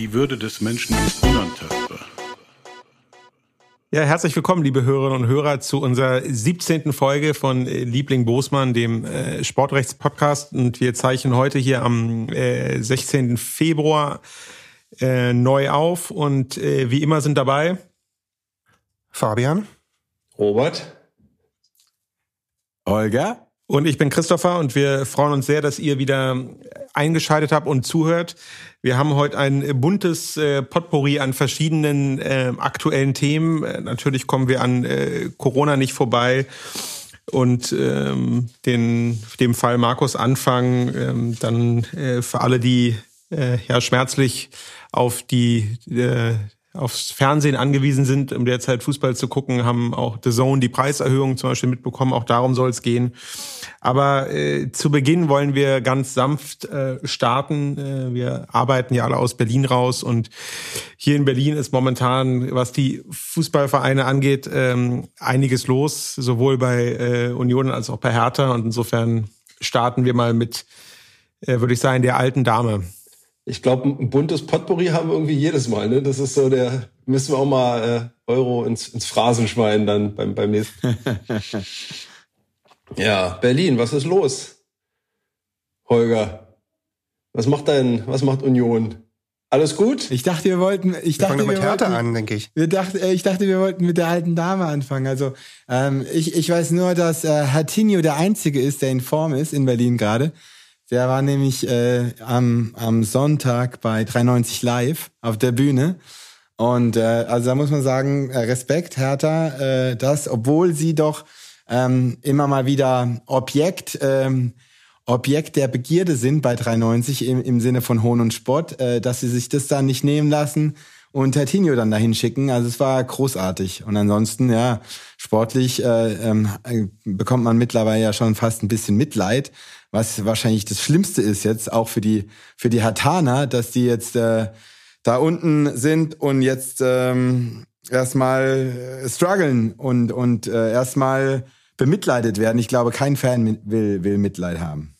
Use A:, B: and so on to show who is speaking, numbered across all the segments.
A: Die Würde des Menschen ist unantastbar.
B: Ja, herzlich willkommen, liebe Hörerinnen und Hörer, zu unserer 17. Folge von äh, Liebling Bosmann, dem äh, Sportrechtspodcast. Und wir zeichnen heute hier am äh, 16. Februar äh, neu auf. Und wie immer sind dabei
C: Fabian,
D: Robert,
B: Olga und ich bin Christopher und wir freuen uns sehr, dass ihr wieder eingeschaltet habt und zuhört. Wir haben heute ein buntes äh, Potpourri an verschiedenen äh, aktuellen Themen. Äh, natürlich kommen wir an äh, Corona nicht vorbei und ähm, den, dem Fall Markus Anfang ähm, dann äh, für alle, die äh, ja schmerzlich auf die äh, aufs Fernsehen angewiesen sind, um derzeit Fußball zu gucken, haben auch The Zone die Preiserhöhung zum Beispiel mitbekommen. Auch darum soll es gehen. Aber äh, zu Beginn wollen wir ganz sanft äh, starten. Äh, wir arbeiten ja alle aus Berlin raus und hier in Berlin ist momentan, was die Fußballvereine angeht, ähm, einiges los, sowohl bei äh, Union als auch bei Hertha. Und insofern starten wir mal mit, äh, würde ich sagen, der alten Dame.
D: Ich glaube, ein buntes Potpourri haben wir irgendwie jedes Mal. Ne? Das ist so der, müssen wir auch mal äh, Euro ins, ins Phrasenschwein dann beim, beim nächsten. ja, Berlin, was ist los? Holger, was macht dein, was macht Union? Alles gut?
C: Ich dachte, wir wollten, ich
E: wir
C: dachte,
E: mit
C: wir wollten,
E: an, denke ich.
C: Wir dachte, äh, ich dachte, wir wollten mit der alten Dame anfangen. Also ähm, ich, ich weiß nur, dass äh, Hatinho der Einzige ist, der in Form ist in Berlin gerade. Der war nämlich äh, am, am Sonntag bei 390 Live auf der Bühne. Und äh, also da muss man sagen, äh, Respekt, Hertha, äh, das, obwohl sie doch ähm, immer mal wieder Objekt, ähm, Objekt der Begierde sind bei 390 im, im Sinne von Hohn und Spott, äh, dass sie sich das dann nicht nehmen lassen und Tertinho dann dahin schicken. Also es war großartig. Und ansonsten, ja, sportlich äh, ähm, bekommt man mittlerweile ja schon fast ein bisschen Mitleid, was wahrscheinlich das Schlimmste ist jetzt, auch für die, für die Hatana, dass die jetzt äh, da unten sind und jetzt ähm, erstmal äh, strugglen und, und äh, erstmal bemitleidet werden. Ich glaube, kein Fan will, will Mitleid haben.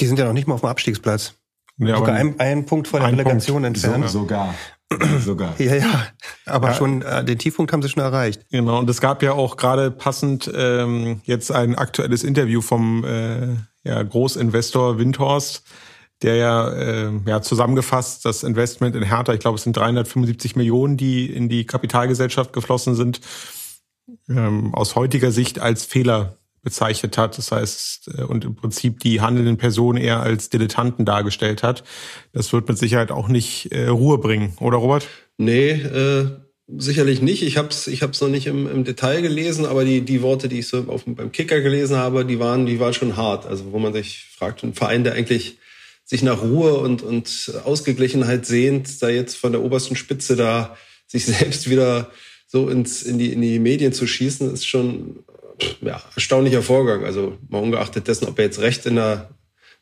E: Die sind ja noch nicht mal auf dem Abstiegsplatz.
B: Ja,
E: Sogar ein, ein Punkt vor der
B: ein
E: Relegation
B: Punkt.
E: entfernt.
C: So, sogar. Sogar.
E: Ja, ja. Aber
B: Ja.
E: schon äh, den Tiefpunkt haben sie schon erreicht.
B: Genau, und es gab ja auch gerade passend ähm, jetzt ein aktuelles Interview vom äh, ja, Großinvestor Windhorst, der ja, äh, ja zusammengefasst das Investment in Hertha, ich glaube es sind 375 Millionen, die in die Kapitalgesellschaft geflossen sind, ähm, aus heutiger Sicht als Fehler bezeichnet hat. Das heißt, äh, und im Prinzip die handelnden Personen eher als Dilettanten dargestellt hat. Das wird mit Sicherheit auch nicht äh, Ruhe bringen, oder Robert?
D: Nee, äh, sicherlich nicht. Ich habe es ich hab's noch nicht im, im Detail gelesen, aber die, die Worte, die ich so auf, beim Kicker gelesen habe, die waren, die waren schon hart. Also wo man sich fragt, ein Verein, der eigentlich sich nach Ruhe und, und Ausgeglichenheit sehnt, da jetzt von der obersten Spitze da sich selbst wieder so ins, in, die, in die Medien zu schießen, ist schon ja, erstaunlicher Vorgang. Also mal ungeachtet dessen, ob er jetzt Recht in der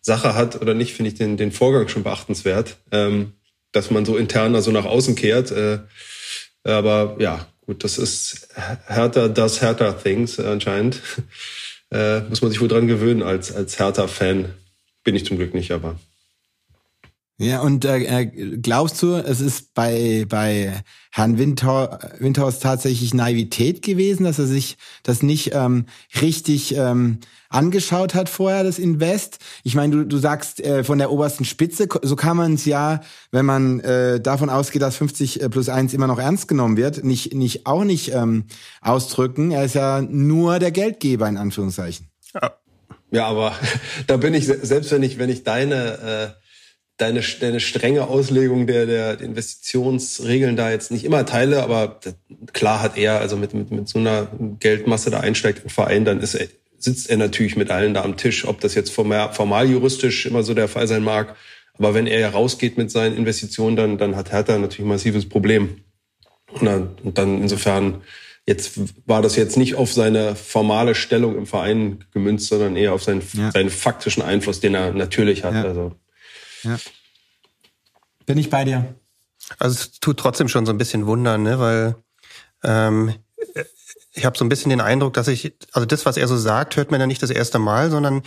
D: Sache hat oder nicht, finde ich den, den Vorgang schon beachtenswert, ähm, dass man so intern so nach außen kehrt. Äh, aber ja, gut, das ist härter, das härter Things äh, anscheinend. Äh, muss man sich wohl dran gewöhnen als, als härter Fan. Bin ich zum Glück nicht, aber.
C: Ja, und äh, äh, glaubst du, es ist bei, bei Herrn Windhor, Windhorst tatsächlich Naivität gewesen, dass er sich das nicht ähm, richtig ähm, angeschaut hat vorher, das Invest? Ich meine, du, du sagst äh, von der obersten Spitze, so kann man es ja, wenn man äh, davon ausgeht, dass 50 plus 1 immer noch ernst genommen wird, nicht, nicht auch nicht ähm, ausdrücken. Er ist ja nur der Geldgeber, in Anführungszeichen.
D: Ja, aber da bin ich, se- selbst wenn ich, wenn ich deine, äh, deine, deine strenge Auslegung der, der Investitionsregeln da jetzt nicht immer teile, aber klar hat er, also mit, mit, mit so einer Geldmasse da einsteigt im Verein, dann ist er, sitzt er natürlich mit allen da am Tisch, ob das jetzt formal, formal juristisch immer so der Fall sein mag. Aber wenn er rausgeht mit seinen Investitionen, dann, dann hat Hertha natürlich ein massives Problem. Und dann, und dann insofern, jetzt war das jetzt nicht auf seine formale Stellung im Verein gemünzt, sondern eher auf seinen,
C: Ja.
D: seinen faktischen Einfluss, den er natürlich hat.
C: Ja.
D: Also.
C: Ja. Bin ich bei dir.
E: Also es tut trotzdem schon so ein bisschen wundern, ne? weil ähm, ich habe so ein bisschen den Eindruck, dass ich, also das, was er so sagt, hört man ja nicht das erste Mal, sondern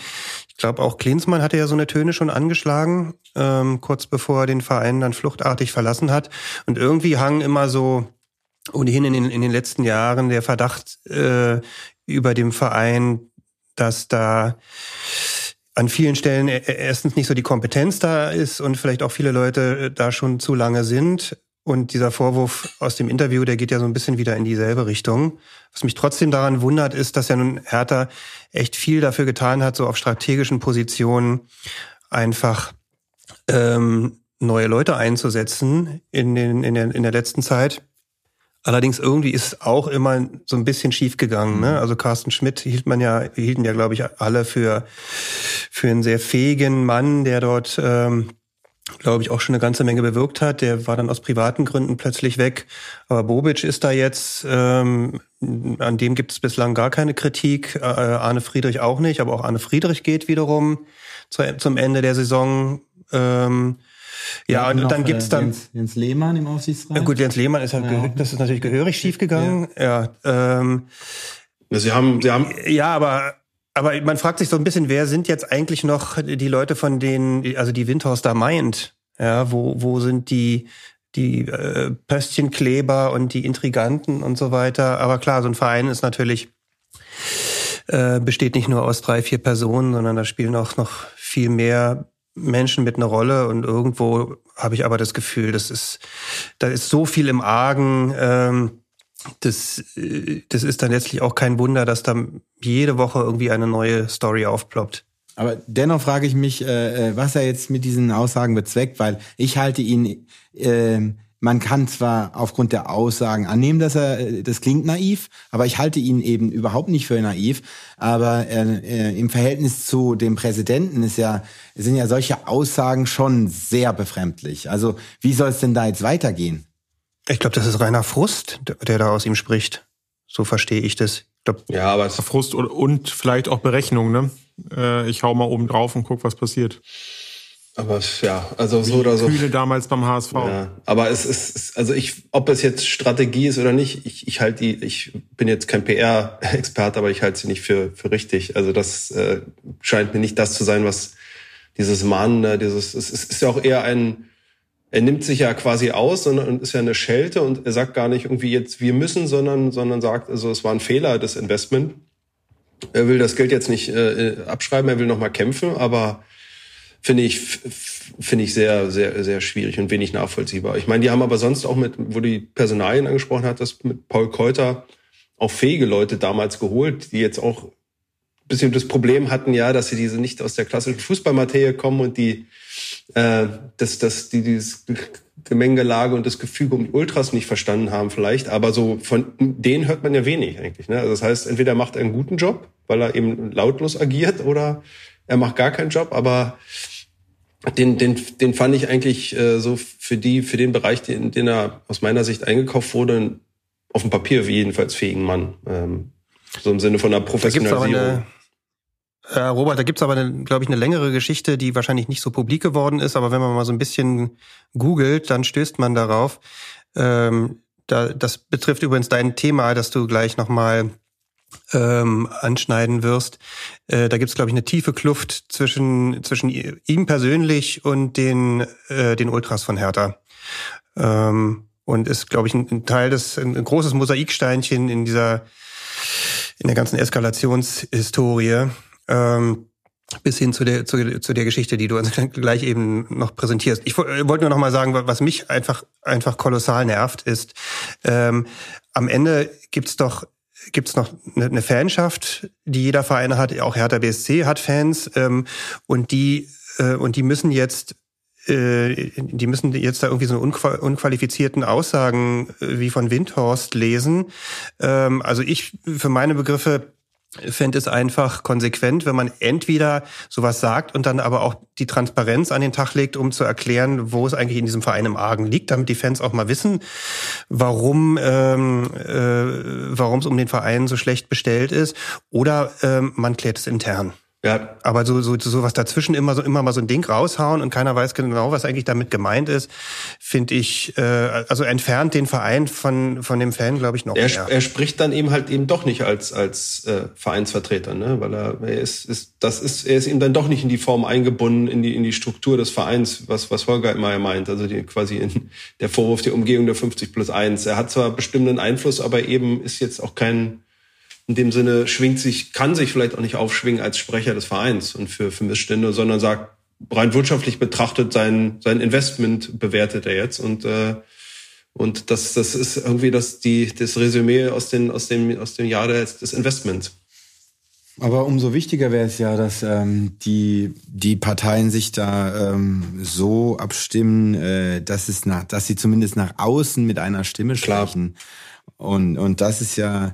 E: ich glaube auch Klinsmann hatte ja so eine Töne schon angeschlagen, ähm, kurz bevor er den Verein dann fluchtartig verlassen hat. Und irgendwie hang immer so ohnehin in den, in den letzten Jahren der Verdacht äh, über dem Verein, dass da an vielen Stellen e- erstens nicht so die Kompetenz da ist und vielleicht auch viele Leute äh, da schon zu lange sind. Und dieser Vorwurf aus dem Interview, der geht ja so ein bisschen wieder in dieselbe Richtung. Was mich trotzdem daran wundert, ist, dass ja nun Hertha echt viel dafür getan hat, so auf strategischen Positionen einfach ähm, neue Leute einzusetzen in, den, in, der, in der letzten Zeit. Allerdings irgendwie ist es auch immer so ein bisschen schief gegangen. Ne? Also Carsten Schmidt hielt man ja, hielten ja, glaube ich, alle für, für einen sehr fähigen Mann, der dort, ähm, glaube ich, auch schon eine ganze Menge bewirkt hat. Der war dann aus privaten Gründen plötzlich weg. Aber Bobic ist da jetzt, ähm, an dem gibt es bislang gar keine Kritik. Äh, Arne Friedrich auch nicht, aber auch Arne Friedrich geht wiederum zu, zum Ende der Saison. Ähm, ja, und dann
C: äh,
E: gibt's dann
C: Jens, Jens Lehmann im Aufsichtsrat.
E: ja, gut, Jens Lehmann ist halt,
C: Ja.
E: das ist natürlich gehörig schiefgegangen. Ja, ähm,
D: Sie haben, Sie haben
E: ja, aber aber man fragt sich so ein bisschen, wer sind jetzt eigentlich noch die Leute, von denen, also die Windhorst da meint? Ja, wo wo sind die die äh, Pöstchenkleber und die Intriganten und so weiter? Aber klar, so ein Verein ist natürlich äh, besteht nicht nur aus drei, vier Personen, sondern da spielen auch noch viel mehr Menschen mit einer Rolle und irgendwo habe ich aber das Gefühl, das ist, da ist so viel im Argen, ähm, das, äh, das ist dann letztlich auch kein Wunder, dass da jede Woche irgendwie eine neue Story aufploppt.
C: Aber dennoch frage ich mich, äh, äh, was er jetzt mit diesen Aussagen bezweckt, weil ich halte ihn, äh, man kann zwar aufgrund der Aussagen annehmen, dass er, äh, das klingt naiv, aber ich halte ihn eben überhaupt nicht für naiv. Aber äh, äh, im Verhältnis zu dem Präsidenten ist ja, sind ja solche Aussagen schon sehr befremdlich. Also wie soll es denn da jetzt weitergehen?
E: Ich glaube, das ist reiner Frust, der- der da aus ihm spricht. So verstehe ich das. Ich glaub,
D: ja, aber es,
B: Frust und, und vielleicht auch Berechnung, ne? Äh, ich hau mal oben drauf und guck, was passiert.
D: Aber ja, also so oder so.
B: Kühle damals beim HSV.
D: Ja, aber es ist, also ich, ob es jetzt Strategie ist oder nicht, ich, ich halte die, ich bin jetzt kein PR-Experte, aber ich halte sie nicht für, für richtig. Also das äh, scheint mir nicht das zu sein, was dieses Mahnende, dieses, es ist, ist ja auch eher ein, er nimmt sich ja quasi aus sondern und ist ja eine Schelte und er sagt gar nicht irgendwie jetzt wir müssen, sondern, sondern sagt, also es war ein Fehler, das Investment. Er will das Geld jetzt nicht äh, abschreiben, er will nochmal kämpfen, aber finde ich finde ich sehr sehr sehr schwierig und wenig nachvollziehbar. Ich meine, die haben aber sonst auch mit, wo die Personalien angesprochen hat, das mit Paul Keuter auch fähige Leute damals geholt, die jetzt auch ein bisschen das Problem hatten, ja, dass sie diese nicht aus der klassischen Fußballmaterie kommen und die äh, dass dass die dieses Gemengelage und das Gefüge um die Ultras nicht verstanden haben vielleicht, aber so von denen hört man ja wenig eigentlich. Ne? Also das heißt, entweder macht er einen guten Job, weil er eben lautlos agiert, oder er macht gar keinen Job, aber den, den, den fand ich eigentlich äh, so für die, für den Bereich, den, den er aus meiner Sicht eingekauft wurde, auf dem Papier jedenfalls fähigen Mann. Ähm, so im Sinne von einer
E: Da
D: Professionalisierung.
E: eine, äh, Robert, da gibt's aber, glaube ich, eine längere Geschichte, die wahrscheinlich nicht so publik geworden ist, aber wenn man mal so ein bisschen googelt, dann stößt man darauf. Ähm, da, das betrifft übrigens dein Thema, das du gleich nochmal ähm, anschneiden wirst. Äh, da gibt's, glaube ich, eine tiefe Kluft zwischen, zwischen ihm persönlich und den, äh, den Ultras von Hertha. Ähm, und ist, glaube ich, ein, ein Teil des, ein, ein großes Mosaiksteinchen in dieser in der ganzen Eskalationshistorie ähm, bis hin zu der, zu, zu der Geschichte, die du uns gleich eben noch präsentierst. Ich wo- wollte nur noch mal sagen, was mich einfach, einfach kolossal nervt, ist, ähm, am Ende gibt's doch gibt's noch eine, eine Fanschaft, die jeder Verein hat, auch Hertha BSC hat Fans ähm, und die äh, und die müssen jetzt äh, die müssen jetzt da irgendwie so unqual unqualifizierten Aussagen äh, wie von Windhorst lesen. Ähm, also ich für meine Begriffe fände es einfach konsequent, wenn man entweder sowas sagt und dann aber auch die Transparenz an den Tag legt, um zu erklären, wo es eigentlich in diesem Verein im Argen liegt, damit die Fans auch mal wissen, warum ähm, äh, warum es um den Verein so schlecht bestellt ist. Oder ähm, man klärt es intern. Ja. Aber so, so, so was dazwischen immer so immer mal so ein Ding raushauen und keiner weiß genau, was eigentlich damit gemeint ist, finde ich, äh, also entfernt den Verein von, von dem Fan, glaube ich, noch
D: er,
E: mehr.
D: Er spricht dann eben halt eben doch nicht als, als äh, Vereinsvertreter, ne? Weil er, er ist, ist, das ist, er ist ihm dann doch nicht in die Form eingebunden, in die, in die Struktur des Vereins, was, was Holger immer meint. Also die, quasi in der Vorwurf der Umgehung der 50 plus 1. Er hat zwar bestimmten Einfluss, aber eben ist jetzt auch kein in dem Sinne schwingt sich, kann sich vielleicht auch nicht aufschwingen als Sprecher des Vereins und für, für Missstände, sondern sagt, rein wirtschaftlich betrachtet, sein, sein Investment bewertet er jetzt und, äh, und das, das ist irgendwie das, die, das Resümee aus, den, aus, dem, aus dem Jahr des, des Investments.
C: Aber umso wichtiger wäre es ja, dass ähm, die, die Parteien sich da ähm, so abstimmen, äh, dass, es nach, dass sie zumindest nach außen mit einer Stimme sprechen. Klar. Und, und das ist ja,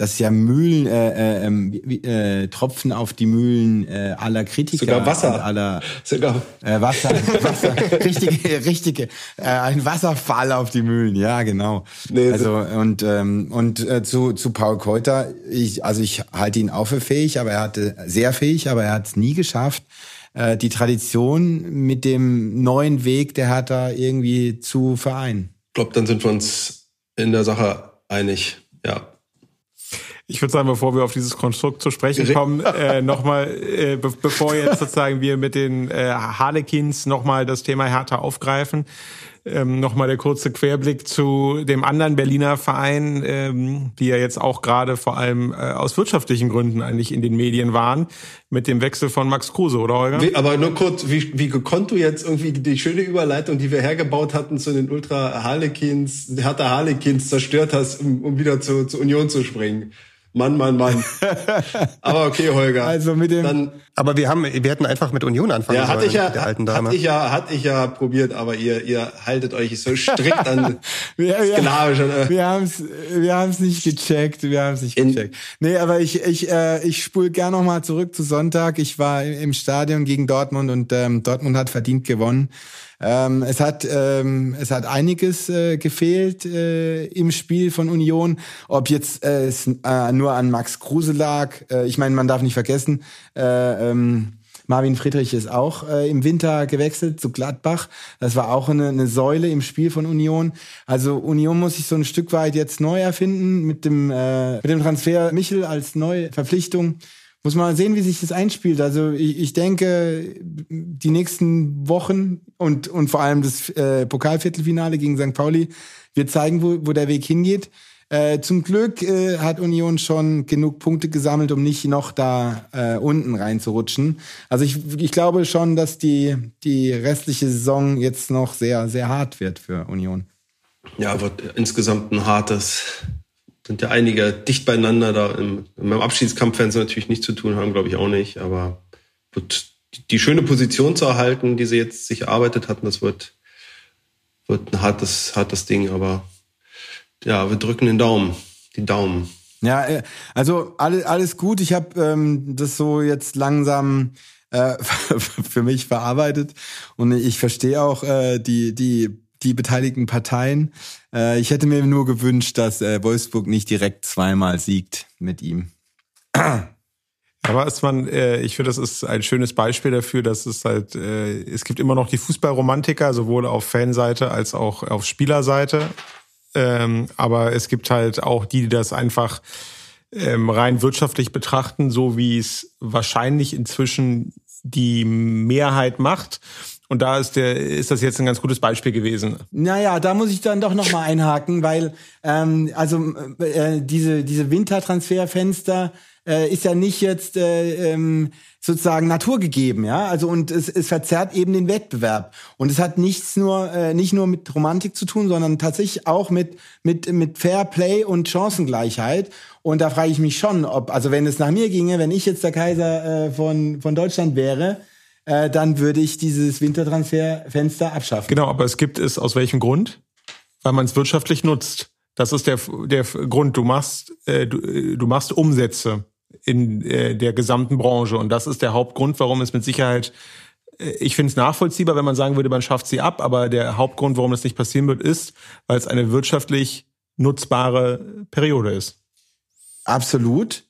C: das ist ja Mühlen, äh, äh, äh, Tropfen auf die Mühlen äh, aller Kritiker.
D: Sogar Wasser.
C: Aller,
D: Sogar.
C: Äh, Wasser, Wasser, richtige, richtige, äh, ein Wasserfall auf die Mühlen, ja, genau. Nee, also, und, ähm, und äh, zu, zu Paul Keuter, ich, also ich halte ihn auch für fähig, aber er hatte, sehr fähig, aber er hat es nie geschafft, äh, die Tradition mit dem neuen Weg der Hertha irgendwie zu vereinen.
D: Ich glaube, dann sind wir uns in der Sache einig, ja.
B: Ich würde sagen, bevor wir auf dieses Konstrukt zu sprechen kommen, äh, nochmal, äh, be bevor jetzt sozusagen wir mit den äh, Harlequins nochmal das Thema Hertha aufgreifen, ähm, nochmal der kurze Querblick zu dem anderen Berliner Verein, ähm, die ja jetzt auch gerade vor allem äh, aus wirtschaftlichen Gründen eigentlich in den Medien waren, mit dem Wechsel von Max Kruse, oder Holger?
D: Wie, aber nur kurz, wie, wie gekonnt du jetzt irgendwie die schöne Überleitung, die wir hergebaut hatten zu den Ultra Harlequins, Hertha Harlequins zerstört hast, um, um wieder zu, zur Union zu springen? Mann, Mann, Mann. Aber okay, Holger.
C: Also mit dem.
E: Dann, aber wir haben, wir hätten einfach mit Union anfangen
D: ja, hatte
E: sollen,
D: ich ja,
E: der alten Dame.
D: Hatte ich ja, hatte ich ja probiert, aber ihr, ihr haltet euch so strikt an wir, sklavisch.
C: Wir, wir haben es, wir haben es nicht gecheckt, wir haben es nicht In, gecheckt. Nee, aber ich, ich, äh, ich spule gern noch mal zurück zu Sonntag. Ich war im Stadion gegen Dortmund und ähm, Dortmund hat verdient gewonnen. Ähm, es hat ähm, es hat einiges äh, gefehlt äh, im Spiel von Union. Ob jetzt äh, es äh, nur an Max Kruse lag. Äh, ich meine, man darf nicht vergessen. Äh, ähm, Marvin Friedrich ist auch äh, im Winter gewechselt zu Gladbach. Das war auch eine, eine Säule im Spiel von Union. Also Union muss sich so ein Stück weit jetzt neu erfinden mit dem, äh, mit dem Transfer Michel als neue Verpflichtung muss man sehen, wie sich das einspielt. Also ich, ich denke, die nächsten Wochen und, und vor allem das äh, Pokalviertelfinale gegen St. Pauli wird zeigen, wo, wo der Weg hingeht. Äh, zum Glück äh, hat Union schon genug Punkte gesammelt, um nicht noch da äh, unten reinzurutschen. Also ich, ich glaube schon, dass die, die restliche Saison jetzt noch sehr, sehr hart wird für Union.
D: Ja, wird insgesamt ein hartes, sind ja einige dicht beieinander da. Im, im Abschiedskampf werden sie natürlich nichts zu tun haben, glaube ich auch nicht. Aber wird die schöne Position zu erhalten, die sie jetzt sich erarbeitet hatten, das wird, wird ein hartes, hartes Ding. Aber ja, wir drücken den Daumen, die Daumen.
C: Ja, äh, also alles, alles gut. Ich habe ähm, das so jetzt langsam äh, für mich verarbeitet und ich verstehe auch äh, die die die beteiligten Parteien. Äh, ich hätte mir nur gewünscht, dass äh, Wolfsburg nicht direkt zweimal siegt mit ihm.
B: Aber ist man, äh, ich finde, das ist ein schönes Beispiel dafür, dass es halt, äh, es gibt immer noch die Fußballromantiker, sowohl auf Fanseite als auch auf Spielerseite. Ähm, aber es gibt halt auch die, die das einfach ähm, rein wirtschaftlich betrachten, so wie es wahrscheinlich inzwischen die Mehrheit macht. Und da ist der, ist das jetzt ein ganz gutes Beispiel gewesen.
C: Naja, da muss ich dann doch nochmal einhaken, weil ähm, also äh, diese diese Wintertransferfenster äh, ist ja nicht jetzt äh, ähm, sozusagen naturgegeben, ja. Also und es, es verzerrt eben den Wettbewerb. Und es hat nichts nur äh, nicht nur mit Romantik zu tun, sondern tatsächlich auch mit mit mit Fair Play und Chancengleichheit. Und da frage ich mich schon, ob also wenn es nach mir ginge, wenn ich jetzt der Kaiser äh, von von Deutschland wäre äh, dann würde ich dieses Wintertransferfenster abschaffen.
B: Genau, aber es gibt es aus welchem Grund? Weil man es wirtschaftlich nutzt. Das ist der, der Grund. Du machst, äh, du, du machst Umsätze. in äh, der gesamten Branche. Und das ist der Hauptgrund, warum es mit Sicherheit, äh, ich finde es nachvollziehbar, wenn man sagen würde, man schafft sie ab, aber der Hauptgrund, warum das nicht passieren wird, ist, weil es eine wirtschaftlich nutzbare Periode ist.
C: Absolut.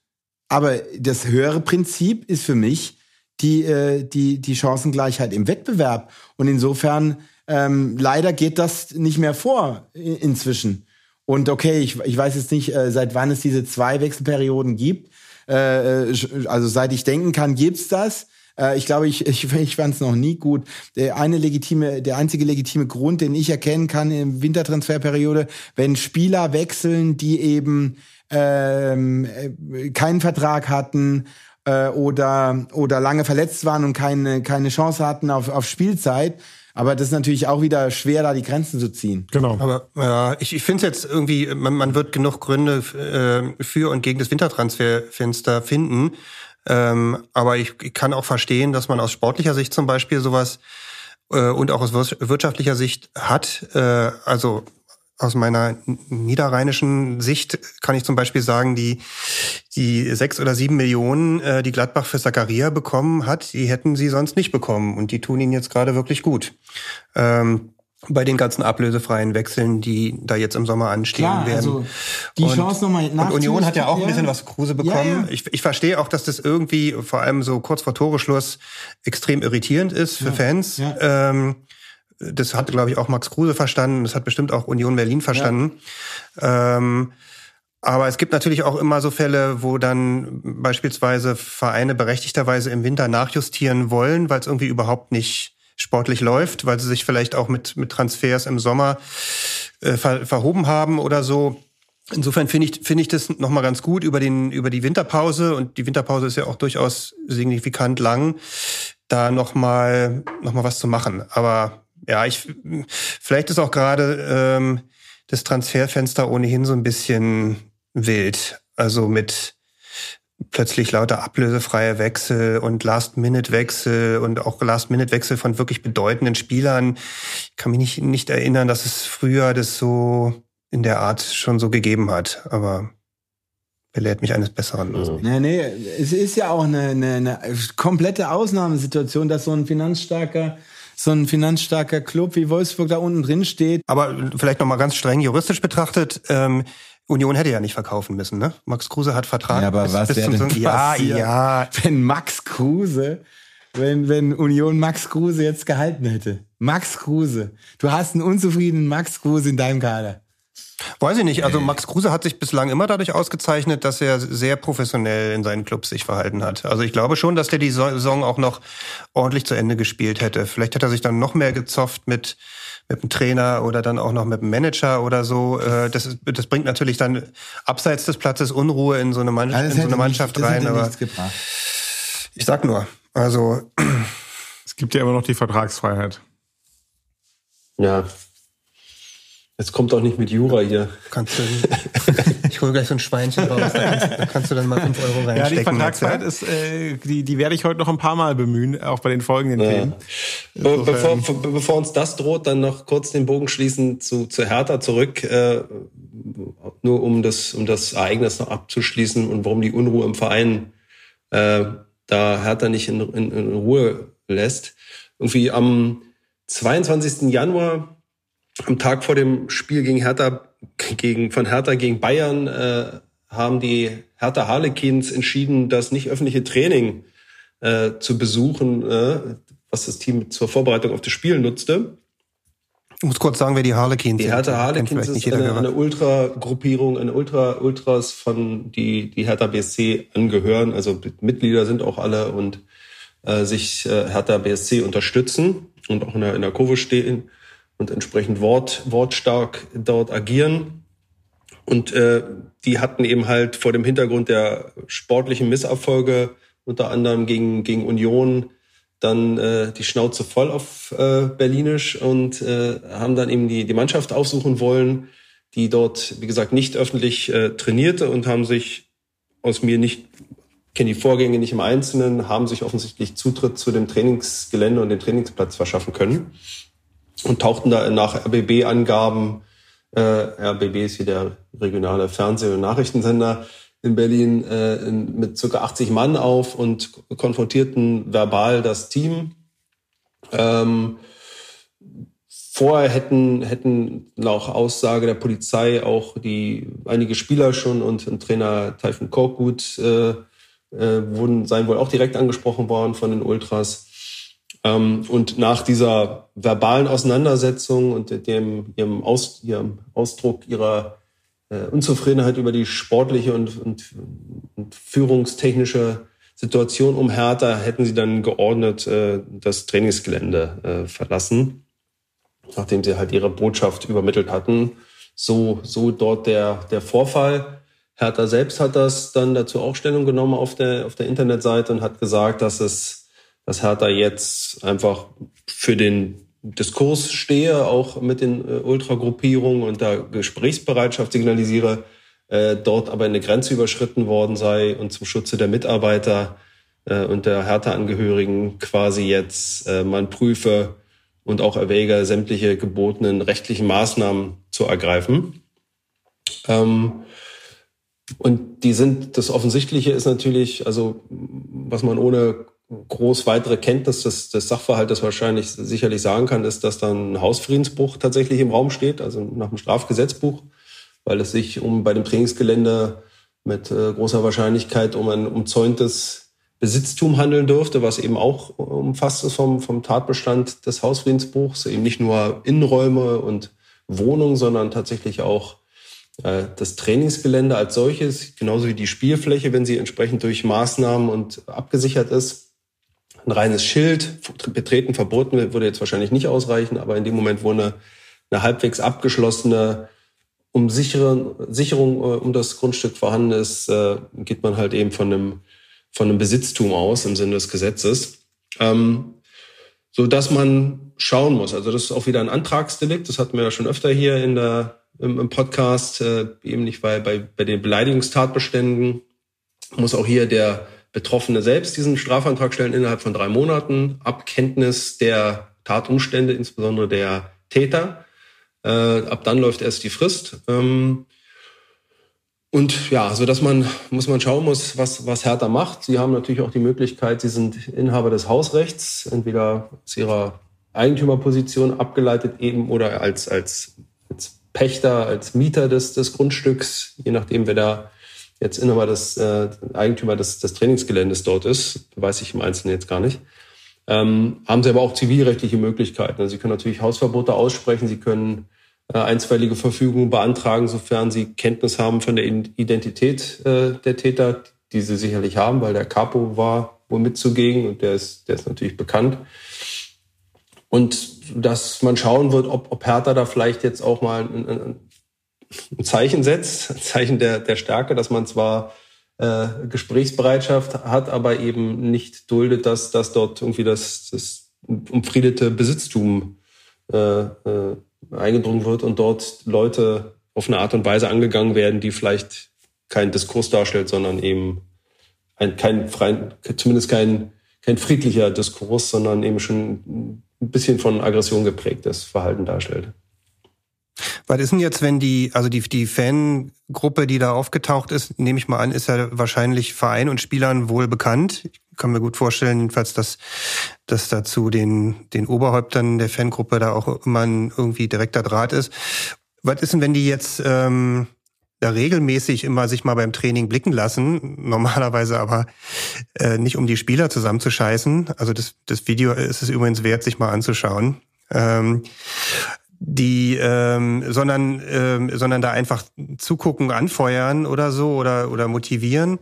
C: Aber das höhere Prinzip ist für mich die, äh, die, die Chancengleichheit im Wettbewerb. Und insofern, ähm, leider geht das nicht mehr vor inzwischen. Und okay, ich, ich weiß jetzt nicht, äh, seit wann es diese zwei Wechselperioden gibt. Äh, äh also seit ich denken kann, gibt's das. Äh, ich glaube, ich, ich, ich fand es noch nie gut. Der eine legitime, der einzige legitime Grund, den ich erkennen kann in Wintertransferperiode, wenn Spieler wechseln, die eben ähm, äh, keinen Vertrag hatten äh, oder oder lange verletzt waren und keine keine Chance hatten auf, auf Spielzeit. Aber das ist natürlich auch wieder schwer, da die Grenzen zu ziehen.
B: Genau.
E: Aber ja, ich, ich finde es jetzt irgendwie, man, man wird genug Gründe äh, für und gegen das Wintertransferfenster finden. Ähm, aber ich, ich kann auch verstehen, dass man aus sportlicher Sicht zum Beispiel sowas äh, und auch aus wirtschaftlicher Sicht hat. Äh, also aus meiner niederrheinischen Sicht kann ich zum Beispiel sagen, die, die sechs oder sieben Millionen, äh, die Gladbach für Zakaria bekommen hat, die hätten sie sonst nicht bekommen. Und die tun ihnen jetzt gerade wirklich gut. Ähm, bei den ganzen ablösefreien Wechseln, die da jetzt im Sommer anstehen
C: Klar,
E: werden.
C: Also die
E: und,
C: Chance nochmal
E: Und Union hat ja auch ein bisschen was Kruse bekommen.
C: Ja, ja.
E: Ich, ich verstehe auch, dass das irgendwie vor allem so kurz vor Toreschluss extrem irritierend ist für
C: Ja,
E: Fans. Ähm, das hat, glaube ich, auch Max Kruse verstanden. Das hat bestimmt auch Union Berlin verstanden. Ähm, aber es gibt natürlich auch immer so Fälle, wo dann beispielsweise Vereine berechtigterweise im Winter nachjustieren wollen, weil es irgendwie überhaupt nicht sportlich läuft, weil sie sich vielleicht auch mit, mit Transfers im Sommer äh, ver, verhoben haben oder so. Insofern finde ich, finde ich das nochmal ganz gut über, den, über die Winterpause und die Winterpause ist ja auch durchaus signifikant lang, da nochmal noch mal was zu machen. Aber ja, ich vielleicht ist auch gerade ähm, das Transferfenster ohnehin so ein bisschen wild. Also mit plötzlich lauter ablösefreie Wechsel und Last-Minute-Wechsel und auch Last-Minute-Wechsel von wirklich bedeutenden Spielern. Ich kann mich nicht, nicht erinnern, dass es früher das so in der Art schon so gegeben hat. Aber belehrt mich eines Besseren. Also.
C: Nee, nee, es ist ja auch eine, eine, eine komplette Ausnahmesituation, dass so ein finanzstarker so ein finanzstarker Club wie Wolfsburg da unten drin steht.
E: Aber vielleicht noch mal ganz streng juristisch betrachtet, ähm, Union hätte ja nicht verkaufen müssen, ne? Max Kruse hat Vertrag.
C: Ja, aber
E: bis,
C: was
E: bis
C: wäre
E: zum
C: denn
E: Ja, ja.
C: wenn Max Kruse, wenn, wenn Union Max Kruse jetzt gehalten hätte? Max Kruse. Du hast einen unzufriedenen Max Kruse in deinem Kader.
E: Weiß ich nicht. Also Max Kruse hat sich bislang immer dadurch ausgezeichnet, dass er sehr professionell in seinen Clubs sich verhalten hat. Also ich glaube schon, dass der die Saison auch noch ordentlich zu Ende gespielt hätte. Vielleicht hätte er sich dann noch mehr gezofft mit mit dem Trainer oder dann auch noch mit dem Manager oder so. Äh, Das, das bringt natürlich dann abseits des Platzes Unruhe in so eine, Mann,
C: Ja, das
E: in so eine Mannschaft
C: nicht, das
E: rein. Aber ich sag nur, also
B: Es gibt ja immer noch die Vertragsfreiheit.
D: Ja. Jetzt kommt auch nicht mit Jura hier.
E: kannst du, ich hole gleich so ein Schweinchen raus, da kannst, da kannst du dann mal fünf Euro reinstecken.
B: Ja, die
E: ja?
B: ist, äh, die, die werde ich heute noch ein paar Mal bemühen, auch bei den folgenden
D: Ja.
B: Themen.
D: Be bevor,
B: Insofern-
D: be bevor uns das droht, dann noch kurz den Bogen schließen zu, zu Hertha zurück, äh, nur um das, um das Ereignis noch abzuschließen und warum die Unruhe im Verein äh, da Hertha nicht in, in, in Ruhe lässt. Irgendwie am 22. Januar, am Tag vor dem Spiel gegen Hertha, gegen, von Hertha gegen Bayern, äh, haben die Hertha Harlequins entschieden, das nicht öffentliche Training äh, zu besuchen, äh, was das Team zur Vorbereitung auf das Spiel nutzte.
E: Ich muss kurz sagen, wer die Harlequins
D: Die
E: sind.
D: Hertha
E: Kennt
D: Harlequins ist eine, eine Ultra-Gruppierung, eine Ultra, Ultras von die, die Hertha BSC angehören. Also Mitglieder sind auch alle und äh, sich äh, Hertha BSC unterstützen und auch in der, in der Kurve stehen und entsprechend Wort, wortstark dort agieren. Und äh, die hatten eben halt vor dem Hintergrund der sportlichen Misserfolge, unter anderem gegen, gegen Union, dann äh, die Schnauze voll auf äh, Berlinisch und äh, haben dann eben die, die Mannschaft aufsuchen wollen, die dort, wie gesagt, nicht öffentlich äh, trainierte und haben sich aus mir nicht, kenne die Vorgänge nicht im Einzelnen, haben sich offensichtlich Zutritt zu dem Trainingsgelände und dem Trainingsplatz verschaffen können und tauchten da nach RBB-Angaben, äh, RBB ist hier der regionale Fernseh- und Nachrichtensender, in Berlin äh, in, mit circa 80 Mann auf und konfrontierten verbal das Team. Ähm, vorher hätten, hätten nach Aussage der Polizei auch die einige Spieler schon und ein Trainer Taifun Korkut äh, äh, wurden, seien wohl auch direkt angesprochen worden von den Ultras. Ähm, und nach dieser verbalen Auseinandersetzung und dem, ihrem, Aus, ihrem Ausdruck ihrer äh, Unzufriedenheit über die sportliche und, und, und führungstechnische Situation um Hertha hätten sie dann geordnet äh, das Trainingsgelände äh, verlassen, nachdem sie halt ihre Botschaft übermittelt hatten. So, so dort der, der Vorfall. Hertha selbst hat das dann dazu auch Stellung genommen auf der, auf der Internetseite und hat gesagt, dass es, dass Hertha jetzt einfach für den Diskurs stehe, auch mit den äh, Ultragruppierungen und da Gesprächsbereitschaft signalisiere, äh, dort aber eine Grenze überschritten worden sei und zum Schutze der Mitarbeiter äh, und der Härteangehörigen quasi jetzt äh, man prüfe und auch erwäge, sämtliche gebotenen rechtlichen Maßnahmen zu ergreifen. Ähm, und die sind, das Offensichtliche ist natürlich, also was man ohne groß weitere Kenntnis des, des Sachverhaltes wahrscheinlich sicherlich sagen kann, ist, dass dann ein Hausfriedensbruch tatsächlich im Raum steht, also nach dem Strafgesetzbuch, weil es sich um bei dem Trainingsgelände mit äh, großer Wahrscheinlichkeit um ein umzäuntes Besitztum handeln dürfte, was eben auch umfasst ist vom, vom Tatbestand des Hausfriedensbruchs, eben nicht nur Innenräume und Wohnungen, sondern tatsächlich auch äh, das Trainingsgelände als solches, genauso wie die Spielfläche, wenn sie entsprechend durch Maßnahmen und abgesichert ist ein reines Schild, betreten verboten würde jetzt wahrscheinlich nicht ausreichen, aber in dem Moment, wo eine, eine halbwegs abgeschlossene um sichere, Sicherung äh, um das Grundstück vorhanden ist, äh, geht man halt eben von einem, von einem Besitztum aus im Sinne des Gesetzes. Ähm, so dass man schauen muss. Also das ist auch wieder ein Antragsdelikt. Das hatten wir ja schon öfter hier in der, im, im Podcast, äh, eben nicht bei, bei, bei den Beleidigungstatbeständen muss auch hier der Betroffene selbst diesen Strafantrag stellen innerhalb von drei Monaten, ab Kenntnis der Tatumstände, insbesondere der Täter. Äh, ab dann läuft erst die Frist. Ähm, und ja, so dass man, muss man schauen muss, was, was Hertha macht. Sie haben natürlich auch die Möglichkeit, Sie sind Inhaber des Hausrechts, entweder aus Ihrer Eigentümerposition abgeleitet eben oder als, als, als Pächter, als Mieter des, des Grundstücks, je nachdem, wer da jetzt Inhaber des äh, Eigentümer des, des Trainingsgeländes dort ist, weiß ich im Einzelnen jetzt gar nicht, ähm, haben sie aber auch zivilrechtliche Möglichkeiten. Also sie können natürlich Hausverbote aussprechen, sie können äh, einstweilige Verfügungen beantragen, sofern sie Kenntnis haben von der Identität äh, der Täter, die sie sicherlich haben, weil der Capo war wohl mit zugegen und der ist, der ist natürlich bekannt. Und dass man schauen wird, ob, ob Hertha da vielleicht jetzt auch mal ein, ein, ein Zeichen setzt, ein Zeichen der, der Stärke, dass man zwar äh, Gesprächsbereitschaft hat, aber eben nicht duldet, dass, dass dort irgendwie das, das umfriedete Besitztum äh, äh, eingedrungen wird und dort Leute auf eine Art und Weise angegangen werden, die vielleicht keinen Diskurs darstellt, sondern eben ein, kein freien, zumindest kein, kein friedlicher Diskurs, sondern eben schon ein bisschen von Aggression geprägtes Verhalten darstellt.
E: Was ist denn jetzt, wenn die, also die, die Fangruppe, die da aufgetaucht ist, nehme ich mal an, ist ja wahrscheinlich Verein und Spielern wohl bekannt. Ich kann mir gut vorstellen, jedenfalls, dass, dass dazu den, den Oberhäuptern der Fangruppe da auch immer ein irgendwie direkter Draht ist. Was ist denn, wenn die jetzt ähm, da regelmäßig immer sich mal beim Training blicken lassen, normalerweise aber äh, nicht um die Spieler zusammenzuscheißen. Also das, das Video ist es übrigens wert, sich mal anzuschauen. Ähm, die ähm, sondern ähm, sondern da einfach zugucken, anfeuern oder so oder oder motivieren.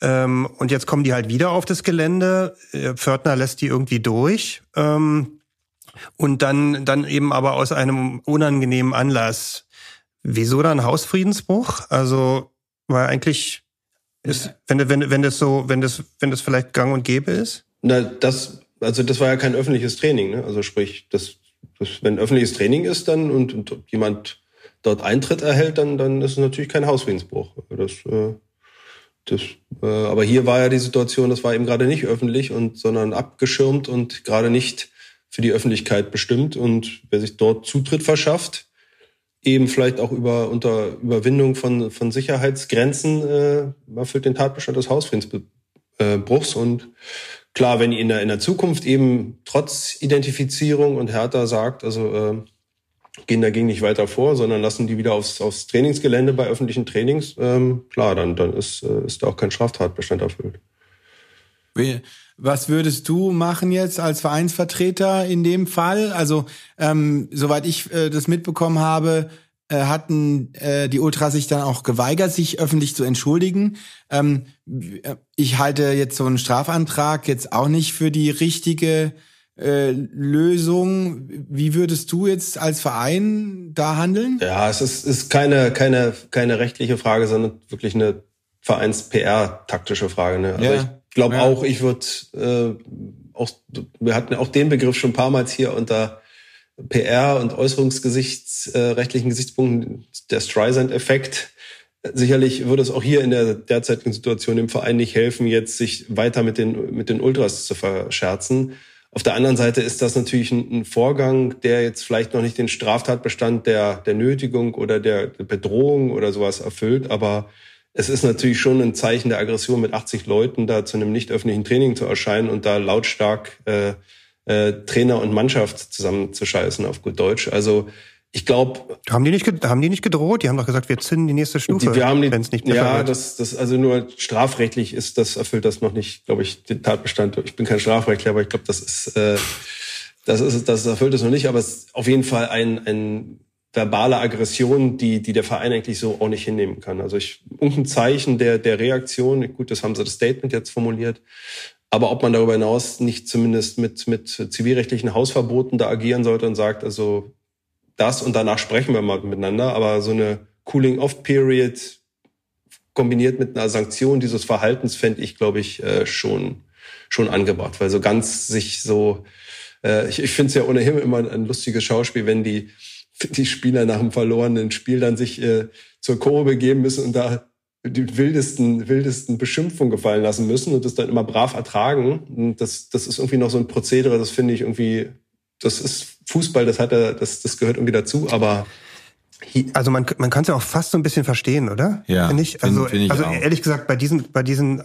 E: Ähm, und jetzt kommen die halt wieder auf das Gelände. Äh, Pförtner lässt die irgendwie durch ähm, und dann dann eben aber aus einem unangenehmen Anlass. Wieso dann Hausfriedensbruch? Also weil eigentlich ist wenn wenn wenn das so wenn das wenn das vielleicht Gang und Gäbe ist.
D: Na das also das war ja kein öffentliches Training, ne? Also sprich das das, wenn öffentliches Training ist dann und, und jemand dort Eintritt erhält, dann, dann ist es natürlich kein Hausfriedensbruch. Das, äh, das, äh, aber hier war ja die Situation, das war eben gerade nicht öffentlich und sondern abgeschirmt und gerade nicht für die Öffentlichkeit bestimmt. Und wer sich dort Zutritt verschafft, eben vielleicht auch über unter Überwindung von, von Sicherheitsgrenzen äh, erfüllt den Tatbestand des Hausfriedensbruchs. Und klar, wenn in der, in der Zukunft eben trotz Identifizierung und Hertha sagt, also äh, gehen dagegen nicht weiter vor, sondern lassen die wieder aufs, aufs Trainingsgelände bei öffentlichen Trainings, ähm, klar, dann, dann ist, äh, ist da auch kein Straftatbestand erfüllt.
C: Was würdest du machen jetzt als Vereinsvertreter in dem Fall? Also, ähm, soweit ich äh, das mitbekommen habe, hatten äh, die Ultras sich dann auch geweigert, sich öffentlich zu entschuldigen. Ähm, äh, ich halte jetzt so einen Strafantrag jetzt auch nicht für die richtige äh, Lösung. Wie würdest du jetzt als Verein da handeln?
D: Ja, es ist, ist keine, keine, keine rechtliche Frage, sondern wirklich eine Vereins-PR-taktische Frage. Ne? Also ja. ich glaube ja. auch, ich würde äh, auch, wir hatten auch den Begriff schon ein paar Mal hier unter PR und äußerungsgesichtsrechtlichen äh, Gesichtspunkten der Streisand-Effekt. Sicherlich würde es auch hier in der derzeitigen Situation dem Verein nicht helfen, jetzt sich weiter mit den, mit den Ultras zu verscherzen. Auf der anderen Seite ist das natürlich ein, ein Vorgang, der jetzt vielleicht noch nicht den Straftatbestand der, der Nötigung oder der Bedrohung oder sowas erfüllt, aber es ist natürlich schon ein Zeichen der Aggression, mit 80 Leuten da zu einem nicht öffentlichen Training zu erscheinen und da lautstark äh, äh, Trainer und Mannschaft zusammenzuscheißen, auf gut Deutsch. Also ich glaube.
E: Haben die nicht haben die nicht gedroht? Die haben doch gesagt, wir zünden die nächste Stufe,
D: wenn es nicht Ja, wird. das, das also nur strafrechtlich ist das erfüllt das noch nicht, glaube ich, den Tatbestand. Ich bin kein Strafrechtler, aber ich glaube, das ist äh, das ist das erfüllt es noch nicht, aber es ist auf jeden Fall ein ein verbale Aggression, die, die der Verein eigentlich so auch nicht hinnehmen kann. Also ich, irgendein Zeichen der, der Reaktion, gut, das haben sie das Statement jetzt formuliert, aber ob man darüber hinaus nicht zumindest mit, mit zivilrechtlichen Hausverboten da agieren sollte und sagt, also das und danach sprechen wir mal miteinander, aber so eine Cooling-Off-Period kombiniert mit einer Sanktion dieses Verhaltens fände ich, glaube ich, äh, schon, schon angebracht, weil so ganz sich so, äh, ich, ich finde es ja ohnehin immer ein lustiges Schauspiel, wenn die die Spieler nach dem verlorenen Spiel dann sich äh, zur Kurve begeben müssen und da die wildesten, wildesten Beschimpfungen gefallen lassen müssen und das dann immer brav ertragen. Und das, das ist irgendwie noch so ein Prozedere, das finde ich irgendwie, das ist Fußball, das hat er, das, das gehört irgendwie dazu, aber
E: also man, man kann es ja auch fast so ein bisschen verstehen, oder?
F: Ja.
E: Find ich? Also,
F: find, find ich
E: also
F: auch.
E: ehrlich gesagt, bei diesen, bei diesen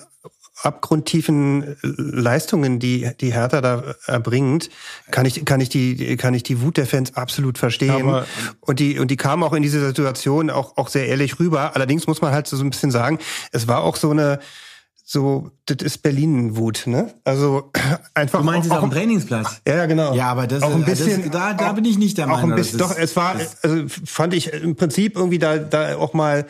E: abgrundtiefen äh, Leistungen, die die Hertha da erbringt, kann ich kann ich die kann ich die Wut der Fans absolut verstehen
B: Aber,
E: und die und die kamen auch in diese Situation auch auch sehr ehrlich rüber. Allerdings muss man halt so ein bisschen sagen, es war auch so eine so, das ist Berlin-Wut, ne? Also einfach.
C: Du meinst
E: auch,
C: es auf dem Trainingsplatz?
E: Ja, ja, genau.
C: Ja, aber das,
E: auch ein bisschen,
C: das, da, da bin ich nicht der Meinung.
E: Auch ein bisschen, doch, es war, also fand ich im Prinzip irgendwie da, da auch mal,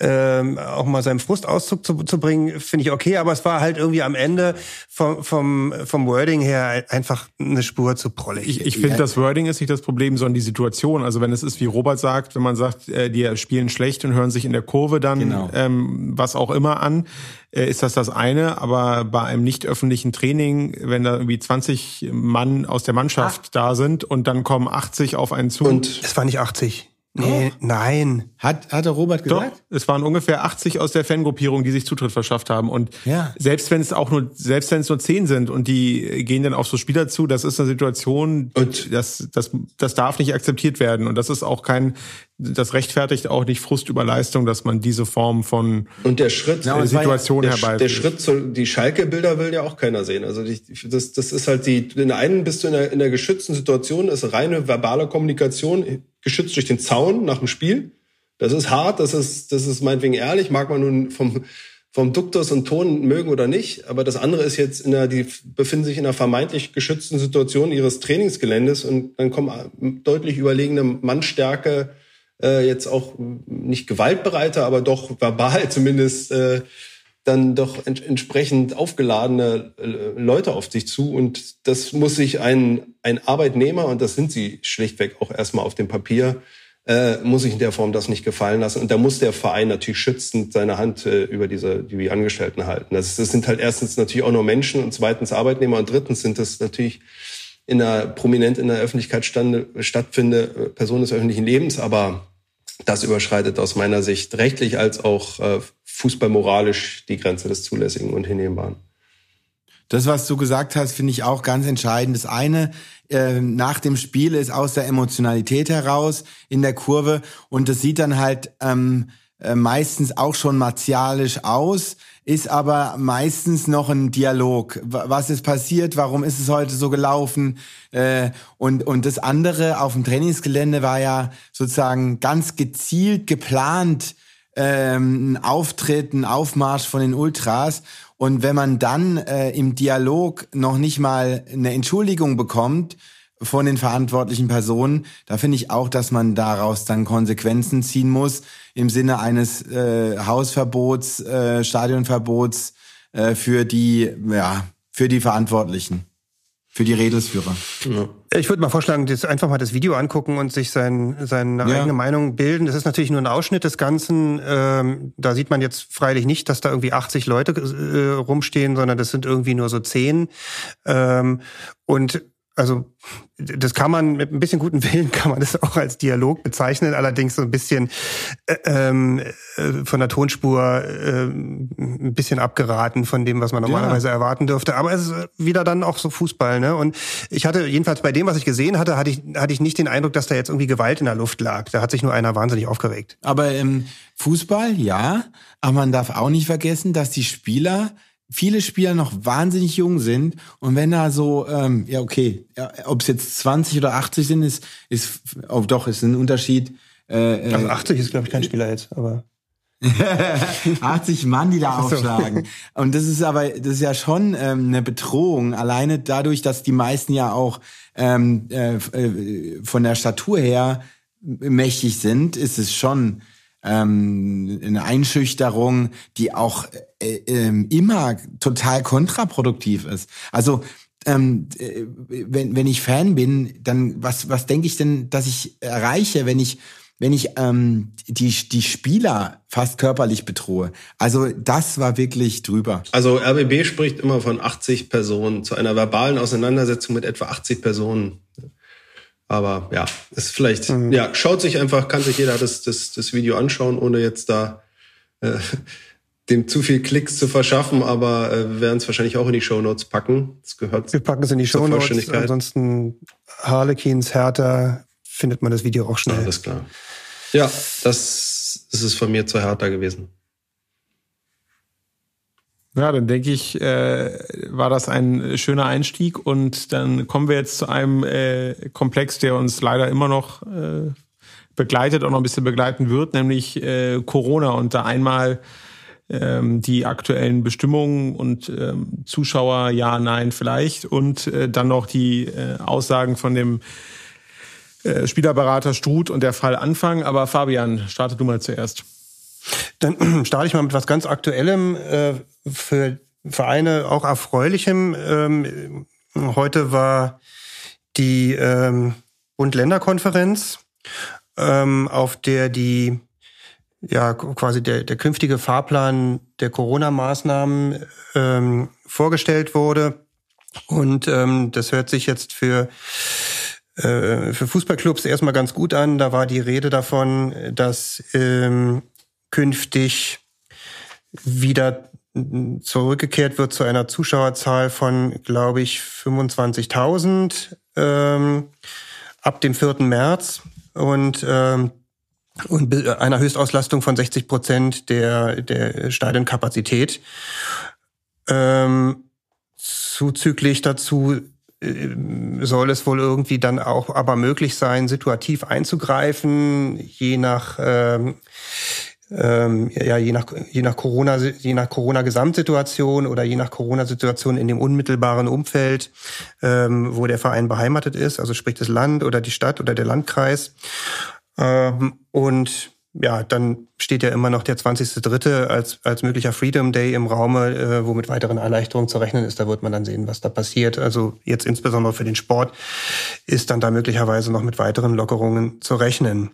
E: ähm, auch mal seinen Frustauszug zu, zu bringen, finde ich okay, aber es war halt irgendwie am Ende vom, vom, vom Wording her einfach eine Spur zu prollig.
B: Ich, ich finde, das Wording ist nicht das Problem, sondern die Situation. Also wenn es ist, wie Robert sagt, wenn man sagt, äh, die spielen schlecht und hören sich in der Kurve dann
F: Genau.
B: ähm, was auch immer an, ist das das eine. Aber bei einem nicht öffentlichen Training, wenn da irgendwie 20 Mann aus der Mannschaft da sind und dann kommen 80 auf einen zu.
D: Und
E: es war nicht 80. Nee, nein.
C: Hat, hat der Robert
B: Doch,
C: gesagt?
B: es waren ungefähr 80 aus der Fangruppierung, die sich Zutritt verschafft haben. Und
C: Ja.
B: selbst wenn es auch nur, selbst wenn es nur 10 sind und die gehen dann auf so Spieler zu, das ist eine Situation,
D: Und-
B: das, das, das darf nicht akzeptiert werden. Und das ist auch kein, das rechtfertigt auch nicht Frust über Leistung, dass man diese Form von
D: Und der Schritt,
C: Ja,
B: äh,
C: ja-
B: Situation
D: der,
B: herbeiführt.
D: der Schritt zu, die Schalke-Bilder will ja auch keiner sehen. Also die, das, das ist halt die, in der einen bist du in der, in der geschützten Situation, ist reine verbale Kommunikation, geschützt durch den Zaun nach dem Spiel. Das ist hart, das ist, das ist meinetwegen ehrlich, mag man nun vom, vom Duktus und Ton mögen oder nicht. Aber das andere ist jetzt in der, die befinden sich in einer vermeintlich geschützten Situation ihres Trainingsgeländes und dann kommen deutlich überlegene Mannstärke, äh, jetzt auch nicht gewaltbereiter, aber doch verbal zumindest äh, dann doch ent entsprechend aufgeladene äh, Leute auf sich zu. Und das muss sich ein, ein Arbeitnehmer, und das sind sie schlichtweg auch erstmal auf dem Papier, äh, muss sich in der Form das nicht gefallen lassen. Und da muss der Verein natürlich schützend seine Hand äh, über diese die Angestellten halten. Das, das sind halt erstens natürlich auch nur Menschen und zweitens Arbeitnehmer und drittens sind das natürlich in einer prominent in der Öffentlichkeit stande, stattfindende äh, Person des öffentlichen Lebens, aber das überschreitet aus meiner Sicht rechtlich als auch äh, fußballmoralisch die Grenze des Zulässigen und Hinnehmbaren.
C: Das, was du gesagt hast, finde ich auch ganz entscheidend. Das eine äh, nach dem Spiel ist aus der Emotionalität heraus in der Kurve und das sieht dann halt ähm, äh, meistens auch schon martialisch aus, ist aber meistens noch ein Dialog. Was ist passiert? Warum ist es heute so gelaufen? Äh, und, und das andere auf dem Trainingsgelände war ja sozusagen ganz gezielt geplant, ähm, ein Auftritt, ein Aufmarsch von den Ultras. Und wenn man dann äh, im Dialog noch nicht mal eine Entschuldigung bekommt von den verantwortlichen Personen, da finde ich auch, dass man daraus dann Konsequenzen ziehen muss im Sinne eines äh, Hausverbots, äh, Stadionverbots äh, für die, ja, für die Verantwortlichen. Für die Redelsführer.
E: Ja. Ich würde mal vorschlagen, das einfach mal das Video angucken und sich sein, seine ja. eigene Meinung bilden. Das ist natürlich nur ein Ausschnitt des Ganzen. Ähm, da sieht man jetzt freilich nicht, dass da irgendwie 80 Leute äh, rumstehen, sondern das sind irgendwie nur so 10. Ähm, und also das kann man mit ein bisschen guten Willen kann man das auch als Dialog bezeichnen, allerdings so ein bisschen äh, ähm, äh, von der Tonspur äh, ein bisschen abgeraten von dem, was man normalerweise ja. erwarten dürfte. Aber es ist wieder dann auch so Fußball, ne? Und ich hatte jedenfalls bei dem, was ich gesehen hatte, hatte ich hatte ich nicht den Eindruck, dass da jetzt irgendwie Gewalt in der Luft lag. Da hat sich nur einer wahnsinnig aufgeregt.
C: Aber im Fußball ja, aber man darf auch nicht vergessen, dass die Spieler viele Spieler noch wahnsinnig jung sind und wenn da so, ähm, ja okay, ja, ob es jetzt 20 oder 80 sind, ist, ist oh, doch, ist ein Unterschied.
E: Äh, äh also 80 ist, glaube ich, kein Spieler jetzt, aber
C: 80 Mann, die da aufschlagen. Und das ist aber, das ist ja schon ähm, eine Bedrohung, alleine dadurch, dass die meisten ja auch ähm, äh, äh von der Statur her mächtig sind, ist es schon ähm, eine Einschüchterung, die auch äh, äh, immer total kontraproduktiv ist. Also ähm, äh, wenn, wenn ich Fan bin, dann was, was denke ich denn, dass ich erreiche, wenn ich wenn ich ähm, die, die Spieler fast körperlich bedrohe. Also das war wirklich drüber.
D: Also RBB spricht immer von 80 Personen zu einer verbalen Auseinandersetzung mit etwa 80 Personen. Aber ja, ist vielleicht, mhm. ja, schaut sich einfach, kann sich jeder das, das, das Video anschauen, ohne jetzt da äh, dem zu viel Klicks zu verschaffen, aber äh, wir werden es wahrscheinlich auch in die Show Notes packen. Das gehört
E: Wir packen es in die Show Notes. Ansonsten Harlequins, Hertha, findet man das Video auch schnell.
D: Alles klar. Ja, das ist es von mir zu Hertha gewesen.
B: Ja, dann denke ich, äh, war das ein schöner Einstieg und dann kommen wir jetzt zu einem äh, Komplex, der uns leider immer noch äh, begleitet und noch ein bisschen begleiten wird, nämlich äh, Corona und da einmal ähm, die aktuellen Bestimmungen und ähm, Zuschauer, ja, nein, vielleicht und äh, dann noch die äh, Aussagen von dem äh, Spielerberater Struth und der Fall Anfang. Aber Fabian, starte du mal zuerst.
E: Dann starte ich mal mit was ganz Aktuellem, äh, für Vereine auch Erfreulichem. Ähm, heute war die ähm, Bund-Länder-Konferenz, ähm, auf der die ja quasi der, der künftige Fahrplan der Corona-Maßnahmen ähm, vorgestellt wurde. Und ähm, das hört sich jetzt für äh, für Fußballclubs erstmal ganz gut an. Da war die Rede davon, dass ähm, künftig wieder zurückgekehrt wird zu einer Zuschauerzahl von, glaube ich, 25.000 ähm, ab dem 4. März und ähm, und einer Höchstauslastung von 60 Prozent der der Stadionkapazität. Ähm, zuzüglich dazu äh, soll es wohl irgendwie dann auch aber möglich sein, situativ einzugreifen, je nach ähm, ähm, ja, je nach, je nach Corona, je nach Corona-Gesamtsituation oder je nach Corona-Situation in dem unmittelbaren Umfeld, ähm, wo der Verein beheimatet ist, also sprich das Land oder die Stadt oder der Landkreis. Ähm, und ja, dann steht ja immer noch der 20.3. als, als möglicher Freedom Day im Raume, äh, wo mit weiteren Erleichterungen zu rechnen ist. Da wird man dann sehen, was da passiert. Also jetzt insbesondere für den Sport ist dann da möglicherweise noch mit weiteren Lockerungen zu rechnen.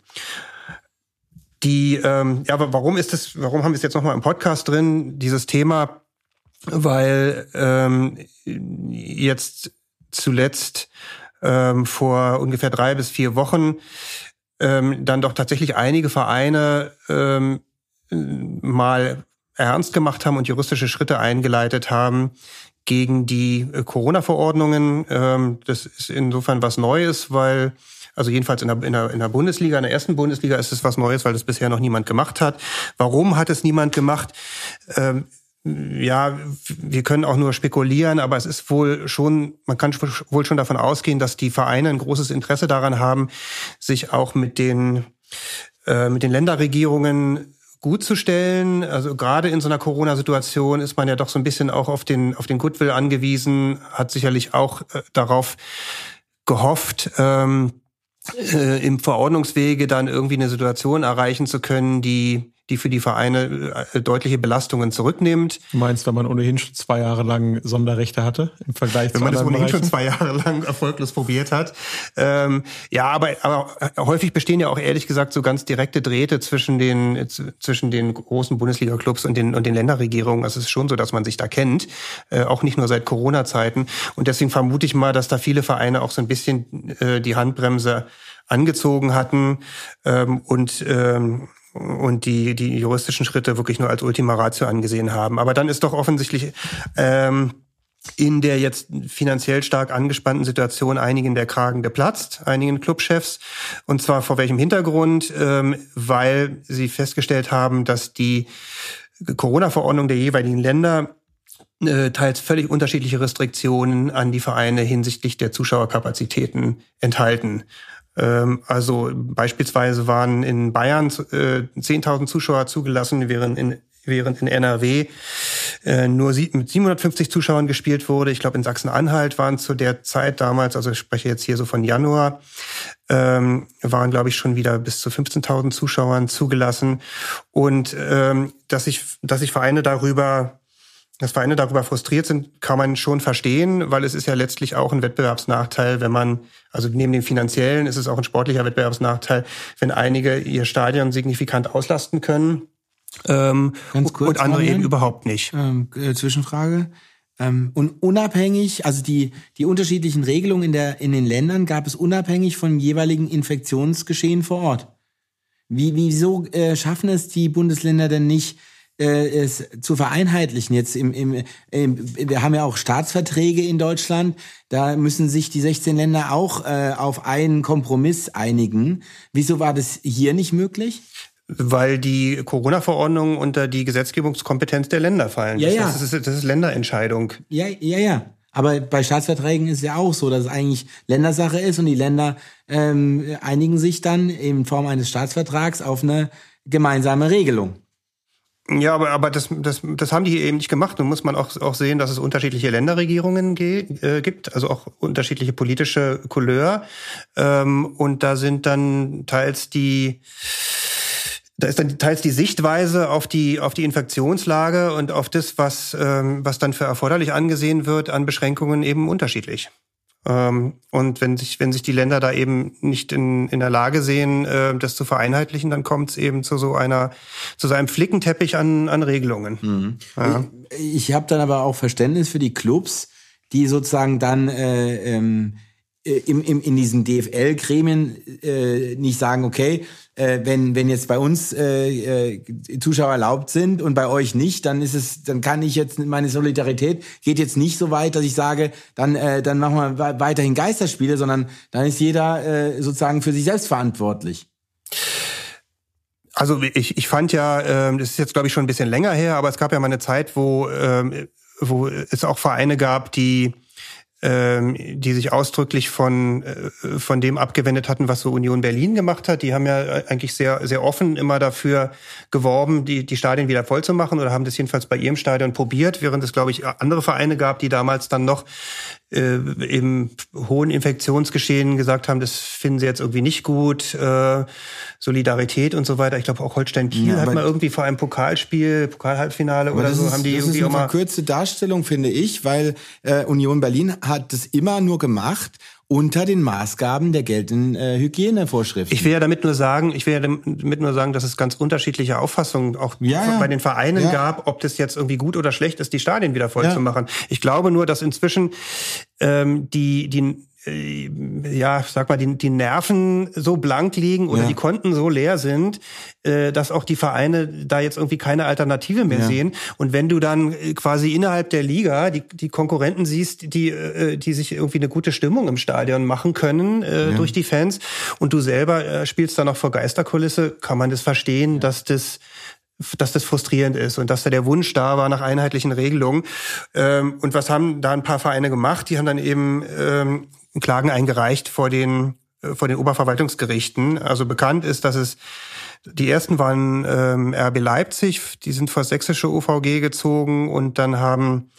E: Die, ähm, ja, aber warum ist das, warum haben wir es jetzt nochmal im Podcast drin, dieses Thema? Weil ähm, jetzt zuletzt ähm, vor ungefähr drei bis vier Wochen ähm, dann doch tatsächlich einige Vereine ähm, mal ernst gemacht haben und juristische Schritte eingeleitet haben gegen die äh, Corona-Verordnungen. Ähm, das ist insofern was Neues, weil also jedenfalls in der, in, der, in der Bundesliga, in der ersten Bundesliga ist es was Neues, weil das bisher noch niemand gemacht hat. Warum hat es niemand gemacht? Ähm, ja, wir können auch nur spekulieren, aber es ist wohl schon, man kann wohl schon davon ausgehen, dass die Vereine ein großes Interesse daran haben, sich auch mit den, äh, mit den Länderregierungen gut zu stellen. Also gerade in so einer Corona-Situation ist man ja doch so ein bisschen auch auf den, auf den Goodwill angewiesen, hat sicherlich auch äh, darauf gehofft, ähm, äh, im Verordnungswege dann irgendwie eine Situation erreichen zu können, die die für die Vereine äh, deutliche Belastungen zurücknimmt.
B: Du meinst, wenn man ohnehin schon zwei Jahre lang Sonderrechte hatte im Vergleich
E: wenn
B: zu
E: man das ohnehin
B: Bereichen?
E: schon zwei Jahre lang erfolglos probiert hat. Ähm, ja, aber, aber häufig bestehen ja auch ehrlich gesagt so ganz direkte Drähte zwischen den zwischen den großen Bundesliga-Clubs und den und den Länderregierungen. Also es ist schon so, dass man sich da kennt, äh, auch nicht nur seit Corona-Zeiten. Und deswegen vermute ich mal, dass da viele Vereine auch so ein bisschen äh, die Handbremse angezogen hatten ähm, und ähm, und die die juristischen Schritte wirklich nur als Ultima Ratio angesehen haben. Aber dann ist doch offensichtlich ähm, in der jetzt finanziell stark angespannten Situation einigen der Kragen geplatzt, einigen Clubchefs. Und zwar vor welchem Hintergrund? Ähm, weil sie festgestellt haben, dass die Corona-Verordnung der jeweiligen Länder äh, teils völlig unterschiedliche Restriktionen an die Vereine hinsichtlich der Zuschauerkapazitäten enthalten. Ähm, also beispielsweise waren in Bayern äh, 10.000 Zuschauer zugelassen, während in während in NRW äh, nur mit 750 Zuschauern gespielt wurde. Ich glaube, in Sachsen-Anhalt waren zu der Zeit damals, also ich spreche jetzt hier so von Januar, ähm, waren, glaube ich, schon wieder bis zu 15.000 Zuschauern zugelassen. Und ähm, dass sich dass sich Vereine darüber dass Vereine darüber frustriert sind, kann man schon verstehen, weil es ist ja letztlich auch ein Wettbewerbsnachteil, wenn man, also neben dem finanziellen ist es auch ein sportlicher Wettbewerbsnachteil, wenn einige ihr Stadion signifikant auslasten können ähm,
C: Ganz kurz,
E: und andere
C: Fabian.
E: eben überhaupt nicht.
C: Ähm, äh, Zwischenfrage. Ähm, und unabhängig, also die, die unterschiedlichen Regelungen in, der, in den Ländern gab es unabhängig vom jeweiligen Infektionsgeschehen vor Ort. Wie, wieso äh, schaffen es die Bundesländer denn nicht, äh, es zu vereinheitlichen. Jetzt im, im, im, wir haben ja auch Staatsverträge in Deutschland. Da müssen sich die 16 Länder auch äh, auf einen Kompromiss einigen. Wieso war das hier nicht möglich?
E: Weil die Corona-Verordnungen unter die Gesetzgebungskompetenz der Länder fallen.
C: Ja,
E: das,
C: ja.
E: Das, ist, das ist Länderentscheidung.
C: Ja, ja, ja. Aber bei Staatsverträgen ist ja auch so, dass es eigentlich Ländersache ist und die Länder ähm, einigen sich dann in Form eines Staatsvertrags auf eine gemeinsame Regelung.
E: Ja, aber, aber das, das, das haben die hier eben nicht gemacht. Nun muss man auch, auch sehen, dass es unterschiedliche Länderregierungen ge, äh, gibt, also auch unterschiedliche politische Couleur. Ähm, und da sind dann teils die, da ist dann teils die Sichtweise auf die, auf die Infektionslage und auf das, was, ähm, was dann für erforderlich angesehen wird an Beschränkungen eben unterschiedlich. Ähm, und wenn sich, wenn sich die Länder da eben nicht in, in der Lage sehen, äh, das zu vereinheitlichen, dann kommt es eben zu so einer, zu so einem Flickenteppich an, an Regelungen. Ja.
C: Ich, ich habe dann aber auch Verständnis für die Clubs, die sozusagen dann äh, ähm, äh, im, im, in diesen DFL-Gremien äh, nicht sagen, okay, äh, wenn, wenn jetzt bei uns äh, äh, Zuschauer erlaubt sind und bei euch nicht, dann ist es, dann kann ich jetzt meine Solidarität geht jetzt nicht so weit, dass ich sage, dann äh, dann machen wir we- weiterhin Geisterspiele, sondern dann ist jeder äh, sozusagen für sich selbst verantwortlich.
E: Also ich, ich fand ja, ähm, das ist jetzt glaube ich schon ein bisschen länger her, aber es gab ja mal eine Zeit, wo, ähm, wo es auch Vereine gab, die die sich ausdrücklich von äh, von dem abgewendet hatten, was so Union Berlin gemacht hat. Die haben ja äh, eigentlich sehr sehr offen immer dafür geworben, die die Stadien wieder voll zu machen oder haben das jedenfalls bei ihrem Stadion probiert, während es glaube ich andere Vereine gab, die damals dann noch äh, im hohen Infektionsgeschehen gesagt haben, das finden sie jetzt irgendwie nicht gut, äh, Solidarität und so weiter. Ich glaube auch Holstein Kiel
C: Ja,
E: hat mal irgendwie vor einem Pokalspiel, Pokalhalbfinale oder so,
C: ist,
E: haben die
C: das
E: irgendwie
C: ist eine verkürzte Darstellung, finde ich, weil äh, Union Berlin hat das immer nur gemacht unter den Maßgaben der geltenden äh, Hygienevorschriften.
E: Ich will ja damit nur sagen, ich will ja damit nur sagen, dass es ganz unterschiedliche Auffassungen auch
C: Ja, ja.
E: bei den Vereinen
C: Ja.
E: gab, ob das jetzt irgendwie gut oder schlecht ist, die Stadien wieder voll zu machen. Ich glaube nur, dass inzwischen ähm, die die ja, sag mal, die, die Nerven so blank liegen oder
C: Ja.
E: die Konten so leer sind, äh, dass auch die Vereine da jetzt irgendwie keine Alternative mehr
C: Ja.
E: sehen. Und wenn du dann äh, quasi innerhalb der Liga die, die Konkurrenten siehst, die, äh, die sich irgendwie eine gute Stimmung im Stadion machen können äh,
C: Ja.
E: durch die Fans und du selber äh, spielst dann noch vor Geisterkulisse, kann man das verstehen, dass das dass das frustrierend ist und dass da der Wunsch da war nach einheitlichen Regelungen. Ähm, und was haben da ein paar Vereine gemacht? Die haben dann eben ähm, Klagen eingereicht vor den äh, vor den Oberverwaltungsgerichten. Also bekannt ist, dass es die ersten waren ähm, RB Leipzig, die sind vor sächsische OVG gezogen und dann haben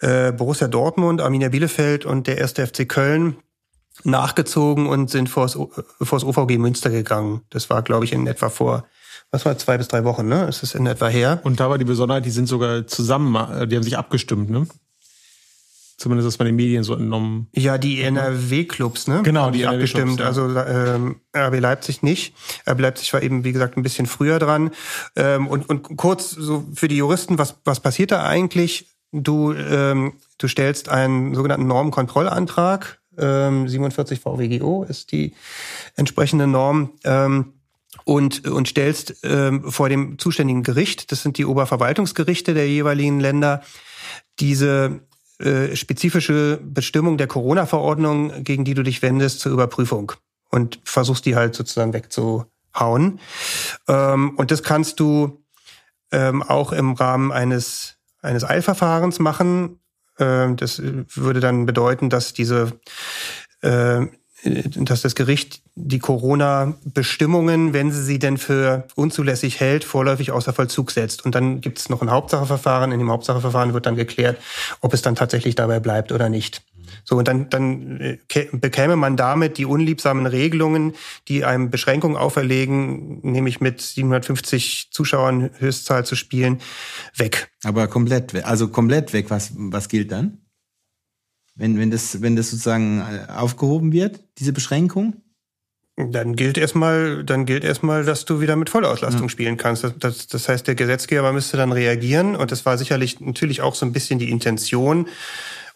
E: äh, Borussia Dortmund, Arminia Bielefeld und der erste FC Köln nachgezogen und sind vor das, OVG Münster gegangen. Das war, glaube ich, in etwa vor, was war zwei bis drei Wochen, ne? Ist es in etwa her?
B: Und da war die Besonderheit, die sind sogar zusammen, äh, die haben sich abgestimmt, ne? Zumindest ist bei den Medien so entnommen.
E: Ja, die NRW-Clubs, ne?
B: Genau,
E: Haben
B: die
E: sich abgestimmt.
B: Ja.
E: Also ähm, RB Leipzig nicht. RB Leipzig war eben, wie gesagt, ein bisschen früher dran. Ähm, und, und kurz so für die Juristen, was, was passiert da eigentlich? Du, ähm, du stellst einen sogenannten Normenkontrollantrag. Ähm, 47 VWGO ist die entsprechende Norm. Ähm, und, und stellst ähm, vor dem zuständigen Gericht, das sind die Oberverwaltungsgerichte der jeweiligen Länder, diese äh, spezifische Bestimmung der Corona-Verordnung, gegen die du dich wendest, zur Überprüfung und versuchst die halt sozusagen wegzuhauen. Ähm, und das kannst du ähm, auch im Rahmen eines, eines Eilverfahrens machen. Ähm, das würde dann bedeuten, dass diese äh, dass das Gericht die Corona-Bestimmungen, wenn sie sie denn für unzulässig hält, vorläufig außer Vollzug setzt. Und dann gibt es noch ein Hauptsacheverfahren. In dem Hauptsacheverfahren wird dann geklärt, ob es dann tatsächlich dabei bleibt oder nicht. So, und dann, dann äh, kä- bekäme man damit die unliebsamen Regelungen, die einem Beschränkungen auferlegen, nämlich mit 750 Zuschauern Höchstzahl zu spielen, weg.
C: Aber komplett weg. Also komplett weg. Was, was gilt dann? Wenn, wenn, das, wenn das sozusagen äh, aufgehoben wird, diese Beschränkung?
E: Dann gilt erstmal, dann gilt erstmal, dass du wieder mit Vollauslastung spielen kannst. Das, das, das heißt, der Gesetzgeber müsste dann reagieren und das war sicherlich natürlich auch so ein bisschen die Intention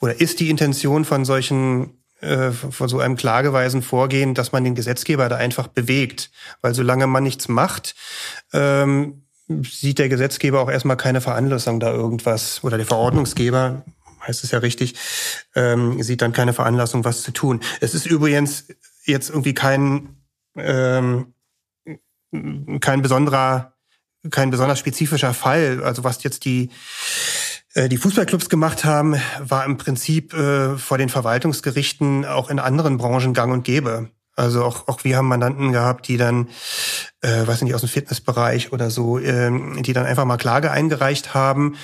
E: oder ist die Intention von solchen äh, von so einem klageweisen Vorgehen, dass man den Gesetzgeber da einfach bewegt, weil solange man nichts macht, ähm, sieht der Gesetzgeber auch erstmal keine Veranlassung da irgendwas oder der Verordnungsgeber heißt es ja richtig, ähm, sieht dann keine Veranlassung, was zu tun. Es ist übrigens jetzt irgendwie kein ähm, kein besonderer, kein besonders spezifischer Fall. Also was jetzt die äh, die Fußballclubs gemacht haben, war im Prinzip äh, vor den Verwaltungsgerichten auch in anderen Branchen gang und gäbe. Also auch, auch wir haben Mandanten gehabt, die dann, äh, weiß nicht, aus dem Fitnessbereich oder so, ähm, die dann einfach mal Klage eingereicht haben,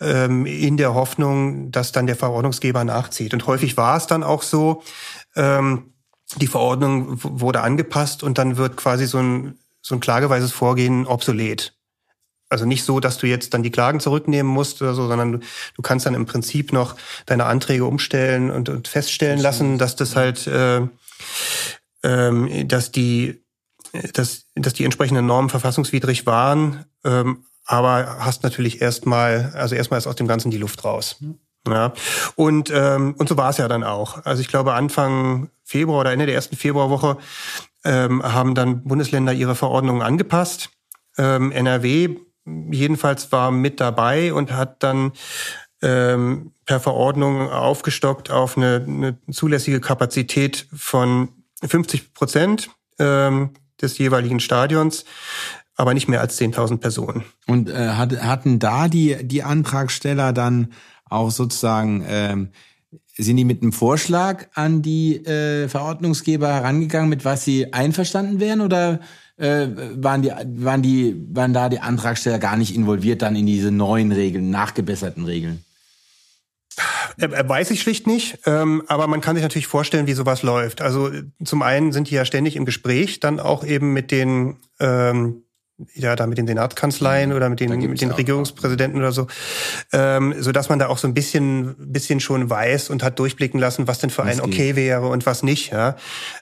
E: ähm, in der Hoffnung, dass dann der Verordnungsgeber nachzieht. Und häufig war es dann auch so, ähm, die Verordnung wurde angepasst und dann wird quasi so ein, so ein klageweises Vorgehen obsolet. Also nicht so, dass du jetzt dann die Klagen zurücknehmen musst oder so, sondern du, du kannst dann im Prinzip noch deine Anträge umstellen und, und feststellen lassen, dass das halt, äh, ähm, dass die, dass, dass die entsprechenden Normen verfassungswidrig waren, ähm, aber hast natürlich erstmal, also erstmal ist aus dem Ganzen die Luft raus. Ja, und ähm, und so war es ja dann auch. Also ich glaube Anfang Februar oder Ende der ersten Februarwoche ähm, haben dann Bundesländer ihre Verordnungen angepasst. Ähm, NRW jedenfalls war mit dabei und hat dann ähm, per Verordnung aufgestockt auf eine, eine zulässige Kapazität von 50 Prozent ähm, des jeweiligen Stadions, aber nicht mehr als 10.000 Personen.
C: Und äh, hat, hatten da die, die Antragsteller dann auch sozusagen, ähm, sind die mit einem Vorschlag an die äh, Verordnungsgeber herangegangen, mit was sie einverstanden wären oder äh, waren die waren die waren da die Antragsteller gar nicht involviert dann in diese neuen Regeln, nachgebesserten Regeln?
E: Äh, äh, Weiß ich schlicht nicht, ähm, aber man kann sich natürlich vorstellen, wie sowas läuft. Also äh, zum einen sind die ja ständig im Gespräch, dann auch eben mit den ähm, ja, da mit den Senatskanzleien oder mit den, mit den Regierungspräsidenten oder so, ähm, so dass man da auch so ein bisschen, bisschen schon weiß und hat durchblicken lassen, was denn für einen okay wäre und was nicht. Ja.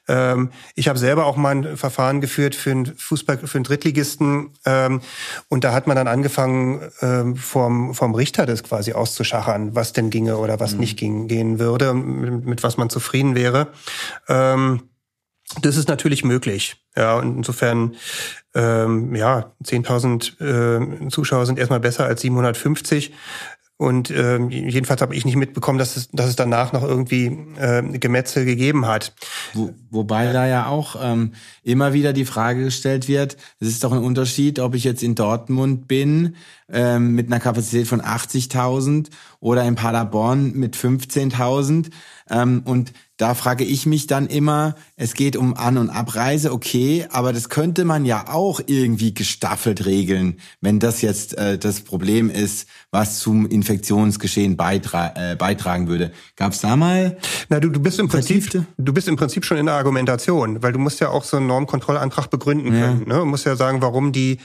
E: Ähm, ich habe selber auch mal ein Verfahren geführt für einen Fußball, für einen Drittligisten ähm, und da hat man dann angefangen, ähm, vom, vom Richter das quasi auszuschachern, was denn ginge oder was mhm. nicht ging, gehen würde, mit, mit was man zufrieden wäre. Ähm, das ist natürlich möglich. Ja, und insofern, ähm, ja, 10.000 äh, Zuschauer sind erstmal besser als 750. Und ähm, jedenfalls habe ich nicht mitbekommen, dass es, dass es danach noch irgendwie äh, Gemetzel gegeben hat.
C: Wo, wobei da ja auch ähm, immer wieder die Frage gestellt wird, es ist doch ein Unterschied, ob ich jetzt in Dortmund bin ähm, mit einer Kapazität von 80.000 oder in Paderborn mit 15.000. Ähm, und da frage ich mich dann immer, es geht um An- und Abreise, okay, aber das könnte man ja auch irgendwie gestaffelt regeln, wenn das jetzt äh, das Problem ist, was zum Infektionsgeschehen beitra äh, beitragen würde. Gab es da mal?
E: Na, du, du bist im Prinzip, du bist im Prinzip schon in der Argumentation, weil du musst ja auch so einen Normkontrollantrag begründen können. Ja. Ne? Du musst ja sagen, warum die,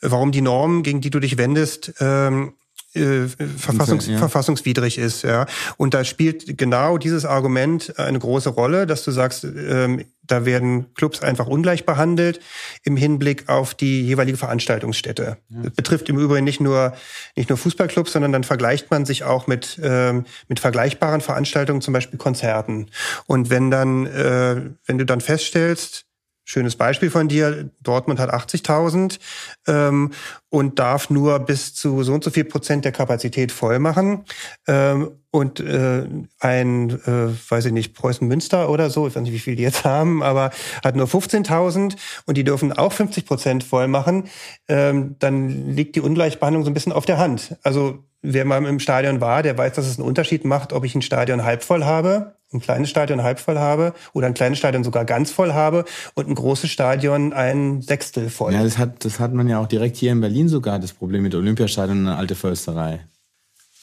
E: warum die Norm, gegen die du dich wendest, ähm, äh, verfassungs ja. verfassungswidrig ist. Ja. Und da spielt genau dieses Argument eine große Rolle, dass du sagst, ähm, da werden Clubs einfach ungleich behandelt im Hinblick auf die jeweilige Veranstaltungsstätte. Ja. Das betrifft im Übrigen nicht nur nicht nur Fußballclubs, sondern dann vergleicht man sich auch mit ähm, mit vergleichbaren Veranstaltungen, zum Beispiel Konzerten. Und wenn dann äh, wenn du dann feststellst Schönes Beispiel von dir. Dortmund hat 80.000 ähm, und darf nur bis zu so und so viel Prozent der Kapazität voll machen. Ähm, und äh, ein, äh, weiß ich nicht, Preußen Münster oder so, ich weiß nicht, wie viel die jetzt haben, aber hat nur 15.000 und die dürfen auch 50 Prozent voll machen. Ähm, dann liegt die Ungleichbehandlung so ein bisschen auf der Hand. Also wer mal im Stadion war, der weiß, dass es einen Unterschied macht, ob ich ein Stadion halb voll habe ein kleines Stadion halb voll habe oder ein kleines Stadion sogar ganz voll habe und ein großes Stadion ein Sechstel voll.
C: Ja, das hat, das hat man ja auch direkt hier in Berlin sogar, das Problem mit Olympiastadion und einer alte Försterei.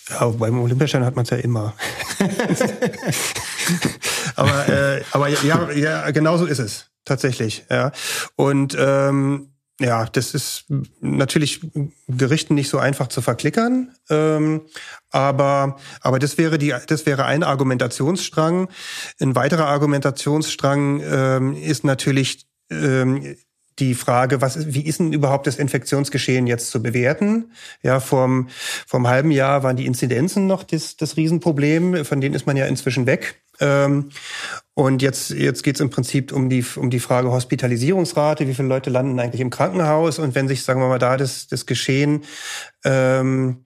E: Ja, beim Olympiastadion hat man es ja immer. aber, äh, aber ja, ja, genau so ist es tatsächlich. Ja. Und ähm, ja, das ist natürlich Gerichten nicht so einfach zu verklickern, ähm, aber aber das wäre die das wäre ein Argumentationsstrang. Ein weiterer Argumentationsstrang ähm, ist natürlich ähm, die Frage, was, wie ist denn überhaupt das Infektionsgeschehen jetzt zu bewerten? Ja, vom, vom halben Jahr waren die Inzidenzen noch das, das Riesenproblem, von denen ist man ja inzwischen weg. Ähm, und jetzt, jetzt geht es im Prinzip um die, um die Frage Hospitalisierungsrate, wie viele Leute landen eigentlich im Krankenhaus und wenn sich, sagen wir mal, da das, das Geschehen ähm,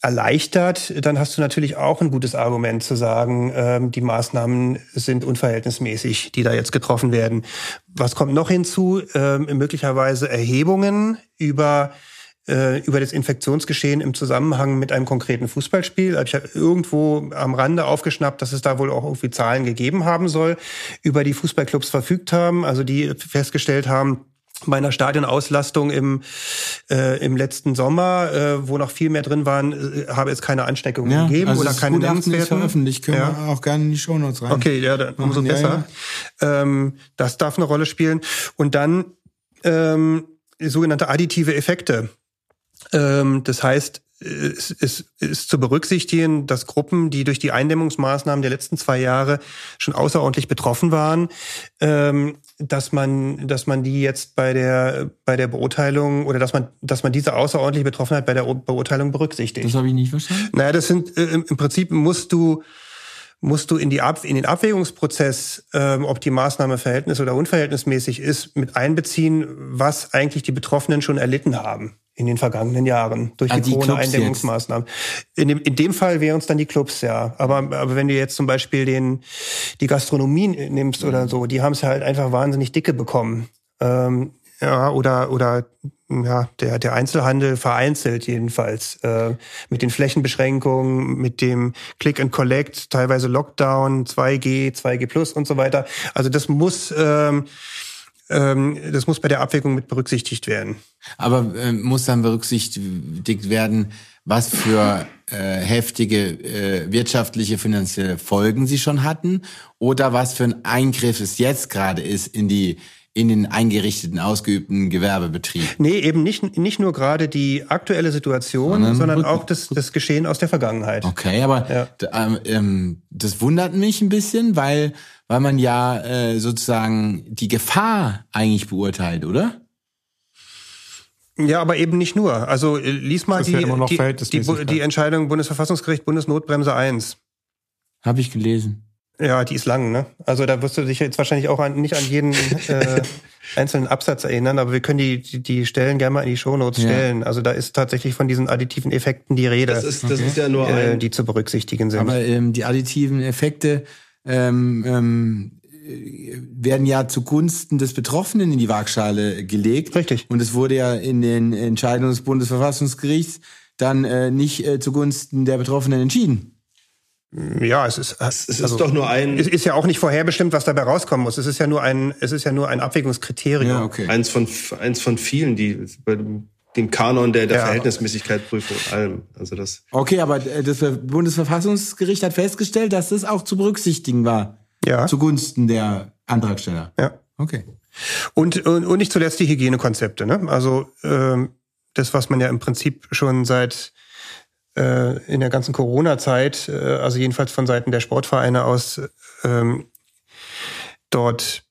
E: erleichtert, dann hast du natürlich auch ein gutes Argument zu sagen, ähm, die Maßnahmen sind unverhältnismäßig, die da jetzt getroffen werden. Was kommt noch hinzu? Ähm, möglicherweise Erhebungen über äh, über das Infektionsgeschehen im Zusammenhang mit einem konkreten Fußballspiel. Ich habe irgendwo am Rande aufgeschnappt, dass es da wohl auch irgendwie Zahlen gegeben haben soll, über die Fußballclubs verfügt haben, also die festgestellt haben, bei einer Stadionauslastung im, äh, im letzten Sommer, äh, wo noch viel mehr drin waren, äh, habe es keine Ansteckungen ja, gegeben also oder keine
C: Nennenswerten. veröffentlicht, können ja. wir auch gerne in die Shownotes rein.
E: Okay, ja, dann, umso ja, besser. Ja. Ähm, das darf eine Rolle spielen. Und dann ähm, sogenannte additive Effekte. Ähm, das heißt, es ist, ist zu berücksichtigen, dass Gruppen, die durch die Eindämmungsmaßnahmen der letzten zwei Jahre schon außerordentlich betroffen waren, ähm, dass man, dass man die jetzt bei der bei der Beurteilung oder dass man, dass man diese außerordentliche Betroffenheit bei der Beurteilung berücksichtigt.
C: Das habe ich nicht verstanden.
E: Naja, das sind äh, im Prinzip musst du musst du in, die Ab in den Abwägungsprozess, ähm, ob die Maßnahme verhältnis- oder unverhältnismäßig ist, mit einbeziehen, was eigentlich die Betroffenen schon erlitten haben in den vergangenen Jahren durch ah, die, die Corona-Eindämmungsmaßnahmen. In dem, in dem Fall wären es dann die Clubs, ja. Aber, aber wenn du jetzt zum Beispiel den, die Gastronomie nimmst oder so, die haben es halt einfach wahnsinnig dicke bekommen. Ähm, ja, oder, oder ja, der, der Einzelhandel vereinzelt jedenfalls. Äh, mit den Flächenbeschränkungen, mit dem Click and Collect, teilweise Lockdown, 2G, 2G Plus und so weiter. Also das muss ähm, ähm, das muss bei der Abwägung mit berücksichtigt werden.
C: Aber äh, muss dann berücksichtigt werden, was für äh, heftige äh, wirtschaftliche, finanzielle Folgen sie schon hatten oder was für ein Eingriff es jetzt gerade ist in die in den eingerichteten, ausgeübten Gewerbebetrieb.
E: Nee, eben nicht, nicht nur gerade die aktuelle Situation,
C: Sondern-
E: sondern auch das, das Geschehen aus der Vergangenheit.
C: Okay, aber
E: Ja.
C: ähm, ähm, das wundert mich ein bisschen, weil, weil man ja äh, sozusagen die Gefahr eigentlich beurteilt, oder?
E: Ja, aber eben nicht nur. Also äh, lies mal die,
B: ja
E: die, die, die Entscheidung Bundesverfassungsgericht Bundesnotbremse 1.
C: Habe ich gelesen.
E: Ja, die ist lang, ne? Also da wirst du dich jetzt wahrscheinlich auch an, nicht an jeden äh, einzelnen Absatz erinnern, aber wir können die, die, die Stellen gerne mal in die Shownotes
C: Ja.
E: stellen. Also da ist tatsächlich von diesen additiven Effekten die Rede,
D: Das ist, das ist ja nur
E: äh,
D: ein,
E: die zu berücksichtigen sind.
C: Aber ähm, die additiven Effekte ähm, ähm, äh, werden ja zugunsten des Betroffenen in die Waagschale gelegt.
E: Richtig.
C: Und es wurde ja in den Entscheidungen des Bundesverfassungsgerichts dann äh, nicht äh, zugunsten der Betroffenen entschieden.
E: Ja, es ist,
D: es ist
E: also,
D: doch nur ein,
E: es ist ja auch nicht vorherbestimmt, was dabei rauskommen muss. Es ist ja nur ein, es ist ja nur ein Abwägungskriterium.
C: okay.
D: eins von eins von vielen, die bei dem, dem Kanon der, der
E: Ja.
D: Verhältnismäßigkeit prüfen und allem. Also das
C: Okay, aber äh, das Bundesverfassungsgericht hat festgestellt, dass das auch zu berücksichtigen war.
E: Ja.
C: Zugunsten der Antragsteller.
E: Ja.
C: Okay.
E: Und, und, und nicht zuletzt die Hygienekonzepte. Ne? Also ähm, das, was man ja im Prinzip schon seit äh, in der ganzen Corona-Zeit, äh, also jedenfalls von Seiten der Sportvereine aus, ähm, dort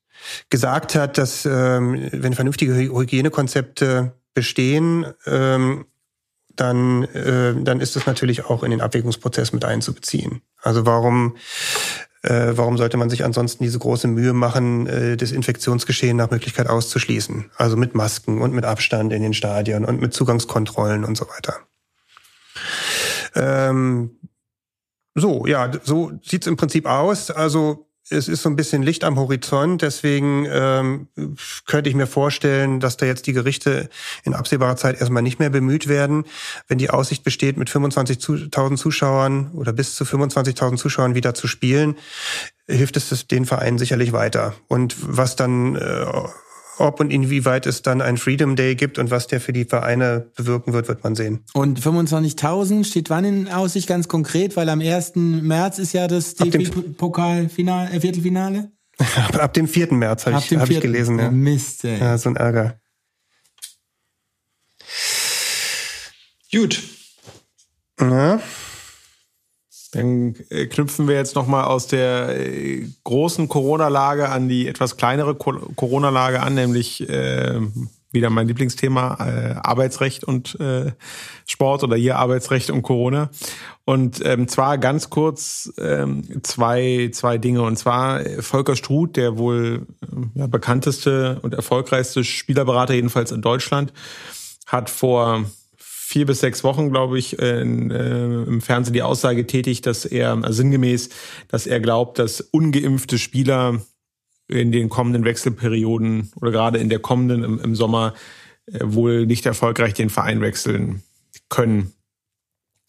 E: gesagt hat, dass ähm, wenn vernünftige Hy- Hygienekonzepte bestehen, ähm, dann, äh, dann ist das natürlich auch in den Abwägungsprozess mit einzubeziehen. Also warum, äh, warum sollte man sich ansonsten diese große Mühe machen, äh, das Infektionsgeschehen nach Möglichkeit auszuschließen? Also mit Masken und mit Abstand in den Stadien und mit Zugangskontrollen und so weiter. Ähm, so, ja, so sieht's im Prinzip aus. Also es ist so ein bisschen Licht am Horizont, deswegen ähm, könnte ich mir vorstellen, dass da jetzt die Gerichte in absehbarer Zeit erstmal nicht mehr bemüht werden. Wenn die Aussicht besteht, mit 25.000 Zuschauern oder bis zu 25.000 Zuschauern wieder zu spielen, hilft es den Vereinen sicherlich weiter. Und was dann, äh, ob und inwieweit es dann ein Freedom Day gibt und was der für die Vereine bewirken wird, wird man sehen.
C: Und 25.000 steht wann in Aussicht ganz konkret? Weil am 1. März ist ja das DFB-Pokalfinale, äh, Viertelfinale.
E: Ab, ab dem 4. März habe
C: Ab
E: ich, hab ich
C: 4..
E: gelesen. Ja.
C: Mist, ey.
E: ja, so ein Ärger.
D: gut.
E: Ja.
B: Dann äh, knüpfen wir jetzt nochmal aus der äh, großen Corona-Lage an die etwas kleinere Co Corona-Lage an, nämlich äh, wieder mein Lieblingsthema, äh, Arbeitsrecht und äh, Sport oder hier Arbeitsrecht und Corona. Und ähm, zwar ganz kurz ähm, zwei, zwei Dinge. Und zwar äh, Volker Struth, der wohl ja, bekannteste und erfolgreichste Spielerberater, jedenfalls in Deutschland, hat vor vier bis sechs Wochen, glaube ich, in, äh, im Fernsehen die Aussage tätigt, dass er also sinngemäß, dass er glaubt, dass ungeimpfte Spieler in den kommenden Wechselperioden oder gerade in der kommenden im, im Sommer äh, wohl nicht erfolgreich den Verein wechseln können.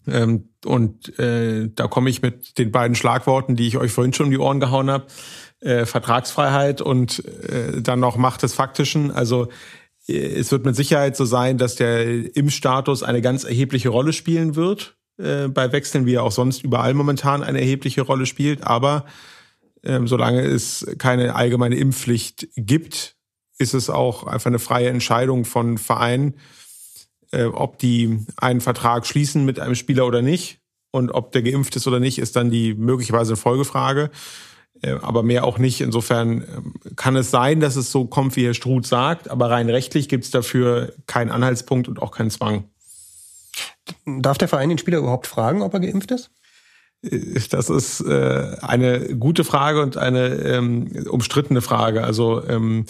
B: Ähm, und äh, da komme ich mit den beiden Schlagworten, die ich euch vorhin schon um die Ohren gehauen habe, äh, Vertragsfreiheit und äh, dann noch Macht des Faktischen. Also äh, es wird mit Sicherheit so sein, dass der Impfstatus eine ganz erhebliche Rolle spielen wird äh, bei Wechseln, wie er auch sonst überall momentan eine erhebliche Rolle spielt. Aber ähm, solange es keine allgemeine Impfpflicht gibt, ist es auch einfach eine freie Entscheidung von Vereinen, äh, ob die einen Vertrag schließen mit einem Spieler oder nicht. Und ob der geimpft ist oder nicht, ist dann die möglicherweise Folgefrage. Äh, aber mehr auch nicht. Insofern ähm, kann es sein, dass es so kommt, wie Herr Struth sagt, aber rein rechtlich gibt es dafür keinen Anhaltspunkt und auch keinen Zwang.
E: Darf der Verein den Spieler überhaupt fragen, ob er geimpft ist?
B: Das ist äh, eine gute Frage und eine ähm, umstrittene Frage. Also ähm,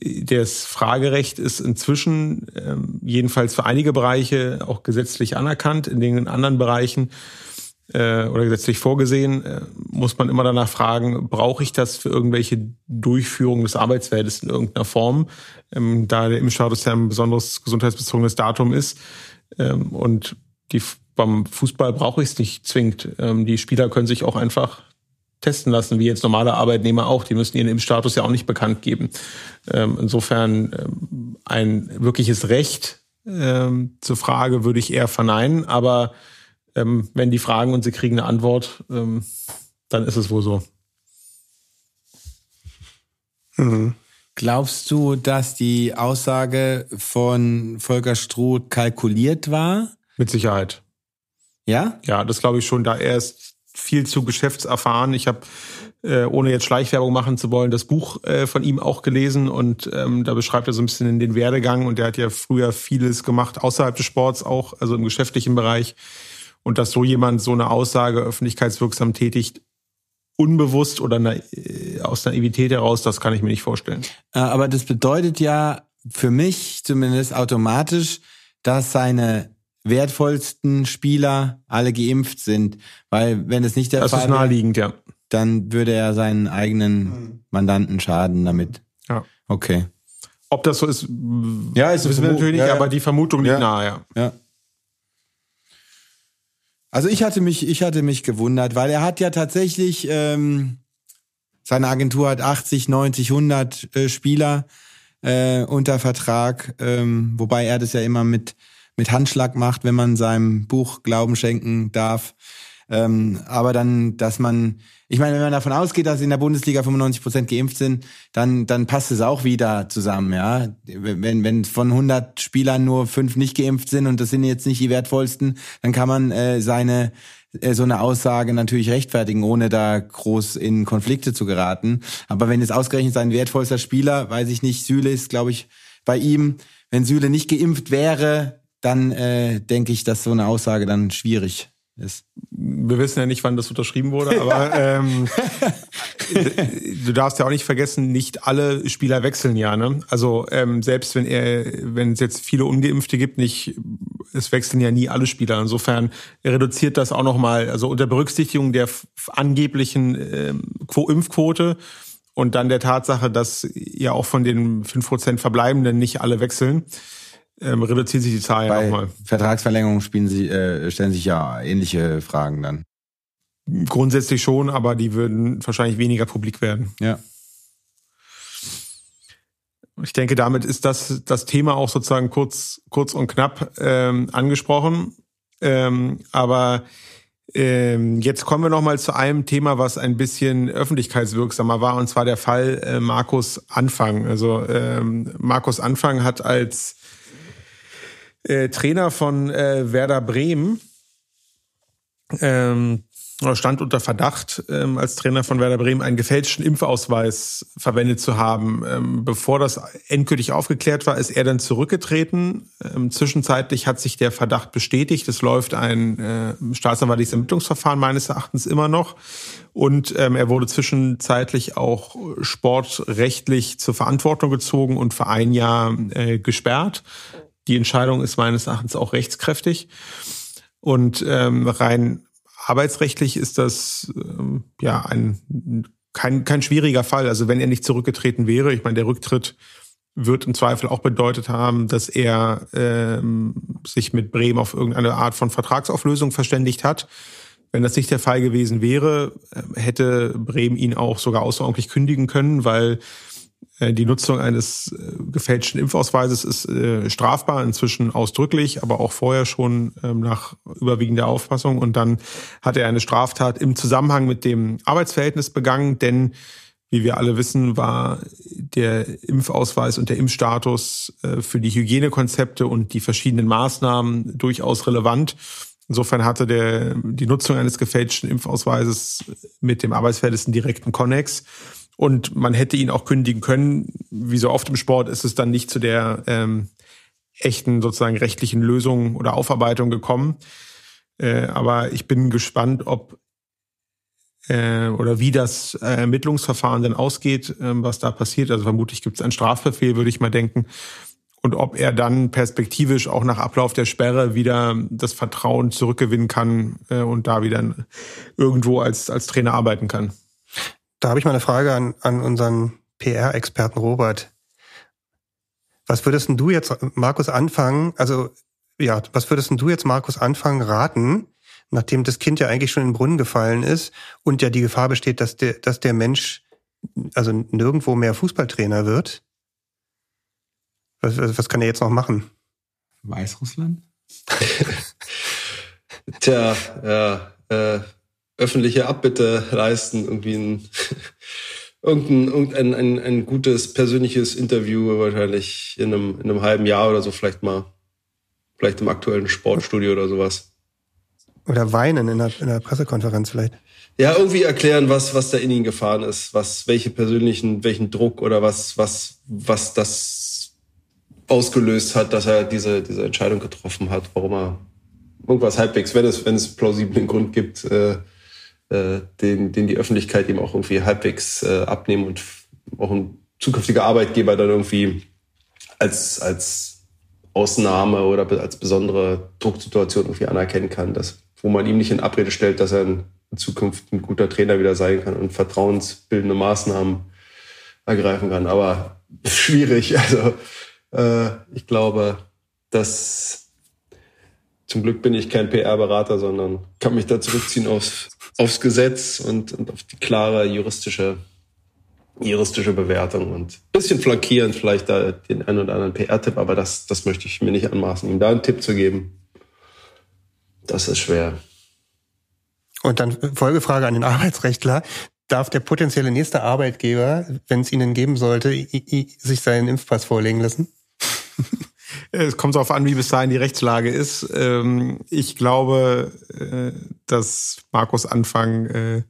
B: das Fragerecht ist inzwischen ähm, jedenfalls für einige Bereiche auch gesetzlich anerkannt. In den anderen Bereichen äh, oder gesetzlich vorgesehen, äh, muss man immer danach fragen, brauche ich das für irgendwelche Durchführung des Arbeitsfeldes in irgendeiner Form, ähm, da der Impfstatus ja ein besonderes gesundheitsbezogenes Datum ist. Ähm, und die, beim Fußball brauche ich es nicht zwingend. Ähm, die Spieler können sich auch einfach testen lassen, wie jetzt normale Arbeitnehmer auch. Die müssen ihren Impfstatus ja auch nicht bekannt geben. Ähm, insofern ähm, ein wirkliches Recht ähm, zur Frage würde ich eher verneinen, aber ähm, wenn die fragen und sie kriegen eine Antwort, ähm, dann ist es wohl so.
E: Mhm.
C: Glaubst du, dass die Aussage von Volker Struth kalkuliert war?
B: Mit Sicherheit.
C: Ja?
B: Ja, das glaube ich schon, da er ist viel zu geschäftserfahren. Ich habe, äh, ohne jetzt Schleichwerbung machen zu wollen, das Buch äh, von ihm auch gelesen und ähm, da beschreibt er so ein bisschen den Werdegang und der hat ja früher vieles gemacht, außerhalb des Sports auch, also im geschäftlichen Bereich. Und dass so jemand so eine Aussage öffentlichkeitswirksam tätigt, unbewusst oder na, äh, aus Naivität heraus, das kann ich mir nicht vorstellen.
C: Äh, Aber das bedeutet ja für mich zumindest automatisch, dass seine wertvollsten Spieler alle geimpft sind. Weil wenn es nicht der
B: Das
C: Fall
B: ist
C: wäre,
B: naheliegend, ja.
C: dann würde er seinen eigenen Mandanten schaden damit.
B: Ja.
C: Okay.
B: Ob das so ist,
C: Ja, ist
B: wissen wir natürlich nicht,
C: ja, ja.
B: aber die Vermutung liegt
C: Ja.
B: nahe, ja.
C: Ja. Also ich hatte mich, ich hatte mich gewundert, weil er hat ja tatsächlich, ähm, seine Agentur hat 80, 90, 100 äh, Spieler äh, unter Vertrag, ähm, wobei er das ja immer mit mit Handschlag macht, wenn man seinem Buch Glauben schenken darf. Ähm, aber dann, dass man, ich meine, wenn man davon ausgeht, dass in der Bundesliga 95 Prozent geimpft sind, dann, dann passt es auch wieder zusammen, ja. Wenn, wenn von 100 Spielern nur fünf nicht geimpft sind und das sind jetzt nicht die wertvollsten, dann kann man äh, seine, äh, so eine Aussage natürlich rechtfertigen, ohne da groß in Konflikte zu geraten. Aber wenn jetzt ausgerechnet sein wertvollster Spieler, weiß ich nicht, Süle ist, glaube ich, bei ihm, wenn Süle nicht geimpft wäre, dann äh, denke ich, dass so eine Aussage dann schwierig ist.
B: Wir wissen ja nicht, wann das unterschrieben wurde, aber ähm, du darfst ja auch nicht vergessen, nicht alle Spieler wechseln ja. Ne? Also ähm, selbst wenn er, wenn es jetzt viele Ungeimpfte gibt, nicht, es wechseln ja nie alle Spieler. Insofern reduziert das auch nochmal, also unter Berücksichtigung der angeblichen ähm, Quo- Impfquote und dann der Tatsache, dass ja auch von den 5% Verbleibenden nicht alle wechseln, ähm, reduziert sich die Zahl ja
C: Bei
B: nochmal.
C: Vertragsverlängerung spielen sie, äh, stellen sich ja ähnliche Fragen dann.
B: Grundsätzlich schon, aber die würden wahrscheinlich weniger publik werden.
C: Ja.
B: Ich denke, damit ist das das Thema auch sozusagen kurz kurz und knapp ähm, angesprochen. Ähm, aber ähm, jetzt kommen wir noch mal zu einem Thema, was ein bisschen öffentlichkeitswirksamer war, und zwar der Fall äh, Markus Anfang. Also ähm, Markus Anfang hat als äh, Trainer von äh, Werder Bremen ähm, stand unter Verdacht, ähm, als Trainer von Werder Bremen einen gefälschten Impfausweis verwendet zu haben. Ähm, bevor das endgültig aufgeklärt war, ist er dann zurückgetreten. Ähm, zwischenzeitlich hat sich der Verdacht bestätigt. Es läuft ein äh, staatsanwaltliches Ermittlungsverfahren meines Erachtens immer noch. Und ähm, er wurde zwischenzeitlich auch sportrechtlich zur Verantwortung gezogen und für ein Jahr äh, gesperrt. Die Entscheidung ist meines Erachtens auch rechtskräftig. Und ähm, rein arbeitsrechtlich ist das ähm, ja ein kein, kein schwieriger Fall. Also wenn er nicht zurückgetreten wäre, ich meine, der Rücktritt wird im Zweifel auch bedeutet haben, dass er ähm, sich mit Bremen auf irgendeine Art von Vertragsauflösung verständigt hat. Wenn das nicht der Fall gewesen wäre, äh, hätte Bremen ihn auch sogar außerordentlich kündigen können, weil die Nutzung eines äh, gefälschten Impfausweises ist äh, strafbar, inzwischen ausdrücklich, aber auch vorher schon ähm, nach überwiegender Auffassung. Und dann hat er eine Straftat im Zusammenhang mit dem Arbeitsverhältnis begangen, denn wie wir alle wissen, war der Impfausweis und der Impfstatus äh, für die Hygienekonzepte und die verschiedenen Maßnahmen durchaus relevant. Insofern hatte der, die Nutzung eines gefälschten Impfausweises mit dem Arbeitsverhältnis einen direkten Konnex. Und man hätte ihn auch kündigen können. Wie so oft im Sport ist es dann nicht zu der ähm, echten sozusagen rechtlichen Lösung oder Aufarbeitung gekommen. Äh, aber ich bin gespannt, ob äh, oder wie das äh, Ermittlungsverfahren dann ausgeht, ähm, was da passiert. Also vermutlich gibt es einen Strafbefehl, würde ich mal denken. Und ob er dann perspektivisch auch nach Ablauf der Sperre wieder das Vertrauen zurückgewinnen kann äh, und da wieder irgendwo als, als Trainer arbeiten kann.
E: Da habe ich mal eine Frage an, an unseren PR-Experten Robert. Was würdest denn du jetzt, Markus, anfangen? Also, ja, was würdest denn du jetzt, Markus, anfangen, raten, nachdem das Kind ja eigentlich schon in den Brunnen gefallen ist und ja die Gefahr besteht, dass der, dass der Mensch also nirgendwo mehr Fußballtrainer wird? Was, was kann er jetzt noch machen?
C: Weißrussland?
D: Tja, ja, äh, öffentliche Abbitte leisten, irgendwie ein, irgendein, irgendein ein, ein gutes persönliches Interview wahrscheinlich in einem, in einem halben Jahr oder so vielleicht mal, vielleicht im aktuellen Sportstudio oder sowas.
E: Oder weinen in der, in der Pressekonferenz vielleicht.
D: Ja, irgendwie erklären, was, was da in ihn gefahren ist, was, welche persönlichen, welchen Druck oder was, was, was das ausgelöst hat, dass er diese, diese Entscheidung getroffen hat, warum er irgendwas halbwegs, wenn es, wenn es plausiblen Grund gibt, äh, äh, den, den die Öffentlichkeit ihm auch irgendwie halbwegs äh, abnehmen und auch ein zukünftiger Arbeitgeber dann irgendwie als, als Ausnahme oder als besondere Drucksituation irgendwie anerkennen kann, dass, wo man ihm nicht in Abrede stellt, dass er in Zukunft ein guter Trainer wieder sein kann und vertrauensbildende Maßnahmen ergreifen kann. Aber schwierig. Also äh, ich glaube, dass zum Glück bin ich kein PR-Berater, sondern kann mich da zurückziehen aufs, aufs Gesetz und, und auf die klare juristische, juristische Bewertung und bisschen flankierend vielleicht da den einen oder anderen PR-Tipp, aber das, das möchte ich mir nicht anmaßen, ihm da einen Tipp zu geben. Das ist schwer.
E: Und dann Folgefrage an den Arbeitsrechtler. Darf der potenzielle nächste Arbeitgeber, wenn es ihnen geben sollte, sich seinen Impfpass vorlegen lassen?
B: Es kommt darauf an, wie bis dahin die Rechtslage ist. Ähm, ich glaube, äh, dass Markus Anfang äh,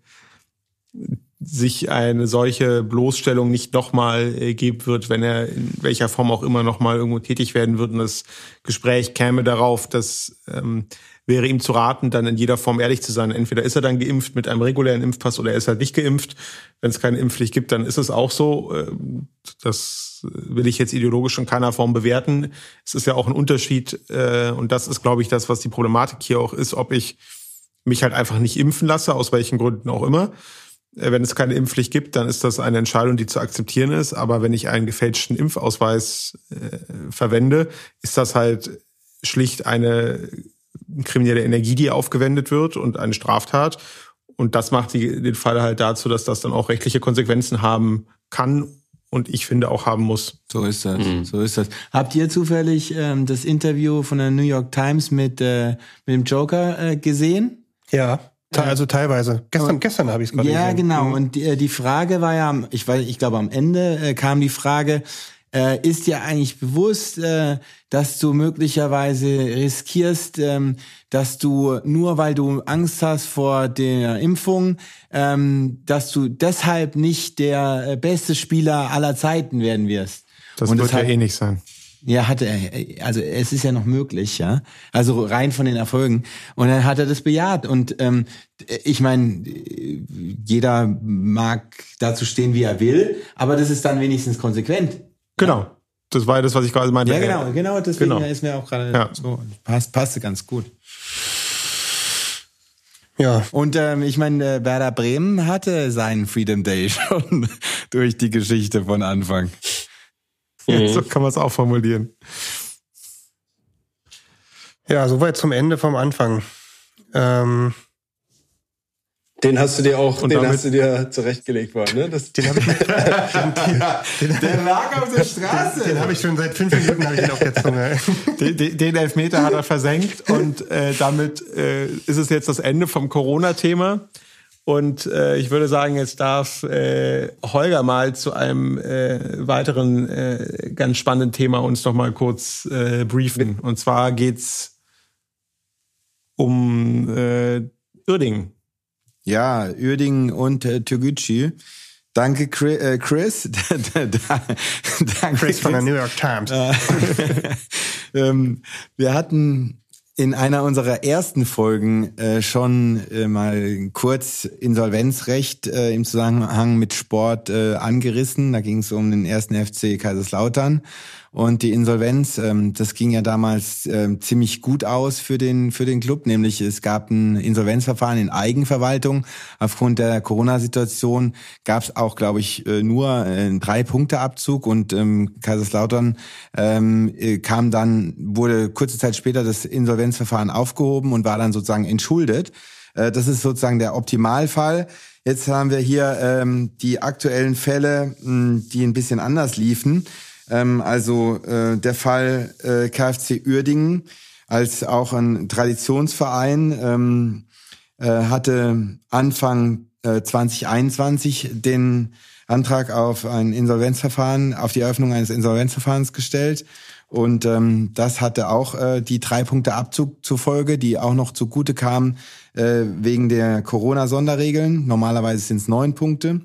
B: sich eine solche Bloßstellung nicht nochmal äh, geben wird, wenn er in welcher Form auch immer nochmal irgendwo tätig werden wird. Und das Gespräch käme darauf, dass ähm, wäre ihm zu raten, dann in jeder Form ehrlich zu sein. Entweder ist er dann geimpft mit einem regulären Impfpass oder er ist halt nicht geimpft. Wenn es keine Impfpflicht gibt, dann ist es auch so. Ähm, das will ich jetzt ideologisch in keiner Form bewerten. Es ist ja auch ein Unterschied äh, und das ist, glaube ich, das, was die Problematik hier auch ist, ob ich mich halt einfach nicht impfen lasse, aus welchen Gründen auch immer. Äh, wenn es keine Impfpflicht gibt, dann ist das eine Entscheidung, die zu akzeptieren ist. Aber wenn ich einen gefälschten Impfausweis äh, verwende, ist das halt schlicht eine kriminelle Energie, die aufgewendet wird und eine Straftat. Und das macht die, den Fall halt dazu, dass das dann auch rechtliche Konsequenzen haben kann und ich finde auch haben muss.
C: So ist das. Mhm. So ist das. Habt ihr zufällig ähm, das Interview von der New York Times mit, äh, mit dem Joker äh, gesehen?
E: Ja. Also teilweise. Gestern, gestern habe ich es gerade
C: Ja, gesehen. genau. Mhm. Und die, äh, die Frage war ja, ich weiß, ich glaube am Ende äh, kam die Frage, äh, ist dir eigentlich bewusst, äh, dass du möglicherweise riskierst, ähm, dass du nur weil du Angst hast vor der Impfung, ähm, dass du deshalb nicht der äh, beste Spieler aller Zeiten werden wirst.
B: Das Und wird ja eh nicht sein.
C: Ja, hatte er, also es ist ja noch möglich, ja. Also rein von den Erfolgen. Und dann hat er das bejaht. Und ähm, ich meine, jeder mag dazu stehen, wie er will, aber das ist dann wenigstens konsequent.
B: Genau. Das war ja das, was ich gerade meinte.
C: Ja, genau, genau, deswegen genau. ist mir auch gerade ja. so, passt, passte ganz gut. Ja. Und ähm, ich meine, äh, Werder Bremen hatte seinen Freedom Day schon durch die Geschichte von Anfang.
B: Ja, so kann man es auch formulieren.
E: Ja, soweit zum Ende vom Anfang. Ähm,
D: den hast du dir auch, und den damit, hast du dir zurechtgelegt worden, ne? Das,
E: den habe ich,
C: den, den, der lag auf der Straße.
E: Den, den habe ich schon seit fünf Minuten habe ich ihn auf der Zunge.
B: Den, den Elfmeter hat er versenkt und äh, damit äh, ist es jetzt das Ende vom Corona-Thema. Und äh, ich würde sagen, jetzt darf äh, Holger mal zu einem äh, weiteren äh, ganz spannenden Thema uns noch mal kurz äh, briefen. Und zwar geht's um äh, Uerdingen.
C: Ja, Uerdingen und äh, Toguchi. Danke, äh, Chris.
E: Danke, Chris von der New York Times.
C: ähm, wir hatten in einer unserer ersten Folgen äh, schon äh, mal kurz Insolvenzrecht äh, im Zusammenhang mit Sport äh, angerissen. Da ging es um den ersten FC Kaiserslautern. Und die Insolvenz, ähm, das ging ja damals ähm, ziemlich gut aus für den, für den Club, nämlich es gab ein Insolvenzverfahren in Eigenverwaltung. Aufgrund der Corona-Situation gab es auch, glaube ich, äh, nur äh, einen Drei-Punkte-Abzug und ähm, Kaiserslautern ähm, äh, kam dann, wurde kurze Zeit später das Insolvenzverfahren aufgehoben und war dann sozusagen entschuldet. Äh, das ist sozusagen der Optimalfall. Jetzt haben wir hier ähm, die aktuellen Fälle, mh, die ein bisschen anders liefen. Ähm, also äh, der Fall äh, KfC Uerdingen als auch ein Traditionsverein ähm, äh, hatte Anfang äh, 2021 den Antrag auf ein Insolvenzverfahren, auf die Eröffnung eines Insolvenzverfahrens gestellt. Und ähm, das hatte auch äh, die drei Punkte Abzug zur Folge, die auch noch zugute kamen äh, wegen der Corona-Sonderregeln. Normalerweise sind es neun Punkte.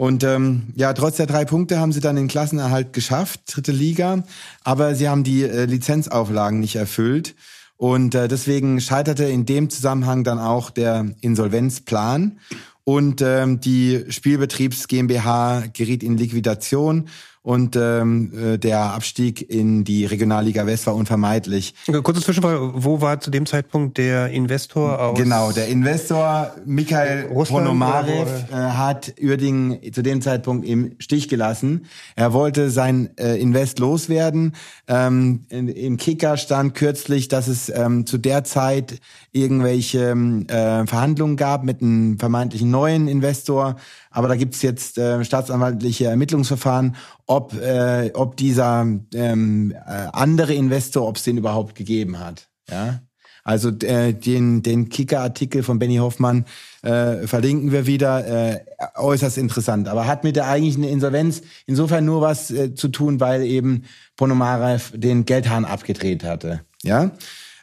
C: Und ähm, ja, trotz der drei Punkte haben sie dann den Klassenerhalt geschafft, dritte Liga, aber sie haben die äh, Lizenzauflagen nicht erfüllt. Und äh, deswegen scheiterte in dem Zusammenhang dann auch der Insolvenzplan. Und ähm, die Spielbetriebs GmbH geriet in Liquidation und ähm, äh, der Abstieg in die Regionalliga West war unvermeidlich.
E: Kurze Zwischenfrage, wo war zu dem Zeitpunkt der Investor aus?
C: Genau, der Investor Mikhail Ponomarev äh, hat Uerdingen zu dem Zeitpunkt im Stich gelassen. Er wollte sein äh, Invest loswerden. Ähm, in, Im Kicker stand kürzlich, dass es ähm, zu der Zeit irgendwelche äh, Verhandlungen gab mit einem vermeintlichen neuen Investor. Aber da gibt's jetzt äh, staatsanwaltliche Ermittlungsverfahren, ob, äh, ob dieser ähm, äh, andere Investor, ob es den überhaupt gegeben hat. Ja. Also äh, den, den Kicker-Artikel von Benny Hoffmann äh, verlinken wir wieder. Äh, äußerst interessant. Aber hat mit der eigentlichen Insolvenz insofern nur was äh, zu tun, weil eben Ponomarev den Geldhahn abgedreht hatte. Ja.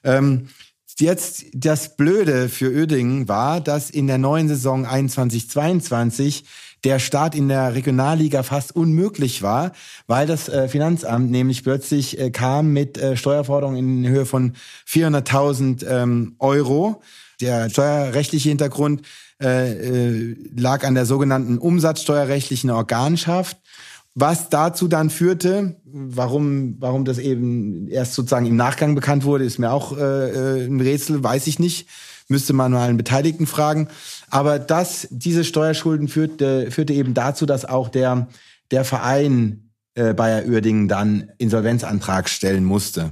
C: Ähm, Jetzt das Blöde für Uerdingen war, dass in der neuen Saison 21/22 der Start in der Regionalliga fast unmöglich war, weil das äh, Finanzamt nämlich plötzlich äh, kam mit äh, Steuerforderungen in Höhe von 400.000 ähm, Euro. Der steuerrechtliche Hintergrund lag an der sogenannten umsatzsteuerrechtlichen Organschaft was dazu dann führte, warum, warum das eben erst sozusagen im Nachgang bekannt wurde, ist mir auch äh, ein Rätsel, weiß ich nicht. Müsste man mal einen Beteiligten fragen. Aber das, diese Steuerschulden führte, führte eben dazu, dass auch der, der Verein äh, Bayer Uerdingen dann Insolvenzantrag stellen musste.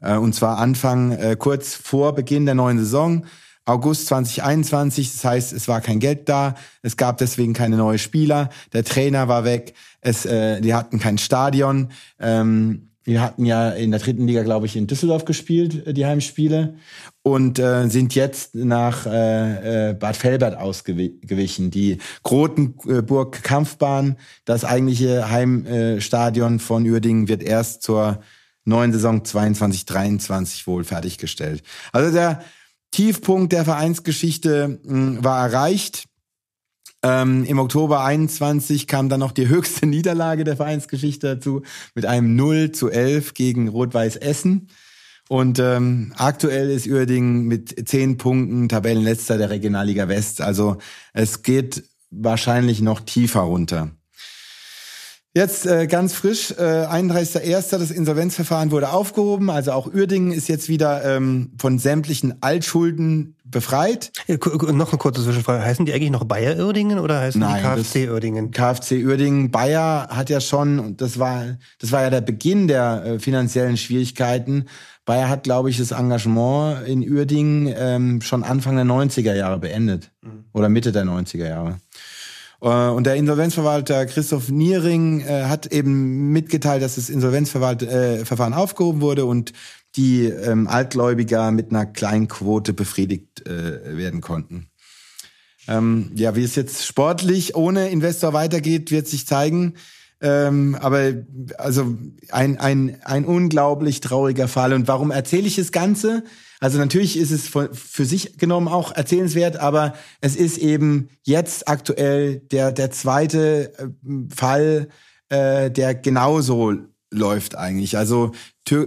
C: Äh, und zwar Anfang, äh, kurz vor Beginn der neuen Saison. August 2021, das heißt, es war kein Geld da, es gab deswegen keine neuen Spieler, der Trainer war weg, es, äh, die hatten kein Stadion. Ähm, wir hatten ja in der dritten Liga, glaube ich, in Düsseldorf gespielt, äh, die Heimspiele, und äh, sind jetzt nach äh, äh, Bad Felbert ausgewichen. Die Grotenburg Kampfbahn, das eigentliche Heimstadion von Uerdingen, wird erst zur neuen Saison 22-23 wohl fertiggestellt. Also der Tiefpunkt der Vereinsgeschichte mh, war erreicht. Ähm, Im Oktober 21 kam dann noch die höchste Niederlage der Vereinsgeschichte dazu mit einem 0 zu 11 gegen Rot-Weiß Essen. Und ähm, aktuell ist Uerdingen mit zehn Punkten Tabellenletzter der Regionalliga West. Also es geht wahrscheinlich noch tiefer runter. Jetzt äh, ganz frisch, äh, 31.01. das Insolvenzverfahren wurde aufgehoben. Also auch Uerdingen ist jetzt wieder ähm, von sämtlichen Altschulden befreit.
E: Ja, noch eine kurze Zwischenfrage. Heißen die eigentlich noch Bayer Uerdingen oder heißen
C: Nein,
E: die KfC Uerdingen?
C: KfC Uerdingen. Bayer hat ja schon, und das war, das war ja der Beginn der äh, finanziellen Schwierigkeiten. Bayer hat, glaube ich, das Engagement in Uerdingen ähm, schon Anfang der 90er Jahre beendet. Mhm. Oder Mitte der 90er Jahre. Äh, und der Insolvenzverwalter Christoph Niering äh, hat eben mitgeteilt, dass das Insolvenzverfahren äh, aufgehoben wurde und die ähm, Altgläubiger mit einer kleinen Quote befriedigt werden konnten. Ähm, ja, wie es jetzt sportlich ohne Investor weitergeht, wird sich zeigen. Ähm, aber also ein, ein, ein unglaublich trauriger Fall. Und warum erzähle ich das Ganze? Also natürlich ist es für sich genommen auch erzählenswert, aber es ist eben jetzt aktuell der, der zweite äh, Fall, äh, der genauso läuft eigentlich. Also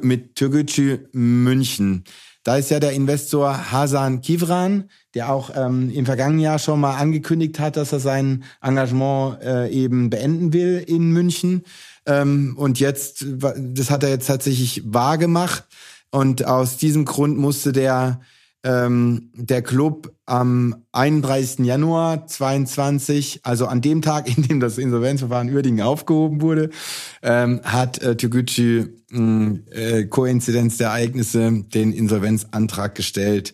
C: mit Türkgücü München. Da ist ja der Investor Hasan Kivran, der auch ähm, im vergangenen Jahr schon mal angekündigt hat, dass er sein Engagement äh, eben beenden will in München. Ähm, und jetzt, das hat er jetzt tatsächlich wahr gemacht. Und aus diesem Grund musste der, ähm, der Club am 31. Januar 22, also an dem Tag, in dem das Insolvenzverfahren Uerdingen aufgehoben wurde, ähm, hat äh, Toguchi äh, Koinzidenz der Ereignisse den Insolvenzantrag gestellt.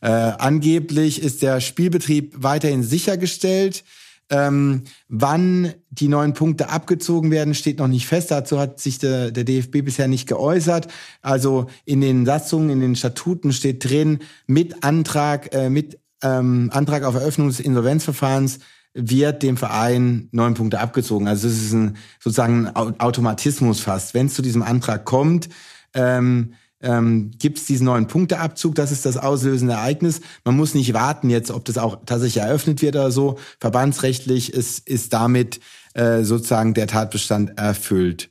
C: Äh, angeblich ist der Spielbetrieb weiterhin sichergestellt. Ähm, wann die neuen Punkte abgezogen werden, steht noch nicht fest. Dazu hat sich der, der DFB bisher nicht geäußert. Also in den Satzungen, in den Statuten steht drin, mit Antrag, äh, mit ähm, Antrag auf Eröffnung des Insolvenzverfahrens wird dem Verein neun Punkte abgezogen. Also es ist ein sozusagen ein Au- Automatismus fast. Wenn es zu diesem Antrag kommt, ähm, ähm, gibt es diesen neuen Punkteabzug. Das ist das auslösende Ereignis. Man muss nicht warten jetzt, ob das auch tatsächlich eröffnet wird oder so. Verbandsrechtlich ist, ist damit äh, sozusagen der Tatbestand erfüllt.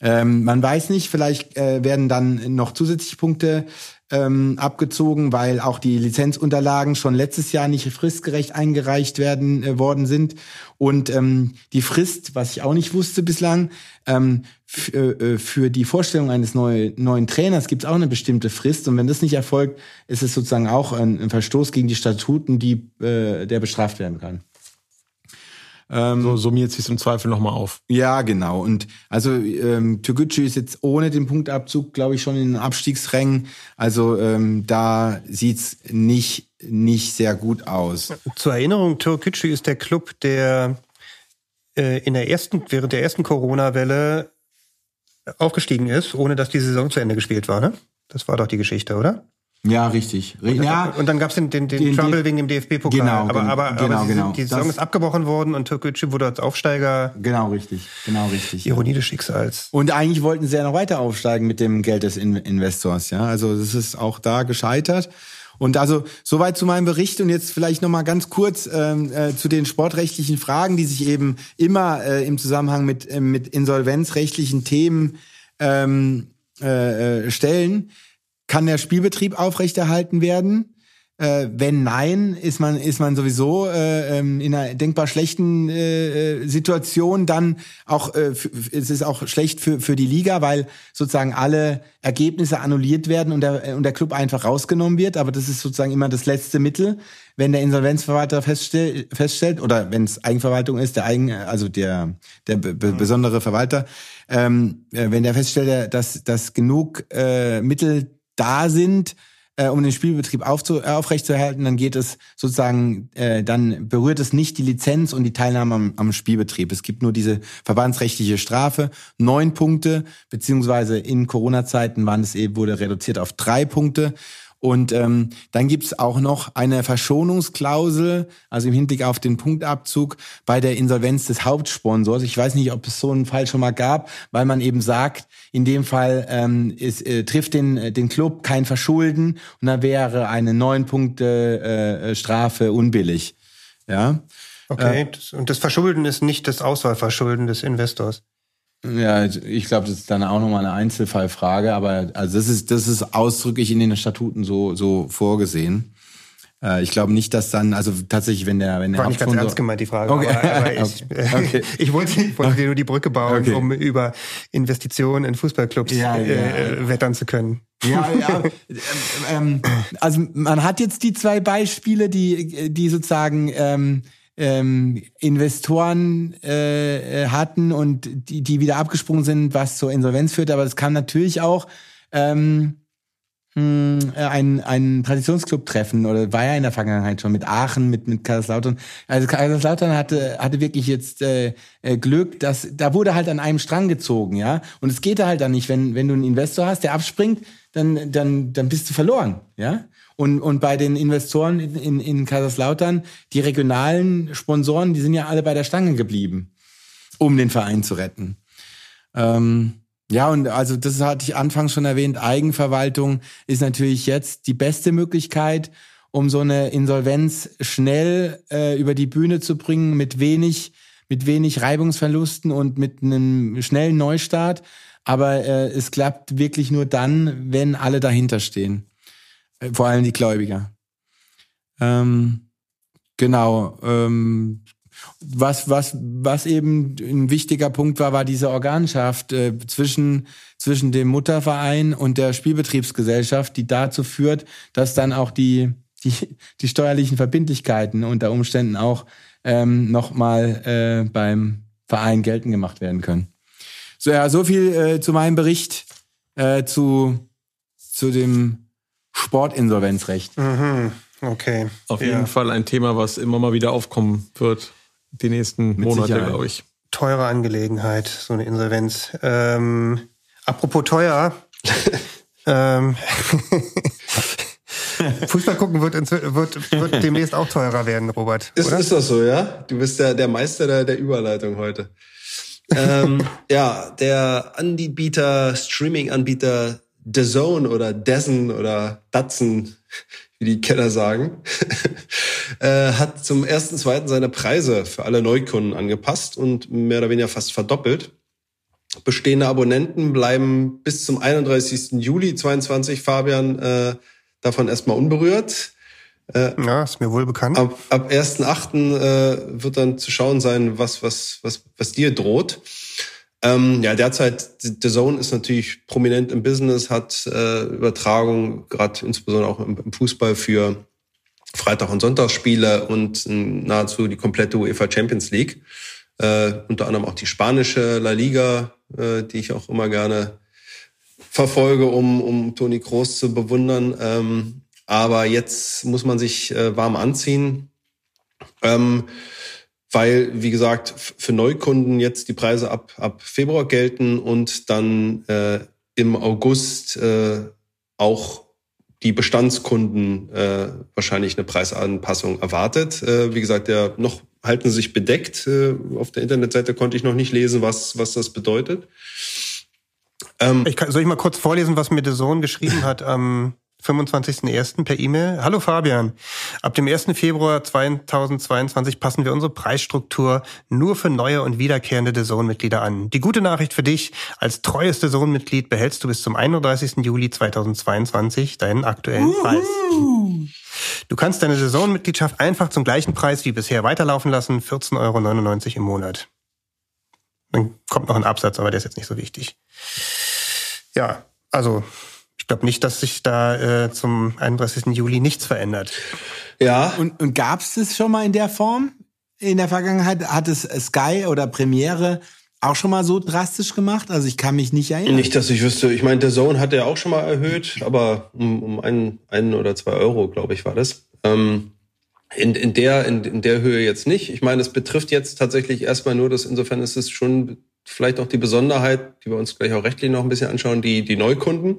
C: Ähm, man weiß nicht, vielleicht äh, werden dann noch zusätzliche Punkte ähm, abgezogen, weil auch die Lizenzunterlagen schon letztes Jahr nicht fristgerecht eingereicht werden äh, worden sind. Und ähm, die Frist, was ich auch nicht wusste bislang, ähm, f- äh, für die Vorstellung eines neu, neuen Trainers gibt es auch eine bestimmte Frist. Und wenn das nicht erfolgt, ist es sozusagen auch ein, ein Verstoß gegen die Statuten, die, äh, der bestraft werden kann. Ähm,
B: So summiert sich im Zweifel nochmal auf.
C: ja, genau. Und also ähm, Türkgücü ist jetzt ohne den Punktabzug, glaube ich, schon in den Abstiegsrängen. Also ähm, da sieht's nicht nicht sehr gut aus.
E: Zur Erinnerung, Türkgücü ist der Club, der äh, in der ersten, während der ersten Corona-Welle aufgestiegen ist, ohne dass die Saison zu Ende gespielt war, ne? Das war doch die Geschichte, oder?
C: Ja, richtig. Ri- Ja,
E: Und dann gab's den, den, den,
C: Den-
E: Trouble wegen dem DFB-Pokal.
C: Genau,
E: aber, aber,
C: genau,
E: aber
C: genau.
E: die Saison
C: Das-
E: ist abgebrochen worden und Türkgücü wurde als Aufsteiger
C: genau richtig, genau richtig.
E: Ironie des Schicksals.
C: Und eigentlich wollten sie ja noch weiter aufsteigen mit dem Geld des In Investors, ja. Also das ist auch da gescheitert. Und also soweit zu meinem Bericht und jetzt vielleicht noch mal ganz kurz ähm, äh, zu den sportrechtlichen Fragen, die sich eben immer äh, im Zusammenhang mit äh, mit insolvenzrechtlichen Themen ähm, äh, äh, stellen. Kann der Spielbetrieb aufrechterhalten werden? Äh, wenn nein, ist man ist man sowieso äh, ähm, in einer denkbar schlechten äh, äh, Situation. Dann auch äh, es ist auch schlecht für für die Liga, weil sozusagen alle Ergebnisse annulliert werden und der und der Club einfach rausgenommen wird. Aber das ist sozusagen immer das letzte Mittel, wenn der Insolvenzverwalter feststellt, feststellt oder wenn es Eigenverwaltung ist, der Eigen also der der be besondere Verwalter, ähm, äh, wenn der feststellt, dass dass genug äh, Mittel da sind äh, um den Spielbetrieb aufzu äh, aufrechtzuerhalten, dann geht es sozusagen, äh, dann berührt es nicht die Lizenz und die Teilnahme am, am Spielbetrieb. Es gibt nur diese verbandsrechtliche Strafe, neun Punkte, beziehungsweise in Corona-Zeiten waren es eben, wurde reduziert auf drei Punkte. Und ähm, dann gibt's auch noch eine Verschonungsklausel, also im Hinblick auf den Punktabzug bei der Insolvenz des Hauptsponsors. Ich weiß nicht, ob es so einen Fall schon mal gab, weil man eben sagt, in dem Fall ähm, ist, äh, trifft den, äh, den Club kein Verschulden und dann wäre eine neun Punkte äh, Strafe unbillig. Ja.
E: Okay, das, und das Verschulden ist nicht das Auswahlverschulden des Investors.
C: Ja, ich glaube, das ist dann auch nochmal eine Einzelfallfrage, aber also das ist, das ist ausdrücklich in den Statuten so, so vorgesehen. Äh, ich glaube nicht, dass dann, also tatsächlich, wenn der, wenn der
E: War nicht ganz ernst gemeint, die Frage.
C: Okay.
E: Aber, aber ich,
C: Okay.
E: ich wollte, wollte dir nur die Brücke bauen,
C: Okay.
E: um über Investitionen in Fußballclubs
C: Ja, ja.
E: äh, wettern zu können.
C: Ja, ja. ähm, ähm, also man hat jetzt die zwei Beispiele, die, die sozusagen ähm, ähm, Investoren äh, äh, hatten und die, die wieder abgesprungen sind, was zur Insolvenz führt. Aber es kann natürlich auch ähm, mh, ein, ein Traditionsclub treffen oder war ja in der Vergangenheit schon mit Aachen, mit, mit Kaiserslautern. Also Kaiserslautern hatte, hatte wirklich jetzt äh, äh, Glück, dass da wurde halt an einem Strang gezogen, ja. Und es geht da halt dann nicht, wenn, wenn du einen Investor hast, der abspringt, dann, dann, dann bist du verloren, ja. Und, und bei den Investoren in, in, in Kaiserslautern, die regionalen Sponsoren, die sind ja alle bei der Stange geblieben, um den Verein zu retten. Ähm, ja, und also das hatte ich anfangs schon erwähnt, Eigenverwaltung ist natürlich jetzt die beste Möglichkeit, um so eine Insolvenz schnell äh, über die Bühne zu bringen, mit wenig, mit wenig Reibungsverlusten und mit einem schnellen Neustart. Aber äh, es klappt wirklich nur dann, wenn alle dahinter stehen. Äh, Vor allem die Gläubiger. Ähm, genau. Ähm, was, was, was eben ein wichtiger Punkt war, war diese Organschaft äh, zwischen, zwischen dem Mutterverein und der Spielbetriebsgesellschaft, die dazu führt, dass dann auch die, die, die steuerlichen Verbindlichkeiten unter Umständen auch ähm, nochmal äh, beim Verein geltend gemacht werden können. So, ja, so viel äh, zu meinem Bericht äh, zu, zu dem Sportinsolvenzrecht.
E: Mhm. Okay.
B: Auf
E: Ja.
B: jeden Fall ein Thema, was immer mal wieder aufkommen wird. Die nächsten Monate,
C: Sicherheit.
B: glaube ich.
E: Teure Angelegenheit, so eine Insolvenz. Ähm, apropos teuer. ähm, Fußball gucken wird, wird, wird demnächst auch teurer werden, Robert.
D: Ist, ist das so, ja? Du bist der, der Meister der, der Überleitung heute. ähm, ja, der Anbieter, Streaming-Anbieter The Zone oder Dessen oder Datsen, wie die Kenner sagen, äh, hat zum ersten, zweiten seine Preise für alle Neukunden angepasst und mehr oder weniger fast verdoppelt. Bestehende Abonnenten bleiben bis zum 31. Juli 22, Fabian, äh, davon erstmal unberührt.
E: Äh, ja, ist mir wohl bekannt.
D: Ab, ab 1.8. Äh, wird dann zu schauen sein, was, was, was, was dir droht. Ähm, ja, derzeit, The Zone ist natürlich prominent im Business, hat äh, Übertragung, gerade insbesondere auch im, im, Fußball für Freitag- und Sonntagsspiele und nahezu die komplette UEFA Champions League. Äh, unter anderem auch die spanische La Liga, äh, die ich auch immer gerne verfolge, um, um Toni Kroos zu bewundern. Ähm, aber jetzt muss man sich äh, warm anziehen. Ähm, weil, wie gesagt, für Neukunden jetzt die Preise ab, ab Februar gelten und dann äh, im August äh, auch die Bestandskunden äh, wahrscheinlich eine Preisanpassung erwartet. Äh, wie gesagt, der noch halten sich bedeckt. Äh, auf der Internetseite konnte ich noch nicht lesen, was, was das bedeutet.
E: Ähm, ich kann, soll ich mal kurz vorlesen, was mir der Sohn geschrieben hat am 25.01. per E-Mail. Hallo Fabian. Ab dem 1. Februar 2022 passen wir unsere Preisstruktur nur für neue und wiederkehrende The Zone-Mitglieder an. Die gute Nachricht für dich, als treues The Zone-Mitglied behältst du bis zum 31. Juli 2022 deinen aktuellen Uhu. Preis. Du kannst deine Saisonmitgliedschaft einfach zum gleichen Preis wie bisher weiterlaufen lassen, 14,99 Euro im Monat. Dann kommt noch ein Absatz, aber der ist jetzt nicht so wichtig. Ja, also ich glaube nicht, dass sich da äh, zum 31. Juli nichts verändert.
C: Ja. Und, und gab es das schon mal in der Form? In der Vergangenheit hat es Sky oder Premiere auch schon mal so drastisch gemacht? Also ich kann mich nicht erinnern.
D: Nicht, dass ich wüsste. Ich meine, der Zone hat er auch schon mal erhöht, aber um, um einen, einen oder zwei Euro, glaube ich, war das. Ähm, in, in, der, in, in der Höhe jetzt nicht. Ich meine, es betrifft jetzt tatsächlich erstmal nur das, insofern ist es schon vielleicht auch die Besonderheit, die wir uns gleich auch rechtlich noch ein bisschen anschauen, die, die Neukunden.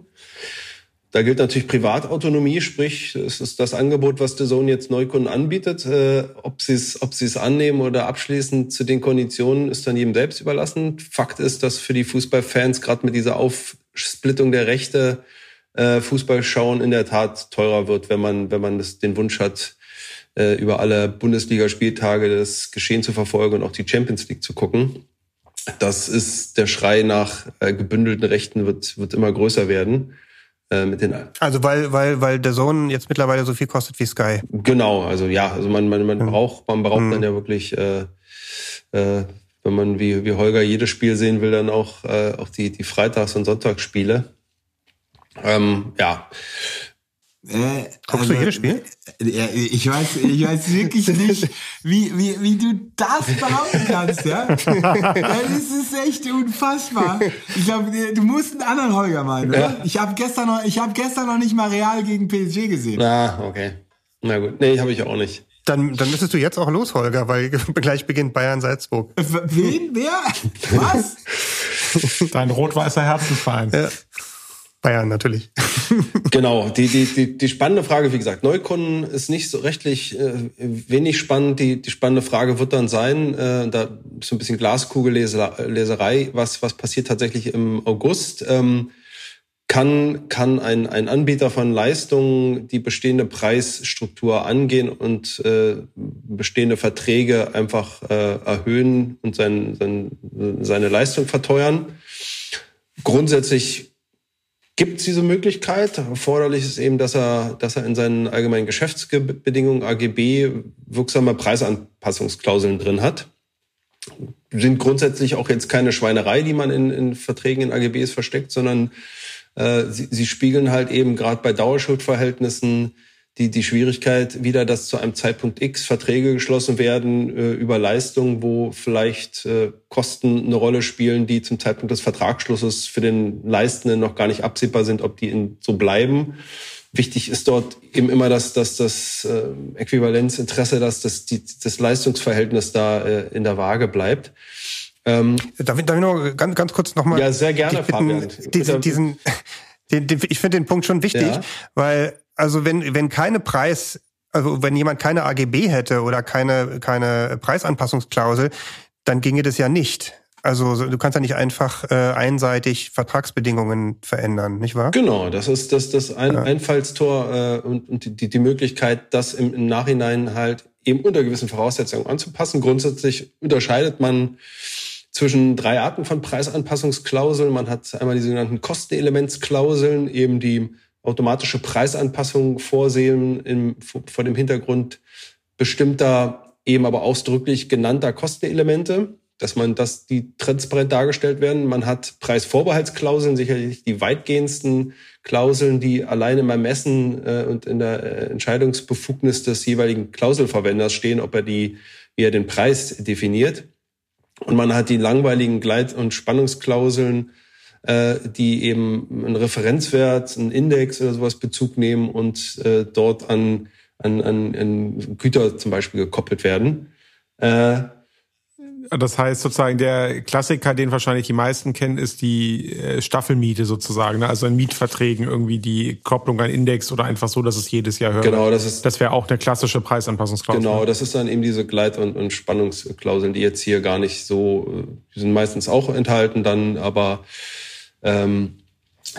D: Da gilt natürlich Privatautonomie, sprich, es ist das Angebot, was der Sohn jetzt Neukunden anbietet. Äh, ob sie es ob sie es annehmen oder abschließen zu den Konditionen, ist dann jedem selbst überlassen. Fakt ist, dass für die Fußballfans gerade mit dieser Aufsplittung der Rechte äh, Fußball schauen in der Tat teurer wird, wenn man wenn man das, den Wunsch hat, äh, über alle Bundesligaspieltage das Geschehen zu verfolgen und auch die Champions League zu gucken. Das ist der Schrei nach äh, gebündelten Rechten wird wird immer größer werden.
E: Äh, mit den also weil weil weil der Sohn jetzt mittlerweile so viel kostet wie Sky.
D: Genau, also ja, also man man, man braucht man braucht mhm. dann ja wirklich äh, äh, wenn man wie wie Holger jedes Spiel sehen will, dann auch äh, auch die die Freitags- und Sonntagsspiele. Ähm, ja,
C: äh, Guckst also, du jedes Spiel? Äh, ich weiß, ich weiß wirklich nicht, wie, wie, wie du das behaupten kannst, ja? das ist echt unfassbar. Ich glaube, du musst einen anderen Holger meinen, oder? Ja. Ich habe gestern noch, ich habe gestern noch nicht mal Real gegen PSG gesehen.
D: Ah, okay. Na gut. Nee, habe ich auch nicht.
E: Dann, dann müsstest du jetzt auch los, Holger, weil gleich beginnt Bayern Salzburg.
C: Wen? Wer? Was?
B: Dein rot-weißer Herzensverein. Ja.
E: Bayern natürlich.
D: genau, die, die, die, die spannende Frage, wie gesagt, Neukunden ist nicht so rechtlich äh, wenig spannend. Die, die spannende Frage wird dann sein, äh, da so ein bisschen Glaskugelleserei, was, was passiert tatsächlich im August. Ähm, kann, kann ein, ein Anbieter von Leistungen die bestehende Preisstruktur angehen und äh, bestehende Verträge einfach äh, erhöhen und sein, sein, seine Leistung verteuern? Grundsätzlich gibt es diese Möglichkeit. Erforderlich ist eben, dass er, dass er in seinen allgemeinen Geschäftsbedingungen AGB wirksame Preisanpassungsklauseln drin hat. Sind grundsätzlich auch jetzt keine Schweinerei, die man in, in Verträgen in AGBs versteckt, sondern äh, sie, sie spiegeln halt eben gerade bei Dauerschuldverhältnissen die, die Schwierigkeit wieder, dass zu einem Zeitpunkt X Verträge geschlossen werden äh, über Leistungen, wo vielleicht äh, Kosten eine Rolle spielen, die zum Zeitpunkt des Vertragsschlusses für den Leistenden noch gar nicht absehbar sind, ob die in, so bleiben. Wichtig ist dort eben immer, dass, dass das äh, Äquivalenzinteresse, dass das, die, das Leistungsverhältnis da äh, in der Waage bleibt.
E: Ähm, darf, ich, darf ich noch ganz, ganz kurz nochmal...
D: Ja, sehr gerne,
E: die, Fabian. Diesen, diesen, den, den, ich finde den Punkt schon wichtig, ja. weil Also wenn, wenn keine Preis, also wenn jemand keine AGB hätte oder keine, keine Preisanpassungsklausel, dann ginge das ja nicht. Also du kannst ja nicht einfach äh, einseitig Vertragsbedingungen verändern, nicht wahr?
D: Genau, das ist das, das ein ja. Einfallstor äh, und, und die, die Möglichkeit, das im, im Nachhinein halt eben unter gewissen Voraussetzungen anzupassen. Grundsätzlich unterscheidet man zwischen drei Arten von Preisanpassungsklauseln. Man hat einmal die sogenannten Kostenelementsklauseln, eben die automatische Preisanpassungen vorsehen im, vor dem Hintergrund bestimmter, eben aber ausdrücklich genannter Kostenelemente, dass man, dass die transparent dargestellt werden. Man hat Preisvorbehaltsklauseln, sicherlich die weitgehendsten Klauseln, die alleine beim Messen äh, und in der äh, Entscheidungsbefugnis des jeweiligen Klauselverwenders stehen, ob er die, wie er den Preis definiert. Und man hat die langweiligen Gleit- und Spannungsklauseln, äh, die eben einen Referenzwert, einen Index oder sowas Bezug nehmen und äh, dort an, an, an, an Güter zum Beispiel gekoppelt werden. Äh,
B: das heißt sozusagen, der Klassiker, den wahrscheinlich die meisten kennen, ist die äh, Staffelmiete sozusagen. Ne? Also in Mietverträgen irgendwie die Kopplung an Index oder einfach so, dass es jedes Jahr hört.
D: Genau, das ist.
B: Das wäre auch eine klassische Preisanpassungsklausel.
D: Genau, das ist dann eben diese Gleit- und, und Spannungsklauseln, die jetzt hier gar nicht so, äh, die sind meistens auch enthalten dann, aber ähm,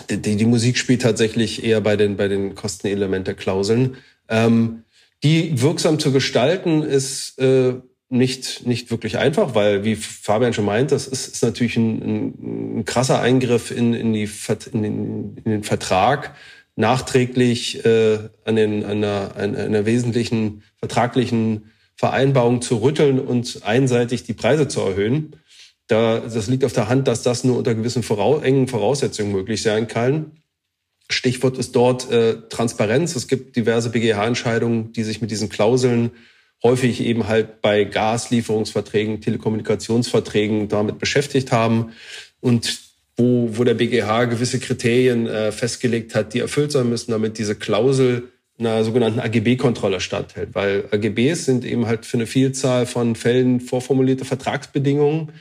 D: die, die Musik spielt tatsächlich eher bei den, bei den Kostenelemente-Klauseln. Ähm, die wirksam zu gestalten ist äh, nicht, nicht wirklich einfach, weil, wie Fabian schon meint, das ist, ist natürlich ein, ein krasser Eingriff in, in, die, in, den, in den Vertrag, nachträglich äh, an, den, an, einer, an einer wesentlichen vertraglichen Vereinbarung zu rütteln und einseitig die Preise zu erhöhen. Da, das liegt auf der Hand, dass das nur unter gewissen voraus, engen Voraussetzungen möglich sein kann. Stichwort ist dort äh, Transparenz. Es gibt diverse BGH-Entscheidungen, die sich mit diesen Klauseln häufig eben halt bei Gaslieferungsverträgen, Telekommunikationsverträgen damit beschäftigt haben und wo, wo der BGH gewisse Kriterien äh, festgelegt hat, die erfüllt sein müssen, damit diese Klausel einer sogenannten AGB-Kontrolle standhält. Weil AGBs sind eben halt für eine Vielzahl von Fällen vorformulierte Vertragsbedingungen,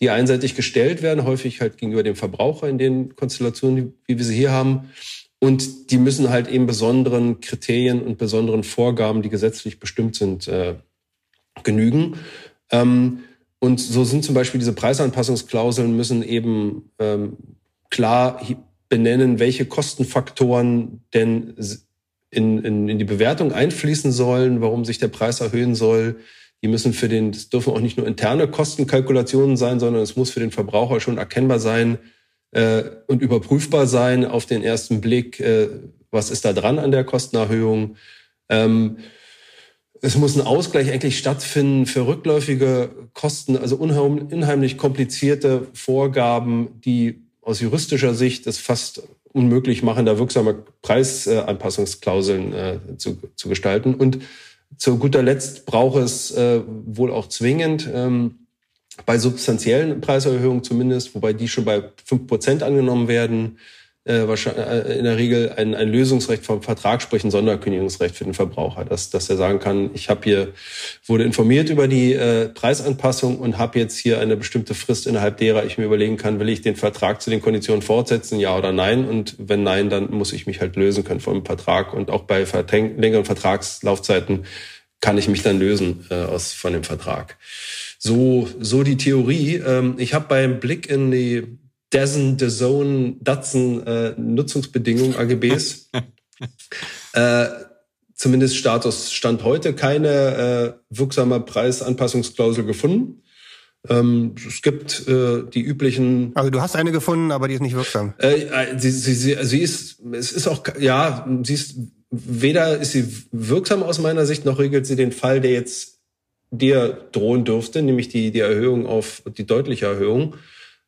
D: die einseitig gestellt werden, häufig halt gegenüber dem Verbraucher in den Konstellationen, wie wir sie hier haben. Und die müssen halt eben besonderen Kriterien und besonderen Vorgaben, die gesetzlich bestimmt sind, äh, genügen. Ähm, und so sind zum Beispiel diese Preisanpassungsklauseln müssen eben ähm, klar benennen, welche Kostenfaktoren denn in, in, in die Bewertung einfließen sollen, warum sich der Preis erhöhen soll. Die müssen für den, es dürfen auch nicht nur interne Kostenkalkulationen sein, sondern es muss für den Verbraucher schon erkennbar sein, äh, und überprüfbar sein auf den ersten Blick, äh, was ist da dran an der Kostenerhöhung. Ähm, es muss ein Ausgleich eigentlich stattfinden für rückläufige Kosten, also unheimlich komplizierte Vorgaben, die aus juristischer Sicht es fast unmöglich machen, da wirksame Preisanpassungsklauseln äh, zu, zu gestalten. Und zu guter Letzt braucht es äh, wohl auch zwingend ähm, bei substanziellen Preiserhöhungen zumindest, wobei die schon bei fünf Prozent angenommen werden, äh, äh, in der Regel ein, ein Lösungsrecht vom Vertrag, sprich ein Sonderkündigungsrecht für den Verbraucher, dass, dass er sagen kann, ich habe hier wurde informiert über die äh, Preisanpassung und habe jetzt hier eine bestimmte Frist innerhalb derer ich mir überlegen kann, will ich den Vertrag zu den Konditionen fortsetzen, ja oder nein? Und wenn nein, dann muss ich mich halt lösen können vom Vertrag und auch bei längeren Vertragslaufzeiten kann ich mich dann lösen äh, aus von dem Vertrag. So, so die Theorie. Ähm, ich habe beim Blick in die Dazen, The Zone, Datsen äh, Nutzungsbedingungen, AGBs, äh, zumindest Status Stand heute, keine äh, wirksame Preisanpassungsklausel gefunden. Ähm, es gibt äh, die üblichen.
E: Also du hast eine gefunden, aber die ist nicht wirksam.
D: Äh, äh sie, sie, sie, sie ist, es ist auch, ja, sie ist weder ist sie wirksam aus meiner Sicht, noch regelt sie den Fall, der jetzt dir drohen dürfte, nämlich die, die Erhöhung auf die deutliche Erhöhung.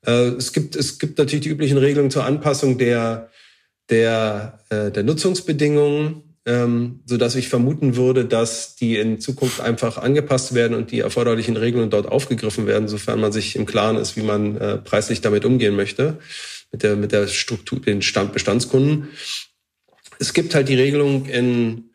D: Äh, es, gibt, es gibt natürlich die üblichen Regelungen zur Anpassung der, der, äh, der Nutzungsbedingungen, ähm, so dass ich vermuten würde, dass die in Zukunft einfach angepasst werden und die erforderlichen Regelungen dort aufgegriffen werden, sofern man sich im Klaren ist, wie man äh, preislich damit umgehen möchte, mit der, mit der Struktur, den Stand, Bestandskunden. Es gibt halt die Regelung in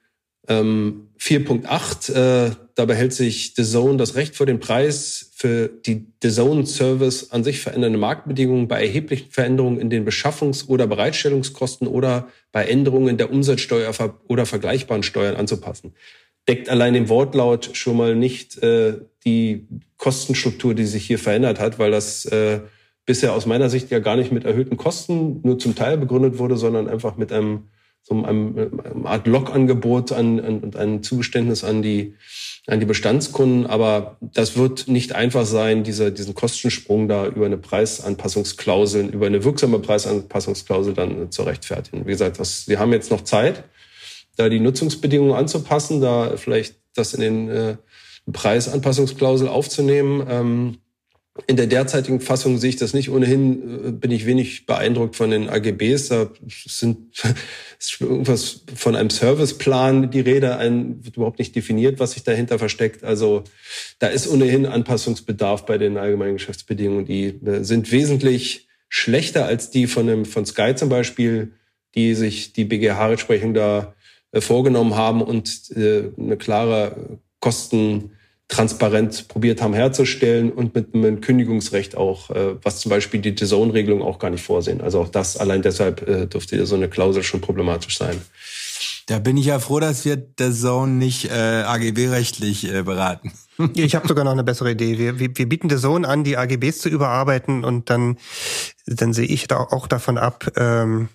D: ähm, 4.8, äh, da behält sich The Zone das Recht vor den Preis für die The Zone Service an sich verändernde Marktbedingungen bei erheblichen Veränderungen in den Beschaffungs- oder Bereitstellungskosten oder bei Änderungen der Umsatzsteuer oder vergleichbaren Steuern anzupassen. Deckt allein im Wortlaut schon mal nicht äh, die Kostenstruktur, die sich hier verändert hat, weil das äh, bisher aus meiner Sicht ja gar nicht mit erhöhten Kosten nur zum Teil begründet wurde, sondern einfach mit einem so einem, einem Art Log-Angebot an, an, und ein Zugeständnis an die an die Bestandskunden. Aber das wird nicht einfach sein, dieser, diesen Kostensprung da über eine Preisanpassungsklausel, über eine wirksame Preisanpassungsklausel dann zu rechtfertigen. Wie gesagt, das, wir haben jetzt noch Zeit, da die Nutzungsbedingungen anzupassen, da vielleicht das in den äh, Preisanpassungsklausel aufzunehmen. Ähm, in der derzeitigen Fassung sehe ich das nicht. Ohnehin äh, bin ich wenig beeindruckt von den AGBs. Da sind irgendwas von einem Serviceplan die Rede, ein, wird überhaupt nicht definiert, was sich dahinter versteckt. Also da ist ohnehin Anpassungsbedarf bei den allgemeinen Geschäftsbedingungen. Die äh, sind wesentlich schlechter als die von einem von Sky zum Beispiel, die sich die BGH-Rechtsprechung da äh, vorgenommen haben und eine klare Kosten transparent probiert haben herzustellen und mit einem Kündigungsrecht auch, äh, was zum Beispiel die Zone-Regelung auch gar nicht vorsehen. Also auch das allein deshalb äh, dürfte so eine Klausel schon problematisch sein.
C: Da bin ich ja froh, dass wir der Zone nicht äh, AGB-rechtlich äh, beraten.
E: Ich habe sogar noch eine bessere Idee. Wir, wir, wir bieten der Zone an, die AGBs zu überarbeiten und dann, dann sehe ich da auch davon ab, ähm,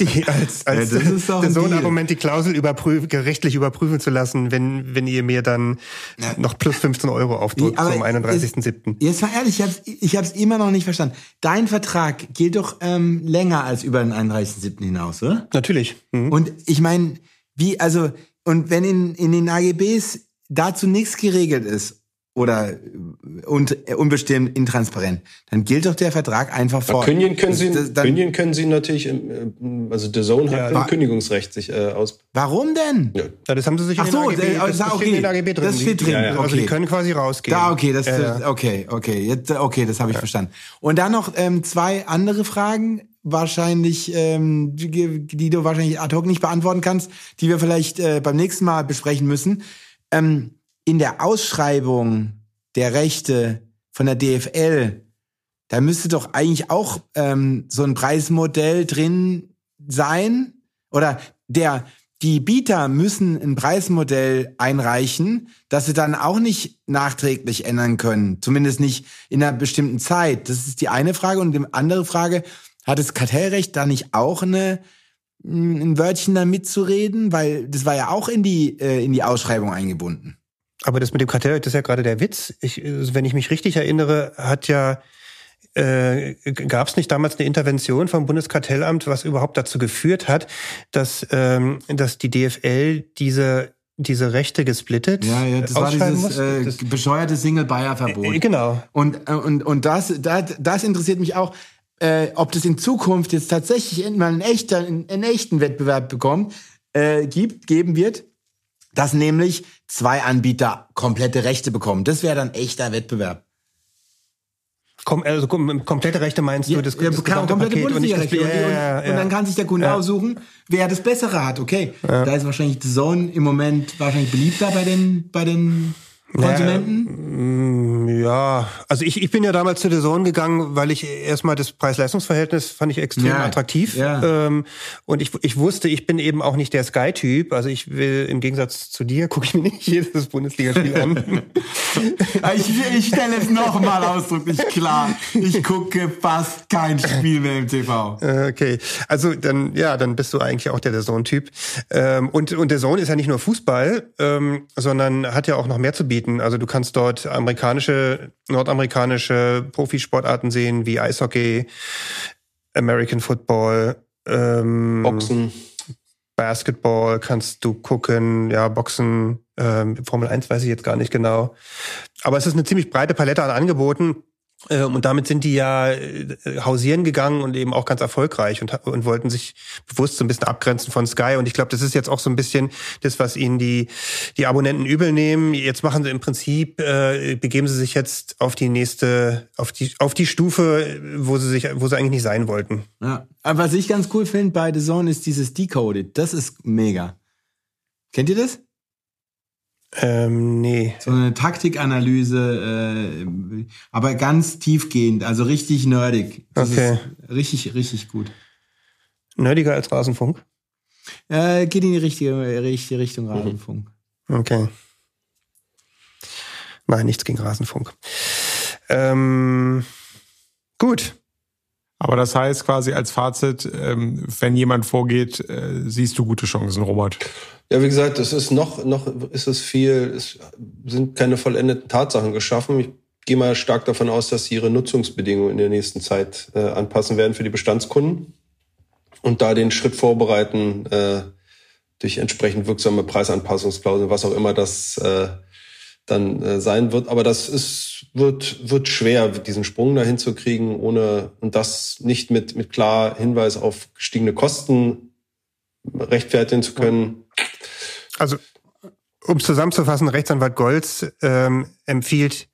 E: die als, als ja, der Sohn-Argument die Klausel überprüf, gerichtlich überprüfen zu lassen, wenn, wenn ihr mir dann ja. noch plus 15 Euro aufdrückt zum 31.07.
C: Jetzt mal ehrlich, ich hab's, ich hab's immer noch nicht verstanden. Dein Vertrag gilt doch ähm, länger als über den 31.07. hinaus, oder?
E: Natürlich.
C: Mhm. Und ich meine, wie, also, und wenn in, in den AGBs dazu nichts geregelt ist oder und unbestimmt intransparent, dann gilt doch der Vertrag einfach vor.
D: Kündigen können Sie, das, dann, kündigen können Sie natürlich, äh, also The Zone hat ja, ein Kündigungsrecht sich äh, aus.
C: Warum denn?
E: Ja. das haben Sie sich
C: Ach so, in den AGB, das, das okay. in AGB drin. Das steht drin. Ja,
E: okay. Also die können quasi rausgehen.
C: Da, okay, das, äh, okay, okay, jetzt, okay, das habe ich verstanden. Und dann noch ähm, zwei andere Fragen wahrscheinlich, ähm, die, die du wahrscheinlich ad hoc nicht beantworten kannst, die wir vielleicht äh, beim nächsten Mal besprechen müssen. Ähm, in der Ausschreibung der Rechte von der DFL, da müsste doch eigentlich auch ähm, so ein Preismodell drin sein. Oder der, die Bieter müssen ein Preismodell einreichen, das sie dann auch nicht nachträglich ändern können. Zumindest nicht in einer bestimmten Zeit. Das ist die eine Frage. Und die andere Frage, hat das Kartellrecht da nicht auch eine, ein Wörtchen da mitzureden? Weil das war ja auch in die, äh, in die Ausschreibung eingebunden.
E: Aber das mit dem Kartell, das ist ja gerade der Witz. Ich, wenn ich mich richtig erinnere, hat ja äh, gab es nicht damals eine Intervention vom Bundeskartellamt, was überhaupt dazu geführt hat, dass, ähm, dass die DFL diese diese Rechte gesplittet.
C: Ja, ja, das war dieses äh, das bescheuerte Single-Buyer-Verbot.
E: Äh, genau.
C: Und, äh, und, und das, das, das interessiert mich auch, äh, ob das in Zukunft jetzt tatsächlich mal einen echten, einen echten Wettbewerb bekommt, äh, gibt, geben wird dass nämlich zwei Anbieter komplette Rechte bekommen. Das wäre dann echter Wettbewerb.
E: Kom also komplette Rechte meinst du?
C: Das, ja, das komplette Bundesliga-Rechte. Und, und, ja, ja. und, dann kann sich der Kunde aussuchen, wer das Bessere hat. Okay, da ist wahrscheinlich The Zone im Moment wahrscheinlich beliebter bei den, bei den Konsumenten?
E: Naja, mm, ja, also ich, ich bin ja damals zu der Zone gegangen, weil ich erstmal das Preis-Leistungs-Verhältnis fand ich extrem ja, attraktiv. Ja. Ähm, und ich, ich wusste, ich bin eben auch nicht der Sky-Typ. Also ich will im Gegensatz zu dir, gucke ich mir nicht jedes Bundesligaspiel an.
C: ich, ich stelle es nochmal ausdrücklich klar. Ich gucke fast kein Spiel mehr im TV.
E: Äh, okay, also dann, ja, dann bist du eigentlich auch der der Zone-Typ. Ähm, und, und der Zone ist ja nicht nur Fußball, ähm, sondern hat ja auch noch mehr zu bieten anbieten. Also du kannst dort amerikanische, nordamerikanische Profisportarten sehen, wie Eishockey, American Football, ähm,
D: Boxen.
E: Basketball kannst du gucken, ja, Boxen, ähm, Formel 1 weiß ich jetzt gar nicht genau. Aber es ist eine ziemlich breite Palette an Angeboten. Ähm, und damit sind die ja äh, hausieren gegangen und eben auch ganz erfolgreich und, und wollten sich bewusst so ein bisschen abgrenzen von Sky. Und ich glaube, das ist jetzt auch so ein bisschen das, was ihnen die, die Abonnenten übel nehmen. Jetzt machen sie im Prinzip, äh, begeben sie sich jetzt auf die nächste, auf die, auf die Stufe, wo sie sich, wo sie eigentlich nicht sein wollten.
C: Ja. Aber was ich ganz cool finde bei The Zone ist dieses Decoded. Das ist mega. Kennt ihr das?
E: Ähm, nee.
C: So eine Taktikanalyse, äh, aber ganz tiefgehend, also richtig nerdig. Das
E: Okay.
C: Ist richtig, richtig gut.
E: Nerdiger als Rasenfunk?
C: Äh, geht in die richtige, richtige Richtung Rasenfunk.
E: Okay. Nein, nichts gegen Rasenfunk. Ähm, gut.
B: Aber das heißt quasi als Fazit, ähm, wenn jemand vorgeht, äh, siehst du gute Chancen, Robert.
D: Ja, wie gesagt, es ist noch, noch ist es viel, es sind keine vollendeten Tatsachen geschaffen. Ich gehe mal stark davon aus, dass sie ihre Nutzungsbedingungen in der nächsten Zeit äh, anpassen werden für die Bestandskunden und da den Schritt vorbereiten äh, durch entsprechend wirksame Preisanpassungsklauseln, was auch immer das äh, dann äh, sein wird. Aber das ist, wird, wird schwer, diesen Sprung dahin zu kriegen, ohne und das nicht mit, mit klar Hinweis auf gestiegene Kosten rechtfertigen zu können.
E: Also, um es zusammenzufassen, Rechtsanwalt Golz ähm, empfiehlt,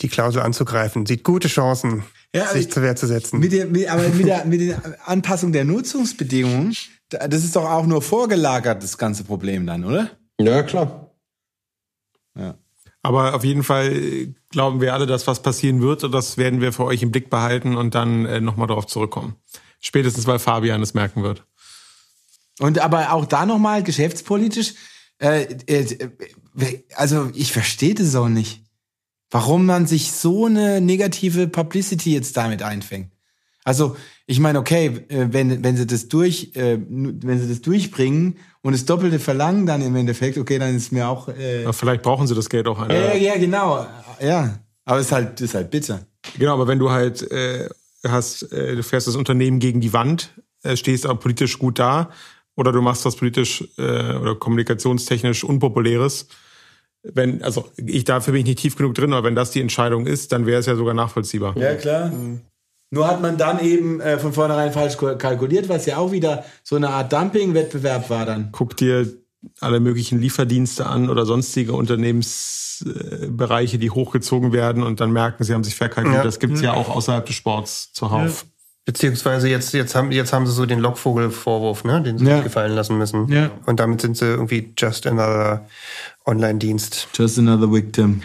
E: die Klausel anzugreifen. Sieht gute Chancen,
C: Ja,
E: sich
C: ich-
E: zur Wehr zu setzen.
C: Mit der, mit, aber mit der, mit der Anpassung der Nutzungsbedingungen, da- das ist doch auch nur vorgelagert, das ganze Problem dann, oder?
D: Ja, klar.
C: Ja.
B: Aber auf jeden Fall äh, glauben wir alle, dass was passieren wird und das werden wir für euch im Blick behalten und dann äh, nochmal darauf zurückkommen. Spätestens, weil Fabian es merken wird.
C: Und aber auch da nochmal geschäftspolitisch, äh, äh, also ich verstehe das auch nicht. Warum man sich so eine negative Publicity jetzt damit einfängt. Also, ich meine, okay, äh, wenn, wenn sie das durch, äh, wenn sie das durchbringen und das Doppelte verlangen, dann im Endeffekt, okay, dann ist mir auch. Äh,
B: vielleicht brauchen sie das Geld auch.
C: ja, ja, ja, genau. Ja. Aber es ist halt, das ist halt bitter.
B: Genau, aber wenn du halt äh, hast, äh, du fährst das Unternehmen gegen die Wand, äh, stehst aber politisch gut da, oder du machst was politisch äh, oder kommunikationstechnisch Unpopuläres, wenn, also ich dafür bin ich nicht tief genug drin, aber wenn das die Entscheidung ist, dann wäre es ja sogar nachvollziehbar.
C: Ja, klar. Nur hat man dann eben äh, von vornherein falsch kalkuliert, was ja auch wieder so eine Art Dumping-Wettbewerb war dann.
B: Guck dir alle möglichen Lieferdienste an oder sonstige Unternehmensbereiche, die hochgezogen werden und dann merken, sie haben sich verkalkuliert.
E: Ja.
B: Das gibt's ja auch außerhalb des Sports zuhauf.
E: Beziehungsweise jetzt, jetzt haben, jetzt haben sie so den Lockvogel-Vorwurf, ne, den sie
C: Ja.
E: sich gefallen lassen müssen.
C: Ja.
E: Und damit sind sie irgendwie just another Online-Dienst.
C: Just another victim.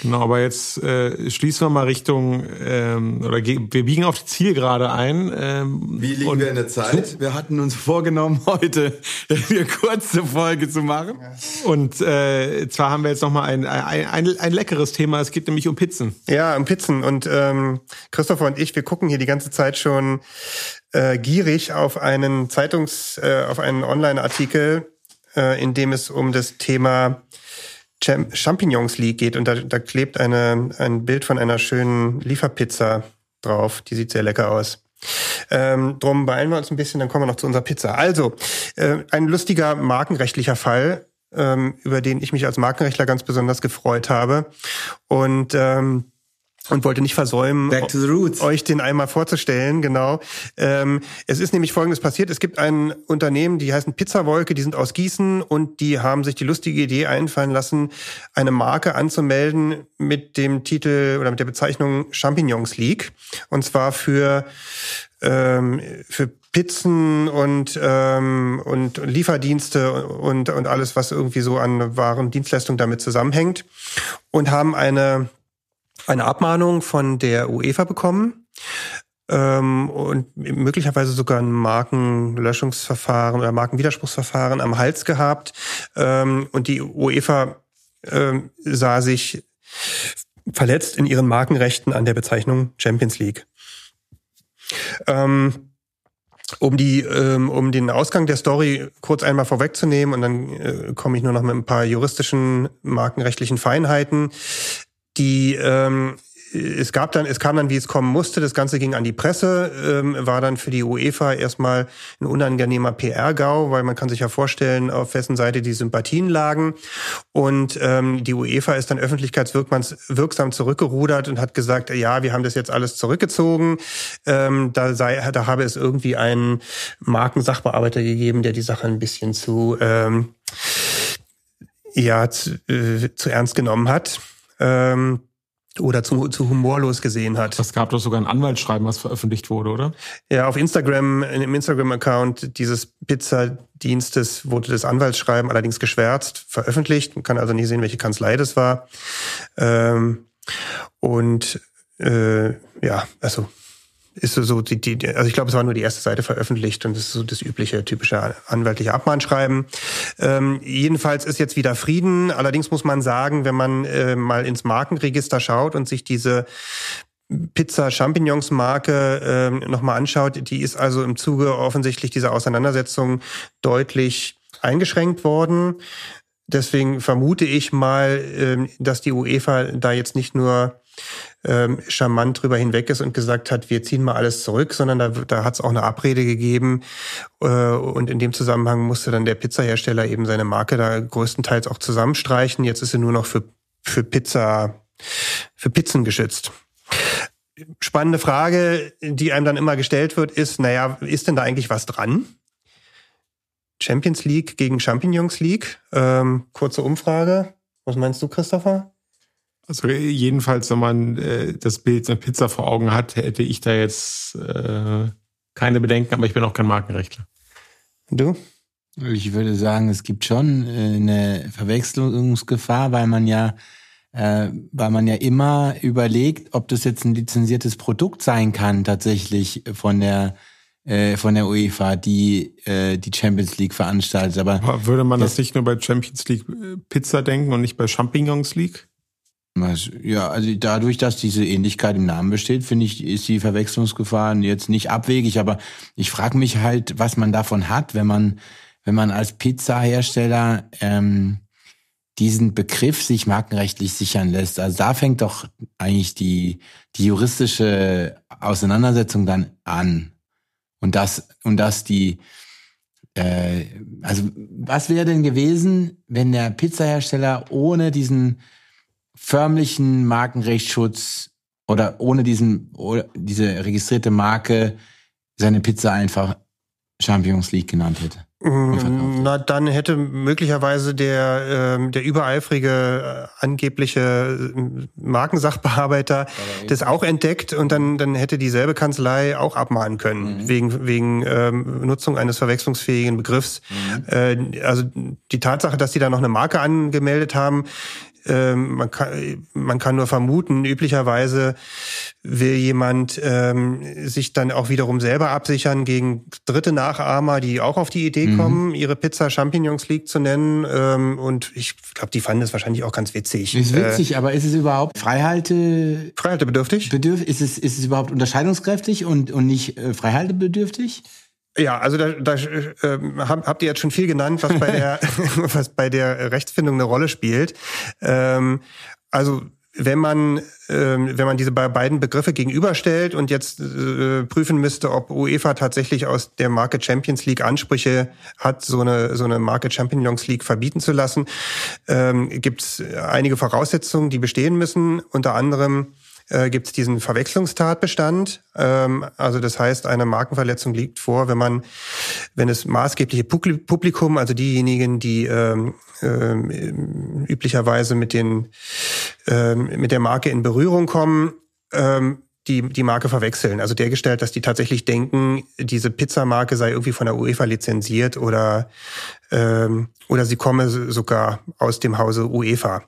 B: Genau, aber jetzt äh, schließen wir mal Richtung, ähm, oder wir biegen auf die Zielgerade ein. Ähm,
C: Wie liegen wir in der Zeit? Wir hatten uns vorgenommen, heute eine kurze Folge zu machen.
B: Und äh, zwar haben wir jetzt nochmal ein, ein, ein, ein leckeres Thema, es geht nämlich um Pizzen.
E: Ja, um Pizzen. Und ähm, Christopher und ich, wir gucken hier die ganze Zeit schon äh, gierig auf einen Zeitungs-, äh, auf einen Online-Artikel, äh, in dem es um das Thema Champignons League geht. Und da, da klebt eine, ein Bild von einer schönen Lieferpizza drauf. Die sieht sehr lecker aus. Ähm, drum beeilen wir uns ein bisschen, dann kommen wir noch zu unserer Pizza. Also, äh, ein lustiger markenrechtlicher Fall, ähm, über den ich mich als Markenrechtler ganz besonders gefreut habe. Und ähm, und wollte nicht versäumen, euch den einmal vorzustellen, genau. Ähm, es ist nämlich Folgendes passiert. Es gibt ein Unternehmen, die heißen Pizzawolke, die sind aus Gießen und die haben sich die lustige Idee einfallen lassen, eine Marke anzumelden mit dem Titel oder mit der Bezeichnung Champignons League. Und zwar für, ähm, für Pizzen und, ähm, und Lieferdienste und, und alles, was irgendwie so an Waren Dienstleistungen damit zusammenhängt. Und haben eine eine Abmahnung von der UEFA bekommen ähm, und möglicherweise sogar ein Markenlöschungsverfahren oder Markenwiderspruchsverfahren am Hals gehabt. Ähm, und die UEFA ähm, sah sich verletzt in ihren Markenrechten an der Bezeichnung Champions League. Ähm, um die, ähm, um den Ausgang der Story kurz einmal vorwegzunehmen und dann äh, komme ich nur noch mit ein paar juristischen, markenrechtlichen Feinheiten die ähm, es gab dann, es kam dann, wie es kommen musste. Das Ganze ging an die Presse, ähm, war dann für die UEFA erstmal ein unangenehmer PR-Gau, weil man kann sich ja vorstellen, auf wessen Seite die Sympathien lagen. Und ähm, die UEFA ist dann öffentlichkeitswirksam zurückgerudert und hat gesagt, ja, wir haben das jetzt alles zurückgezogen. Ähm, da sei, da habe es irgendwie einen Markensachbearbeiter gegeben, der die Sache ein bisschen zu ähm, ja zu, äh, zu ernst genommen hat. Ähm, oder zu, zu humorlos gesehen hat.
B: Es gab doch sogar ein Anwaltsschreiben, was veröffentlicht wurde, oder?
E: Ja, auf Instagram, im Instagram-Account dieses Pizzadienstes wurde das Anwaltsschreiben allerdings geschwärzt, veröffentlicht. Man kann also nicht sehen, welche Kanzlei das war. Ähm, und äh, ja, also ist so die, die also ich glaube, es war nur die erste Seite veröffentlicht und das ist so das übliche typische anwaltliche Abmahnschreiben. Ähm, jedenfalls ist jetzt wieder Frieden. Allerdings muss man sagen, wenn man äh, mal ins Markenregister schaut und sich diese Pizza Champignons Marke äh, nochmal anschaut, die ist also im Zuge offensichtlich dieser Auseinandersetzung deutlich eingeschränkt worden. Deswegen vermute ich mal, äh, dass die UEFA da jetzt nicht nur ähm, charmant drüber hinweg ist und gesagt hat, wir ziehen mal alles zurück, sondern da, da hat es auch eine Abrede gegeben. Äh, und in dem Zusammenhang musste dann der Pizzahersteller eben seine Marke da größtenteils auch zusammenstreichen. Jetzt ist sie nur noch für, für Pizza, für Pizzen geschützt. Spannende Frage, die einem dann immer gestellt wird, ist, naja, ist denn da eigentlich was dran? Champions League gegen Champignons League. Ähm, kurze Umfrage. Was meinst du, Christopher?
B: Also jedenfalls, wenn man äh, das Bild einer Pizza vor Augen hat, hätte ich da jetzt äh, keine Bedenken, aber ich bin auch kein Markenrechtler.
E: Du?
C: Ich würde sagen, es gibt schon äh, eine Verwechslungsgefahr, weil man ja, äh, weil man ja immer überlegt, ob das jetzt ein lizenziertes Produkt sein kann, tatsächlich von der äh, von der UEFA, die äh, die Champions League veranstaltet. Aber,
B: aber würde man das, das nicht nur bei Champions League Pizza denken und nicht bei Champignons League?
C: Ja, also dadurch, dass diese Ähnlichkeit im Namen besteht, finde ich, ist die Verwechslungsgefahr jetzt nicht abwegig. Aber ich frage mich halt, was man davon hat, wenn man, wenn man als Pizzahersteller ähm, diesen Begriff sich markenrechtlich sichern lässt. Also da fängt doch eigentlich die, die juristische Auseinandersetzung dann an. Und das, und das die, äh, also was wäre denn gewesen, wenn der Pizzahersteller ohne diesen förmlichen Markenrechtsschutz oder ohne diesen, oder diese registrierte Marke seine Pizza einfach Champions League genannt hätte.
E: Mm, na, dann hätte möglicherweise der, ähm, der übereifrige äh, angebliche äh, Markensachbearbeiter das auch entdeckt und dann, dann hätte dieselbe Kanzlei auch abmahnen können, mhm. wegen, wegen ähm, Nutzung eines verwechslungsfähigen Begriffs. Mhm. Äh, also die Tatsache, dass die da noch eine Marke angemeldet haben, ähm, man, kann, man kann nur vermuten, üblicherweise will jemand ähm, sich dann auch wiederum selber absichern gegen dritte Nachahmer, die auch auf die Idee mhm. kommen, ihre Pizza Champignons League zu nennen. Ähm, und ich glaube, die fanden das wahrscheinlich auch ganz witzig.
C: Ist witzig, äh, aber ist es überhaupt Freihalte...
E: Freihaltebedürftig?
C: Bedürf ist, es, ist es überhaupt unterscheidungskräftig und, und nicht äh, freihaltebedürftig?
E: Ja, also da, da äh, habt ihr jetzt schon viel genannt, was bei der was bei der Rechtsfindung eine Rolle spielt. Ähm, also wenn man ähm, wenn man diese beiden Begriffe gegenüberstellt und jetzt äh, prüfen müsste, ob UEFA tatsächlich aus der Marke Champions League Ansprüche hat, so eine so eine Marke Champions League verbieten zu lassen, ähm, gibt es einige Voraussetzungen, die bestehen müssen. Unter anderem äh, gibt es diesen Verwechslungstatbestand. Ähm, also das heißt, eine Markenverletzung liegt vor, wenn man, wenn es maßgebliche Publikum, also diejenigen, die ähm, ähm, üblicherweise mit den ähm, mit der Marke in Berührung kommen, ähm, die, die Marke verwechseln. Also dergestellt, dass die tatsächlich denken, diese Pizzamarke sei irgendwie von der UEFA lizenziert oder, ähm, oder sie komme sogar aus dem Hause UEFA.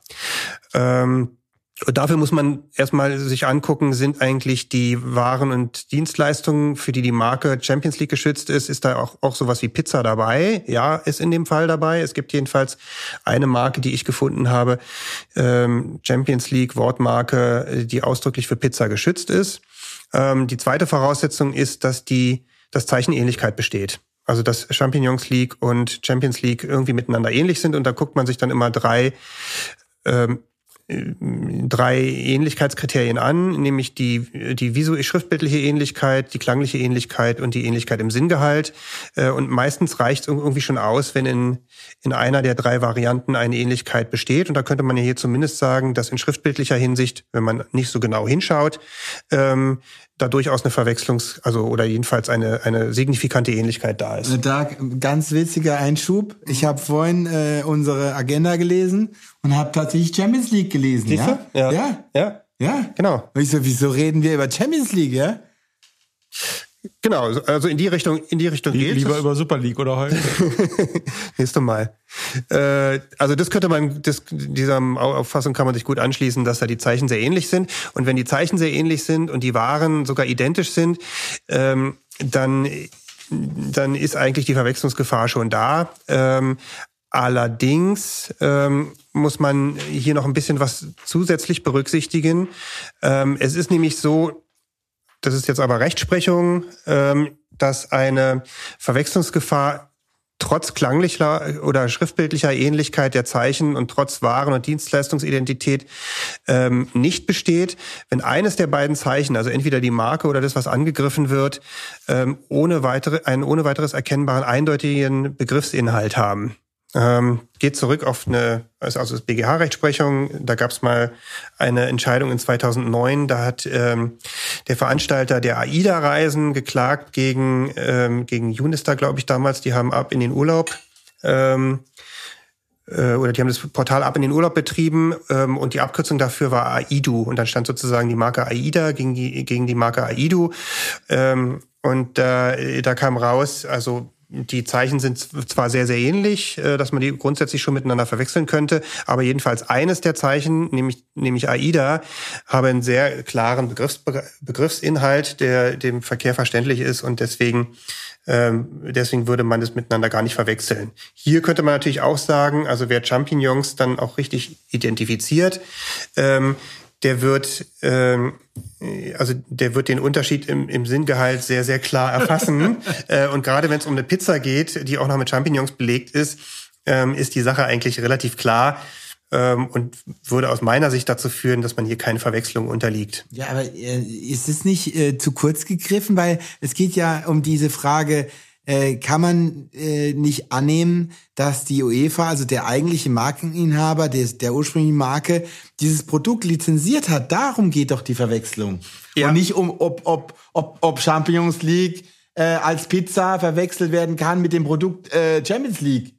E: Ähm, Dafür muss man erstmal sich angucken, sind eigentlich die Waren und Dienstleistungen, für die die Marke Champions League geschützt ist, ist da auch, auch sowas wie Pizza dabei? Ja, ist in dem Fall dabei. Es gibt jedenfalls eine Marke, die ich gefunden habe, ähm, Champions League Wortmarke, die ausdrücklich für Pizza geschützt ist. Ähm, die zweite Voraussetzung ist, dass die, das Zeichen Ähnlichkeit besteht. Also dass Champignons League und Champions League irgendwie miteinander ähnlich sind und da guckt man sich dann immer drei ähm, drei Ähnlichkeitskriterien an, nämlich die, die visuell schriftbildliche Ähnlichkeit, die klangliche Ähnlichkeit und die Ähnlichkeit im Sinngehalt. Äh, und meistens reicht es irgendwie schon aus, wenn in, in einer der drei Varianten eine Ähnlichkeit besteht. Und da könnte man ja hier zumindest sagen, dass in schriftbildlicher Hinsicht, wenn man nicht so genau hinschaut, ähm, da durchaus eine Verwechslungs-, also oder jedenfalls eine, eine signifikante Ähnlichkeit da ist.
C: Da ganz witziger Einschub. Ich habe vorhin äh, unsere Agenda gelesen und habe tatsächlich Champions League gelesen.
E: Siehst
C: ja?
E: ja? Ja. Ja.
C: Ja?
E: Genau.
C: Und ich so, wieso reden wir über Champions League, ja?
E: Genau, also in die Richtung, in die Richtung geht
B: Lieber über Super League oder heute?
E: Nächstes Mal. Äh, also das könnte man, das, dieser Auffassung kann man sich gut anschließen, dass da die Zeichen sehr ähnlich sind. Und wenn die Zeichen sehr ähnlich sind und die Waren sogar identisch sind, ähm, dann dann ist eigentlich die Verwechslungsgefahr schon da. Ähm, allerdings ähm, muss man hier noch ein bisschen was zusätzlich berücksichtigen. Ähm, es ist nämlich so, das ist jetzt aber Rechtsprechung, ähm, dass eine Verwechslungsgefahr trotz klanglicher oder schriftbildlicher Ähnlichkeit der Zeichen und trotz Waren- und Dienstleistungsidentität ähm, nicht besteht, wenn eines der beiden Zeichen, also entweder die Marke oder das, was angegriffen wird, ähm, ohne weitere, einen ohne weiteres erkennbaren, eindeutigen Begriffsinhalt haben. Ähm, geht zurück auf eine, also das BGH-Rechtsprechung. Da gab es mal eine Entscheidung in 2009. Da hat ähm, der Veranstalter der AIDA-Reisen geklagt gegen ähm, gegen Unistar, glaube ich damals. Die haben ab in den Urlaub ähm, äh, oder die haben das Portal ab in den Urlaub betrieben ähm, und die Abkürzung dafür war AIDU und dann stand sozusagen die Marke AIDA gegen die gegen die Marke AIDU ähm, und äh, da kam raus, also die Zeichen sind zwar sehr, sehr ähnlich, äh, dass man die grundsätzlich schon miteinander verwechseln könnte, aber jedenfalls eines der Zeichen, nämlich, nämlich AIDA, habe einen sehr klaren Begriffs, Begriffsinhalt, der dem Verkehr verständlich ist und deswegen ähm, deswegen würde man das miteinander gar nicht verwechseln. Hier könnte man natürlich auch sagen, also wer Champignons dann auch richtig identifiziert, ähm, der wird, ähm, also der wird den Unterschied im, im Sinngehalt sehr, sehr klar erfassen. äh, und gerade wenn es um eine Pizza geht, die auch noch mit Champignons belegt ist, ähm, ist die Sache eigentlich relativ klar ähm, und würde aus meiner Sicht dazu führen, dass man hier keine Verwechslung unterliegt.
C: Ja, aber äh, ist es nicht äh, zu kurz gegriffen? Weil es geht ja um diese Frage, äh, kann man äh, nicht annehmen, dass die UEFA, also der eigentliche Markeninhaber des, der ursprünglichen Marke, dieses Produkt lizenziert hat. Darum geht doch die Verwechslung. Ja. Und nicht um, ob, ob, ob, ob Champions League äh, als Pizza verwechselt werden kann mit dem Produkt äh, Champions League.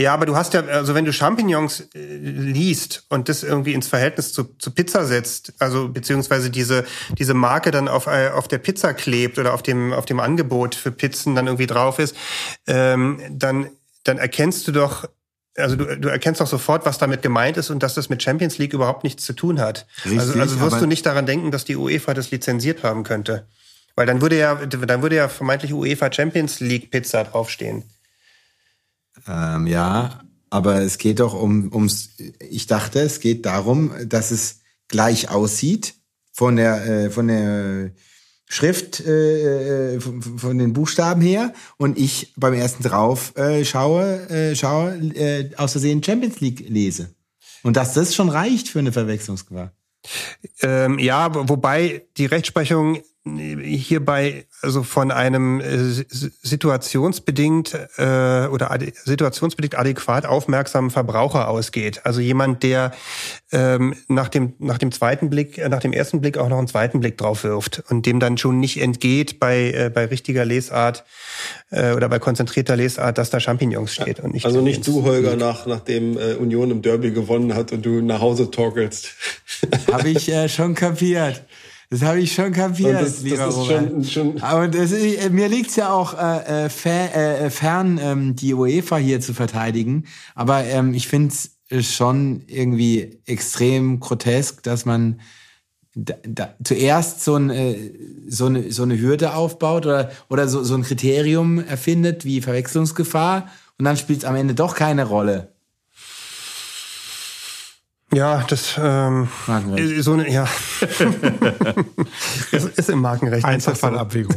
E: Ja, aber du hast ja, also wenn du Champignons äh, liest und das irgendwie ins Verhältnis zu, zu Pizza setzt, also beziehungsweise diese, diese Marke dann auf, äh, auf der Pizza klebt oder auf dem, auf dem Angebot für Pizzen dann irgendwie drauf ist, ähm, dann, dann erkennst du doch, also du, du erkennst doch sofort, was damit gemeint ist und dass das mit Champions League überhaupt nichts zu tun hat. Richtig, also, also wirst du nicht daran denken, dass die UEFA das lizenziert haben könnte. Weil dann würde ja, dann würde ja vermeintlich UEFA Champions League Pizza draufstehen.
C: Ähm, ja, aber es geht doch um, ums, ich dachte, es geht darum, dass es gleich aussieht von der, äh, von der Schrift, äh, äh von, von, den Buchstaben her und ich beim ersten drauf äh, schaue, äh, schaue, äh, aus Versehen Champions League lese. Und dass das schon reicht für eine Verwechslungsgefahr.
E: Ähm, ja, wobei die Rechtsprechung hierbei also von einem äh, situationsbedingt äh, oder ade situationsbedingt adäquat aufmerksamen Verbraucher ausgeht. Also jemand, der ähm, nach dem nach dem zweiten Blick, äh, nach dem ersten Blick auch noch einen zweiten Blick drauf wirft und dem dann schon nicht entgeht bei äh, bei richtiger Lesart äh, oder bei konzentrierter Lesart, dass da Champignons steht und nicht.
D: Also nicht du, Holger, nach nachdem äh, Union im Derby gewonnen hat und du nach Hause torkelst.
C: Habe ich äh, schon kapiert. Das habe ich schon kapiert, das, lieber das Robert. Schon, schon Aber das, mir liegt's ja auch äh, äh, äh, fern, ähm, die UEFA hier zu verteidigen. Aber ähm, ich finde es schon irgendwie extrem grotesk, dass man da, da, zuerst so, ein, äh, so, eine, so eine Hürde aufbaut oder, oder so, so ein Kriterium erfindet wie Verwechslungsgefahr und dann spielt es am Ende doch keine Rolle.
E: Ja, das ähm, Markenrecht. so eine, ja. das ist im Markenrecht.
B: Einzelfallabwägung.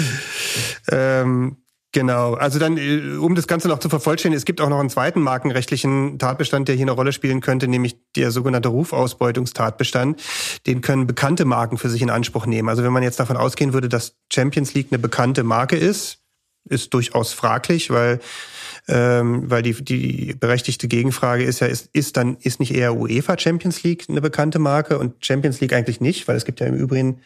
E: ähm, genau. Also dann, äh, um das Ganze noch zu vervollständigen, es gibt auch noch einen zweiten markenrechtlichen Tatbestand, der hier eine Rolle spielen könnte, nämlich der sogenannte Rufausbeutungstatbestand. Den können bekannte Marken für sich in Anspruch nehmen. Also wenn man jetzt davon ausgehen würde, dass Champions League eine bekannte Marke ist, ist durchaus fraglich, weil ähm, weil die, die berechtigte Gegenfrage ist ja, ist, ist dann, ist nicht eher UEFA Champions League eine bekannte Marke und Champions League eigentlich nicht, weil es gibt ja im Übrigen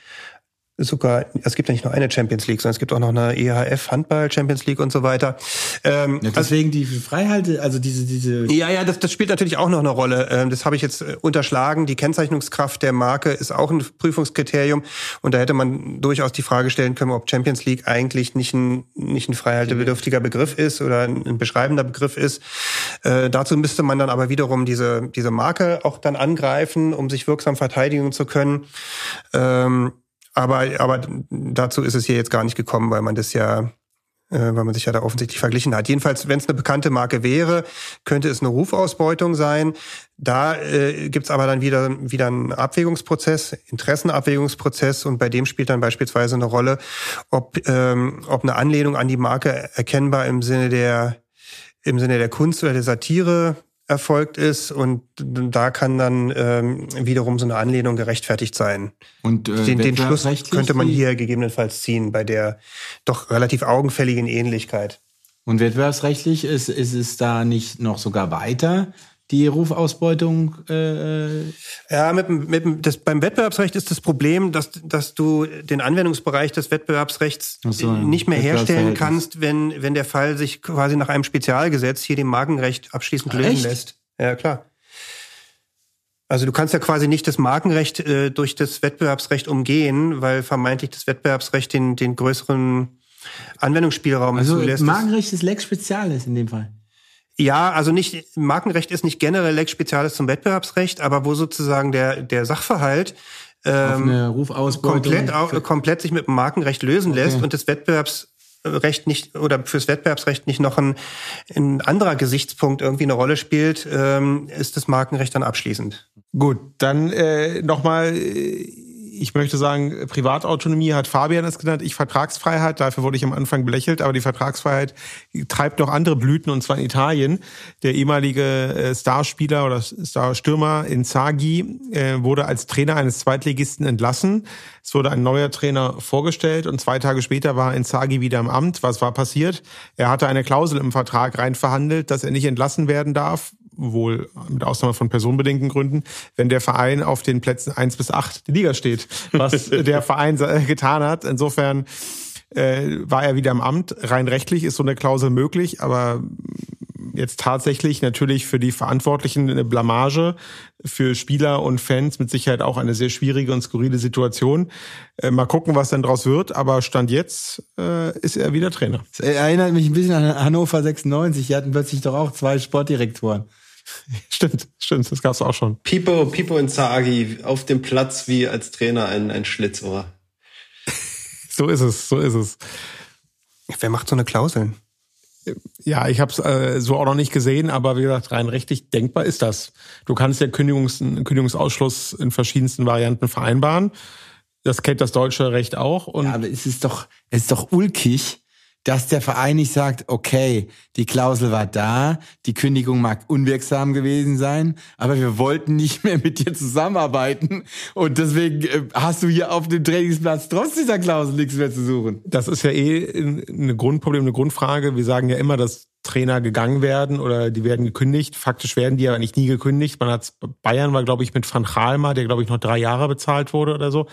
E: sogar, es gibt ja nicht nur eine Champions League, sondern es gibt auch noch eine EHF Handball Champions League und so weiter.
C: Ähm, ja, deswegen also, die Freihalte, also diese diese.
E: Ja, ja, das, das spielt natürlich auch noch eine Rolle. Ähm, das habe ich jetzt äh, unterschlagen. Die Kennzeichnungskraft der Marke ist auch ein Prüfungskriterium und da hätte man durchaus die Frage stellen können, ob Champions League eigentlich nicht ein nicht ein freihaltebedürftiger Begriff ist oder ein beschreibender Begriff ist. Äh, dazu müsste man dann aber wiederum diese diese Marke auch dann angreifen, um sich wirksam verteidigen zu können. Ähm, aber, aber dazu ist es hier jetzt gar nicht gekommen, weil man das ja äh, weil man sich ja da offensichtlich verglichen hat. Jedenfalls, wenn es eine bekannte Marke wäre, könnte es eine Rufausbeutung sein. Da äh, gibt es aber dann wieder, wieder einen Abwägungsprozess, Interessenabwägungsprozess und bei dem spielt dann beispielsweise eine Rolle, ob, ähm, ob eine Anlehnung an die Marke erkennbar im Sinne der im Sinne der Kunst oder der Satire erfolgt ist und da kann dann ähm, wiederum so eine Anlehnung gerechtfertigt sein.
C: Und
E: äh, den, den Schluss könnte man hier gegebenenfalls ziehen bei der doch relativ augenfälligen Ähnlichkeit.
C: Und wettbewerbsrechtlich ist, ist es da nicht noch sogar weiter? Die Rufausbeutung. Äh,
E: äh ja, mit, mit, das, beim Wettbewerbsrecht ist das Problem, dass, dass du den Anwendungsbereich des Wettbewerbsrechts so, nicht mehr herstellen kannst, wenn, wenn der Fall sich quasi nach einem Spezialgesetz hier dem Markenrecht abschließend lösen Echt? lässt. Ja, klar. Also du kannst ja quasi nicht das Markenrecht äh, durch das Wettbewerbsrecht umgehen, weil vermeintlich das Wettbewerbsrecht den, den größeren Anwendungsspielraum
C: also
E: zulässt.
C: Also Markenrecht ist Lex Spezialis in dem Fall.
E: Ja, also nicht, Markenrecht ist nicht generell Lex Spezialis zum Wettbewerbsrecht, aber wo sozusagen der, der Sachverhalt
C: ähm,
E: komplett, komplett sich mit dem Markenrecht lösen okay. lässt und das Wettbewerbsrecht nicht oder fürs Wettbewerbsrecht nicht noch ein, ein anderer Gesichtspunkt irgendwie eine Rolle spielt, ähm, ist das Markenrecht dann abschließend.
B: Gut, dann äh, nochmal ich möchte sagen, Privatautonomie hat Fabian es genannt, ich Vertragsfreiheit, dafür wurde ich am Anfang belächelt, aber die Vertragsfreiheit treibt noch andere Blüten und zwar in Italien. Der ehemalige äh, Starspieler oder Starstürmer Inzaghi äh, wurde als Trainer eines Zweitligisten entlassen. Es wurde ein neuer Trainer vorgestellt und zwei Tage später war Inzaghi wieder im Amt. Was war passiert? Er hatte eine Klausel im Vertrag rein verhandelt, dass er nicht entlassen werden darf, wohl mit Ausnahme von personenbedingten Gründen, wenn der Verein auf den Plätzen eins bis acht der Liga steht, was der Verein getan hat. Insofern äh, war er wieder im Amt. Rein rechtlich ist so eine Klausel möglich, aber jetzt tatsächlich natürlich für die Verantwortlichen eine Blamage, für Spieler und Fans mit Sicherheit auch eine sehr schwierige und skurrile Situation. Äh, mal gucken, was denn draus wird, aber Stand jetzt äh, ist er wieder Trainer.
C: Das erinnert mich ein bisschen an Hannover 96, die hatten plötzlich doch auch zwei Sportdirektoren.
B: Stimmt, stimmt, das gab's auch schon.
D: Pipo, Pipo Inzaghi auf dem Platz wie als Trainer ein, ein Schlitzohr.
B: so ist es, so ist es.
E: Wer macht so eine Klausel?
B: Ja, ich habe es äh, so auch noch nicht gesehen, aber wie gesagt, rein rechtlich denkbar ist das. Du kannst ja Kündigungs Kündigungsausschluss in verschiedensten Varianten vereinbaren. Das kennt das deutsche Recht auch.
C: Und ja, aber es ist doch, es ist doch ulkig, dass der Verein nicht sagt, okay, die Klausel war da, die Kündigung mag unwirksam gewesen sein, aber wir wollten nicht mehr mit dir zusammenarbeiten und deswegen äh, hast du hier auf dem Trainingsplatz trotz dieser Klausel nichts mehr zu suchen.
B: Das ist ja eh ein Grundproblem, eine Grundfrage. Wir sagen ja immer, dass Trainer gegangen werden oder die werden gekündigt. Faktisch werden die ja eigentlich nie gekündigt. Man hat Bayern war, glaube ich, mit Van Gaal mal, der, glaube ich, noch drei Jahre bezahlt wurde oder so.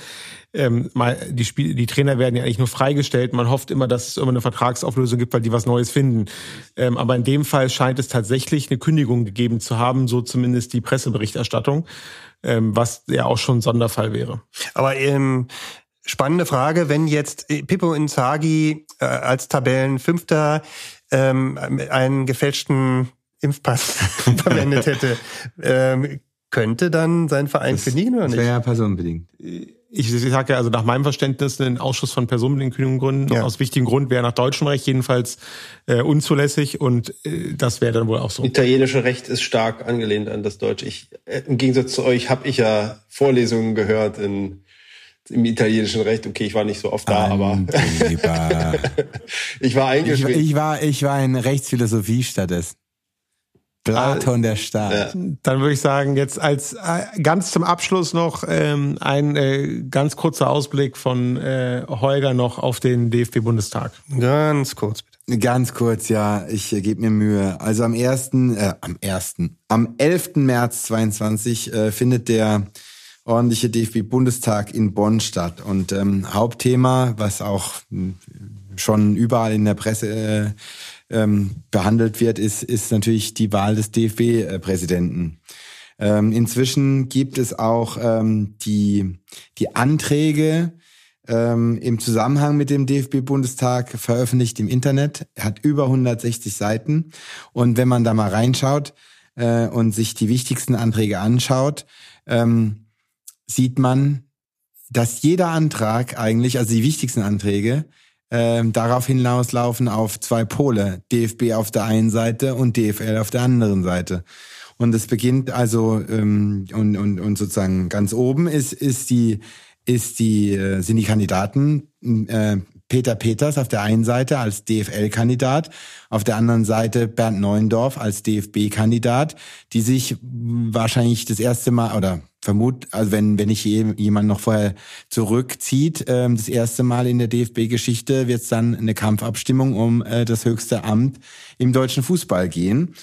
B: Ähm, mal, die, Spiel, die Trainer werden ja eigentlich nur freigestellt. Man hofft immer, dass es immer eine Vertragsauflösung gibt, weil die was Neues finden. Ähm, aber in dem Fall scheint es tatsächlich eine Kündigung gegeben zu haben, so zumindest die Presseberichterstattung, ähm, was ja auch schon ein Sonderfall wäre.
E: Aber ähm, spannende Frage, wenn jetzt Pippo Inzaghi äh, als Tabellenfünfter ähm, einen gefälschten Impfpass verwendet hätte, ähm, könnte dann sein Verein das, kündigen oder nicht?
C: Das wäre ja personenbedingt.
B: Ich sage ja, also nach meinem Verständnis ein Ausschuss von personenbedingten Kündigungsgründen ja. aus wichtigen Grund wäre nach deutschem Recht jedenfalls äh, unzulässig und äh, das wäre dann wohl auch so.
D: Italienische Recht ist stark angelehnt an das Deutsche. Ich, äh, Im Gegensatz zu euch habe ich ja Vorlesungen gehört in im italienischen Recht. Okay, ich war nicht so oft da, aber ich war
C: eingeschränkt. Ich, ich, war, ich war in Rechtsphilosophie stattdessen. Platon der Staat. Ja.
B: Dann würde ich sagen, jetzt als äh, ganz zum Abschluss noch ähm, ein äh, ganz kurzer Ausblick von äh, Holger noch auf den DFB-Bundestag.
E: Ganz kurz bitte.
C: Ganz kurz, ja, ich äh, gebe mir Mühe. Also am ersten, äh, am ersten, am 11. März 22 äh, findet der ordentliche DFB-Bundestag in Bonn statt. Und ähm, Hauptthema, was auch mh, schon überall in der Presse äh, ähm, behandelt wird, ist, ist natürlich die Wahl des DFB-Präsidenten. Ähm, inzwischen gibt es auch ähm, die, die Anträge ähm, im Zusammenhang mit dem DFB-Bundestag veröffentlicht im Internet. Er hat über 160 Seiten. Und wenn man da mal reinschaut äh, und sich die wichtigsten Anträge anschaut, ähm, sieht man, dass jeder Antrag eigentlich, also die wichtigsten Anträge, ähm, darauf hinauslaufen auf zwei Pole, DFB auf der einen Seite und DFL auf der anderen Seite. Und es beginnt also ähm, und, und, und sozusagen ganz oben ist ist die ist die äh, sind die Kandidaten äh, Peter Peters auf der einen Seite als DFL-Kandidat, auf der anderen Seite Bernd Neuendorf als DFB-Kandidat, die sich wahrscheinlich das erste Mal oder vermut, also wenn wenn nicht jemand noch vorher zurückzieht, ähm, das erste Mal in der DFB-Geschichte wird es dann eine Kampfabstimmung um äh, das höchste Amt im deutschen Fußball gehen.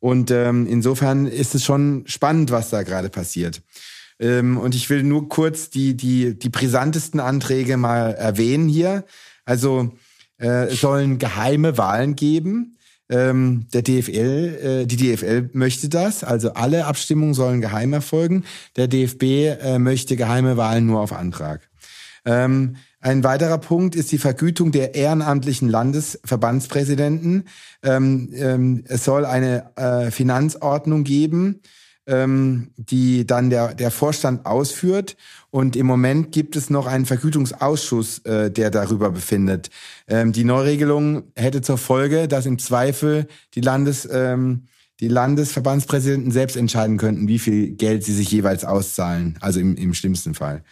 C: Und ähm, insofern ist es schon spannend, was da gerade passiert. Ähm, und ich will nur kurz die, die, die brisantesten Anträge mal erwähnen hier. Also äh, sollen geheime Wahlen geben. Ähm, der DFL, äh, die DFL möchte das. Also alle Abstimmungen sollen geheim erfolgen. Der DFB äh, möchte geheime Wahlen nur auf Antrag. Ähm, ein weiterer Punkt ist die Vergütung der ehrenamtlichen Landesverbandspräsidenten. Ähm, ähm, es soll eine äh, Finanzordnung geben, ähm, die dann der, der Vorstand ausführt. Und im Moment gibt es noch einen Vergütungsausschuss, äh, der darüber befindet. Ähm, die Neuregelung hätte zur Folge, dass im Zweifel die Landes... Ähm, die Landesverbandspräsidenten selbst entscheiden könnten, wie viel Geld sie sich jeweils auszahlen, also im, im schlimmsten Fall.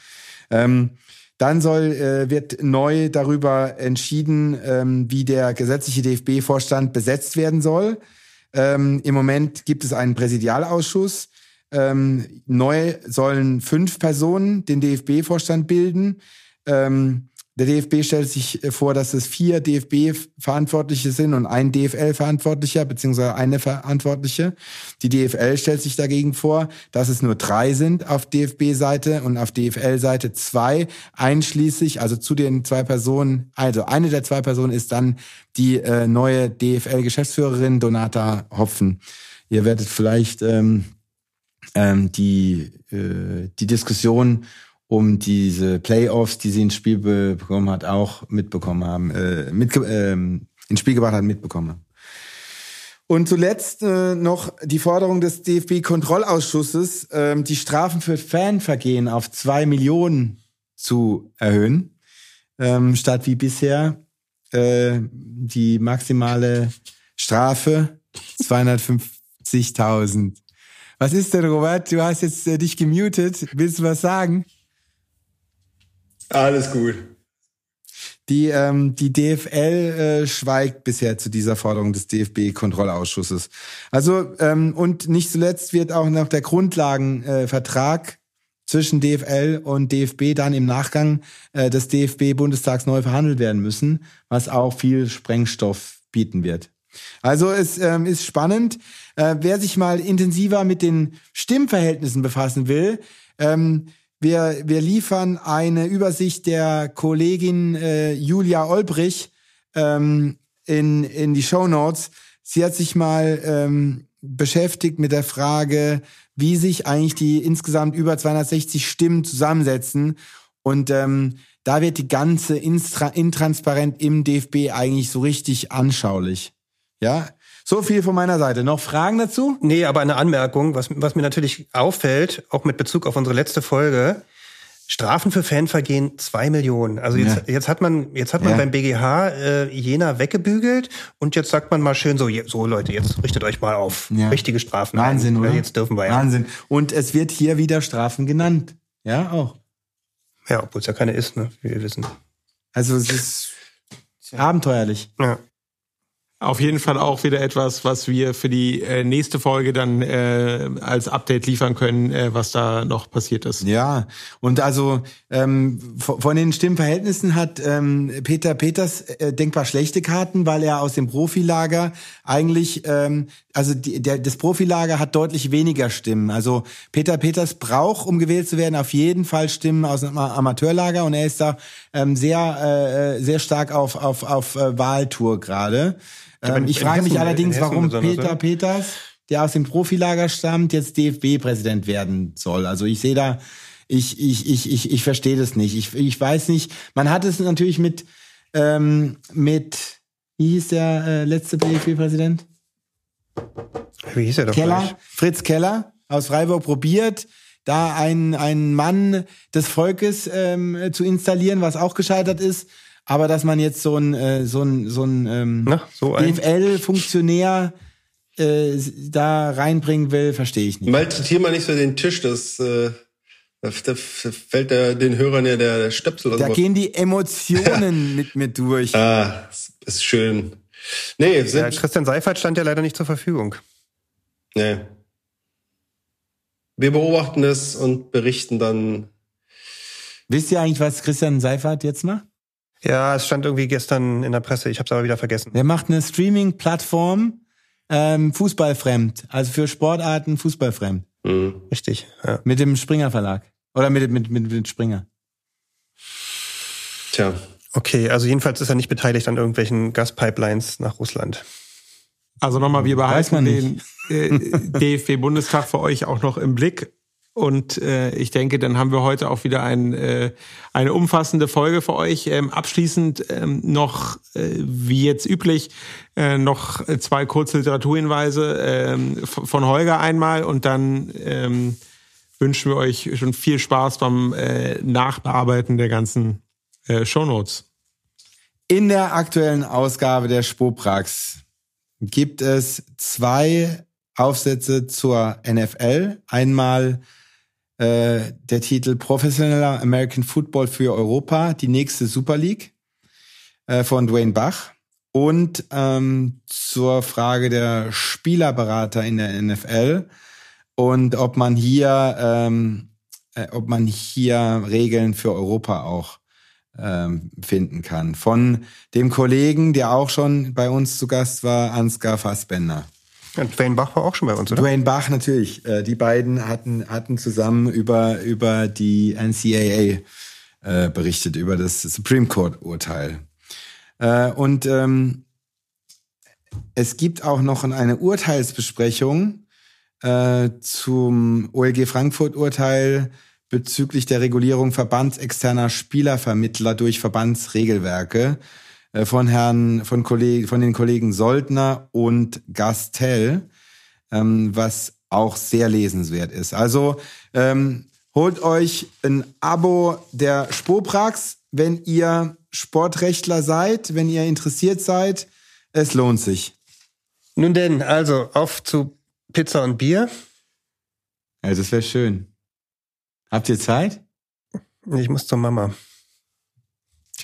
C: Ähm, dann soll, äh, wird neu darüber entschieden, ähm, wie der gesetzliche DFB-Vorstand besetzt werden soll. Ähm, Im Moment gibt es einen Präsidialausschuss. Ähm, neu sollen fünf Personen den DFB-Vorstand bilden. Ähm, der DFB stellt sich äh, vor, dass es vier DFB-Verantwortliche sind und ein DFL-Verantwortlicher beziehungsweise eine Verantwortliche. Die DFL stellt sich dagegen vor, dass es nur drei sind auf DFB-Seite und auf DFL-Seite zwei, einschließlich, also zu den zwei Personen, also eine der zwei Personen ist dann die äh, neue DFL-Geschäftsführerin Donata Hopfen. Ihr werdet vielleicht ähm, ähm, die, äh, die Diskussion um diese Playoffs, die sie ins Spiel bekommen hat, auch mitbekommen haben, äh, mit, äh, ins Spiel gebracht hat, mitbekommen haben. Und zuletzt äh, noch die Forderung des DFB-Kontrollausschusses, äh, die Strafen für Fanvergehen auf zwei Millionen zu erhöhen, ähm, statt wie bisher äh, die maximale Strafe 250.000. Was ist denn, Robert? Du hast jetzt äh, dich gemutet. Willst du was sagen?
D: Alles gut.
C: Die, ähm, die DFL äh, schweigt bisher zu dieser Forderung des DFB-Kontrollausschusses. Also, ähm, und nicht zuletzt wird auch noch der Grundlagenvertrag äh, zwischen DFL und DFB dann im Nachgang äh, des DFB-Bundestags neu verhandelt werden müssen, was auch viel Sprengstoff bieten wird. Also es ähm, ist spannend. Äh, wer sich mal intensiver mit den Stimmverhältnissen befassen will, ähm, wir, wir liefern eine Übersicht der Kollegin äh, Julia Olbrich ähm, in, in die Show Notes. Sie hat sich mal ähm, beschäftigt mit der Frage, wie sich eigentlich die insgesamt über 260 Stimmen zusammensetzen. Und ähm, da wird die ganze Instra Intransparent im DFB eigentlich so richtig anschaulich. Ja, so viel von meiner Seite. Noch Fragen dazu?
E: Nee, aber eine Anmerkung, was, was mir natürlich auffällt, auch mit Bezug auf unsere letzte Folge. Strafen für Fanvergehen zwei Millionen. Also jetzt, ja. jetzt hat man jetzt hat man ja. beim BGH äh, Jena weggebügelt und jetzt sagt man mal schön so so Leute jetzt richtet euch mal auf ja. richtige Strafen.
C: Wahnsinn,
E: ein.
C: oder?
E: Jetzt dürfen wir
C: ja. Wahnsinn. Und es wird hier wieder Strafen genannt. Ja auch.
E: Ja, obwohl es ja keine ist, ne? Wie wir wissen.
C: Also es ist abenteuerlich.
E: Ja.
B: Auf jeden Fall auch wieder etwas, was wir für die äh, nächste Folge dann äh, als Update liefern können, äh, was da noch passiert ist.
C: Ja, und also ähm, von den Stimmverhältnissen hat ähm, Peter Peters äh, denkbar schlechte Karten, weil er aus dem Profilager eigentlich, ähm, also die, der, das Profilager hat deutlich weniger Stimmen. Also Peter Peters braucht, um gewählt zu werden, auf jeden Fall Stimmen aus dem Amateurlager und er ist da ähm, sehr, äh, sehr stark auf, auf, auf äh, Wahltour gerade. Ähm, ich frage mich
E: Hessen-
C: allerdings, warum Peter? Peters, der aus dem Profilager stammt, jetzt DFB-Präsident werden soll. Also ich sehe da, ich, ich, ich, ich, ich verstehe das nicht. Ich, ich weiß nicht. Man hat es natürlich mit, ähm, mit, wie hieß der äh, letzte DFB-Präsident?
E: Wie hieß er doch
C: Keller,
E: gleich?
C: Fritz Keller aus Freiburg probiert, da einen, einen Mann des Volkes ähm, zu installieren, was auch gescheitert ist. Aber dass man jetzt so ein, äh, so ein, so ein ähm,
E: Na, so ein.
C: DFL-Funktionär äh, da reinbringen will, verstehe ich nicht.
D: Malträtier mal nicht so den Tisch, das, äh, da, fällt der, den Hörern ja der, der Stöpsel oder
C: Da
D: sowas.
C: gehen die Emotionen mit mir durch.
D: Ah, ist- ist schön. Nee,
E: Ja,
D: sind,
E: Christian Seifert stand ja leider nicht zur Verfügung.
D: nee. Wir beobachten es und berichten dann.
C: Wisst ihr eigentlich, was Christian Seifert jetzt macht?
E: Ja, es stand irgendwie gestern in der Presse. Ich habe es aber wieder vergessen.
C: Der macht eine Streaming-Plattform ähm, fußballfremd, also für Sportarten fußballfremd.
D: Hm.
E: Richtig. Ja.
C: Mit dem Springer Verlag. Oder mit, mit, mit, mit Springer.
D: Tja.
E: Okay, also jedenfalls ist er nicht beteiligt an irgendwelchen Gaspipelines nach Russland.
B: Also nochmal, wir
C: Weiß
B: behalten
C: man
B: den äh, DFB-Bundestag für euch auch noch im Blick. Und äh, ich denke, dann haben wir heute auch wieder ein, äh, eine umfassende Folge für euch. Ähm, abschließend ähm, noch, äh, wie jetzt üblich, äh, noch zwei kurze Literaturhinweise ähm, von Holger einmal und dann ähm, wünschen wir euch schon viel Spaß beim äh, Nachbearbeiten der ganzen äh, Shownotes.
C: In der aktuellen Ausgabe der Spoprax gibt es zwei Aufsätze zur NFL. Einmal äh, der Titel Professioneller American Football für Europa, die nächste Super League äh, von Dwayne Bach. Und ähm, zur Frage der Spielerberater in der NFL und ob man hier, ähm, äh, ob man hier Regeln für Europa auch ähm, finden kann. Von dem Kollegen, der auch schon bei uns zu Gast war, Ansgar Fassbender.
E: Und Dwayne Bach war auch schon bei uns, oder?
C: Dwayne Bach natürlich. Äh, die beiden hatten, hatten zusammen über, über die NCAA äh, berichtet, über das Supreme Court Urteil. Äh, und ähm, es gibt auch noch eine Urteilsbesprechung äh, zum OLG Frankfurt Urteil bezüglich der Regulierung verbandsexterner Spielervermittler durch Verbandsregelwerke von Herrn, von, Kolleg von den Kollegen Soldner und Gastel, ähm, was auch sehr lesenswert ist. Also ähm, holt euch ein Abo der Spoprax, wenn ihr Sportrechtler seid, wenn ihr interessiert seid. Es lohnt sich.
E: Nun denn, also auf zu Pizza und Bier.
C: Ja, das wäre schön. Habt ihr Zeit?
E: Ich muss zur Mama.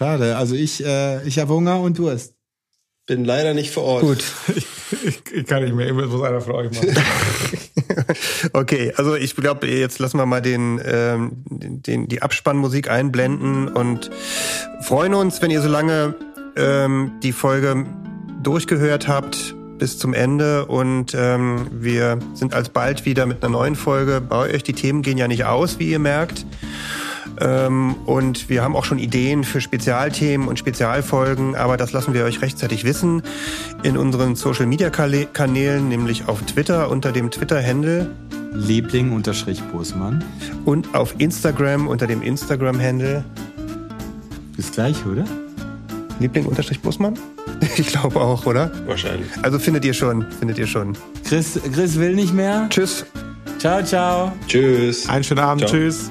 C: Schade. Also ich, äh, ich habe Hunger und Durst.
D: Bin leider nicht vor Ort.
E: Gut.
B: Ich, ich kann nicht mehr, immer muss einer von euch machen.
E: Okay, also ich glaube, jetzt lassen wir mal den, ähm, den, die Abspannmusik einblenden und freuen uns, wenn ihr so lange ähm, die Folge durchgehört habt bis zum Ende und ähm, wir sind alsbald wieder mit einer neuen Folge bei euch. Die Themen gehen ja nicht aus, wie ihr merkt. Ähm, und wir haben auch schon Ideen für Spezialthemen und Spezialfolgen, aber das lassen wir euch rechtzeitig wissen in unseren Social Media Kanälen, nämlich auf Twitter unter dem Twitter-Handle
C: Liebling unterstrich Bosmann.
E: und auf Instagram unter dem Instagram-Handle
C: Bis gleich, oder?
E: Liebling-Busmann? Ich glaube auch, oder?
D: Wahrscheinlich.
E: Also findet ihr schon, findet ihr schon.
C: Chris, Chris will nicht mehr.
E: Tschüss.
C: Ciao, ciao.
D: Tschüss.
B: Einen schönen Abend,
D: Ciao.
B: tschüss.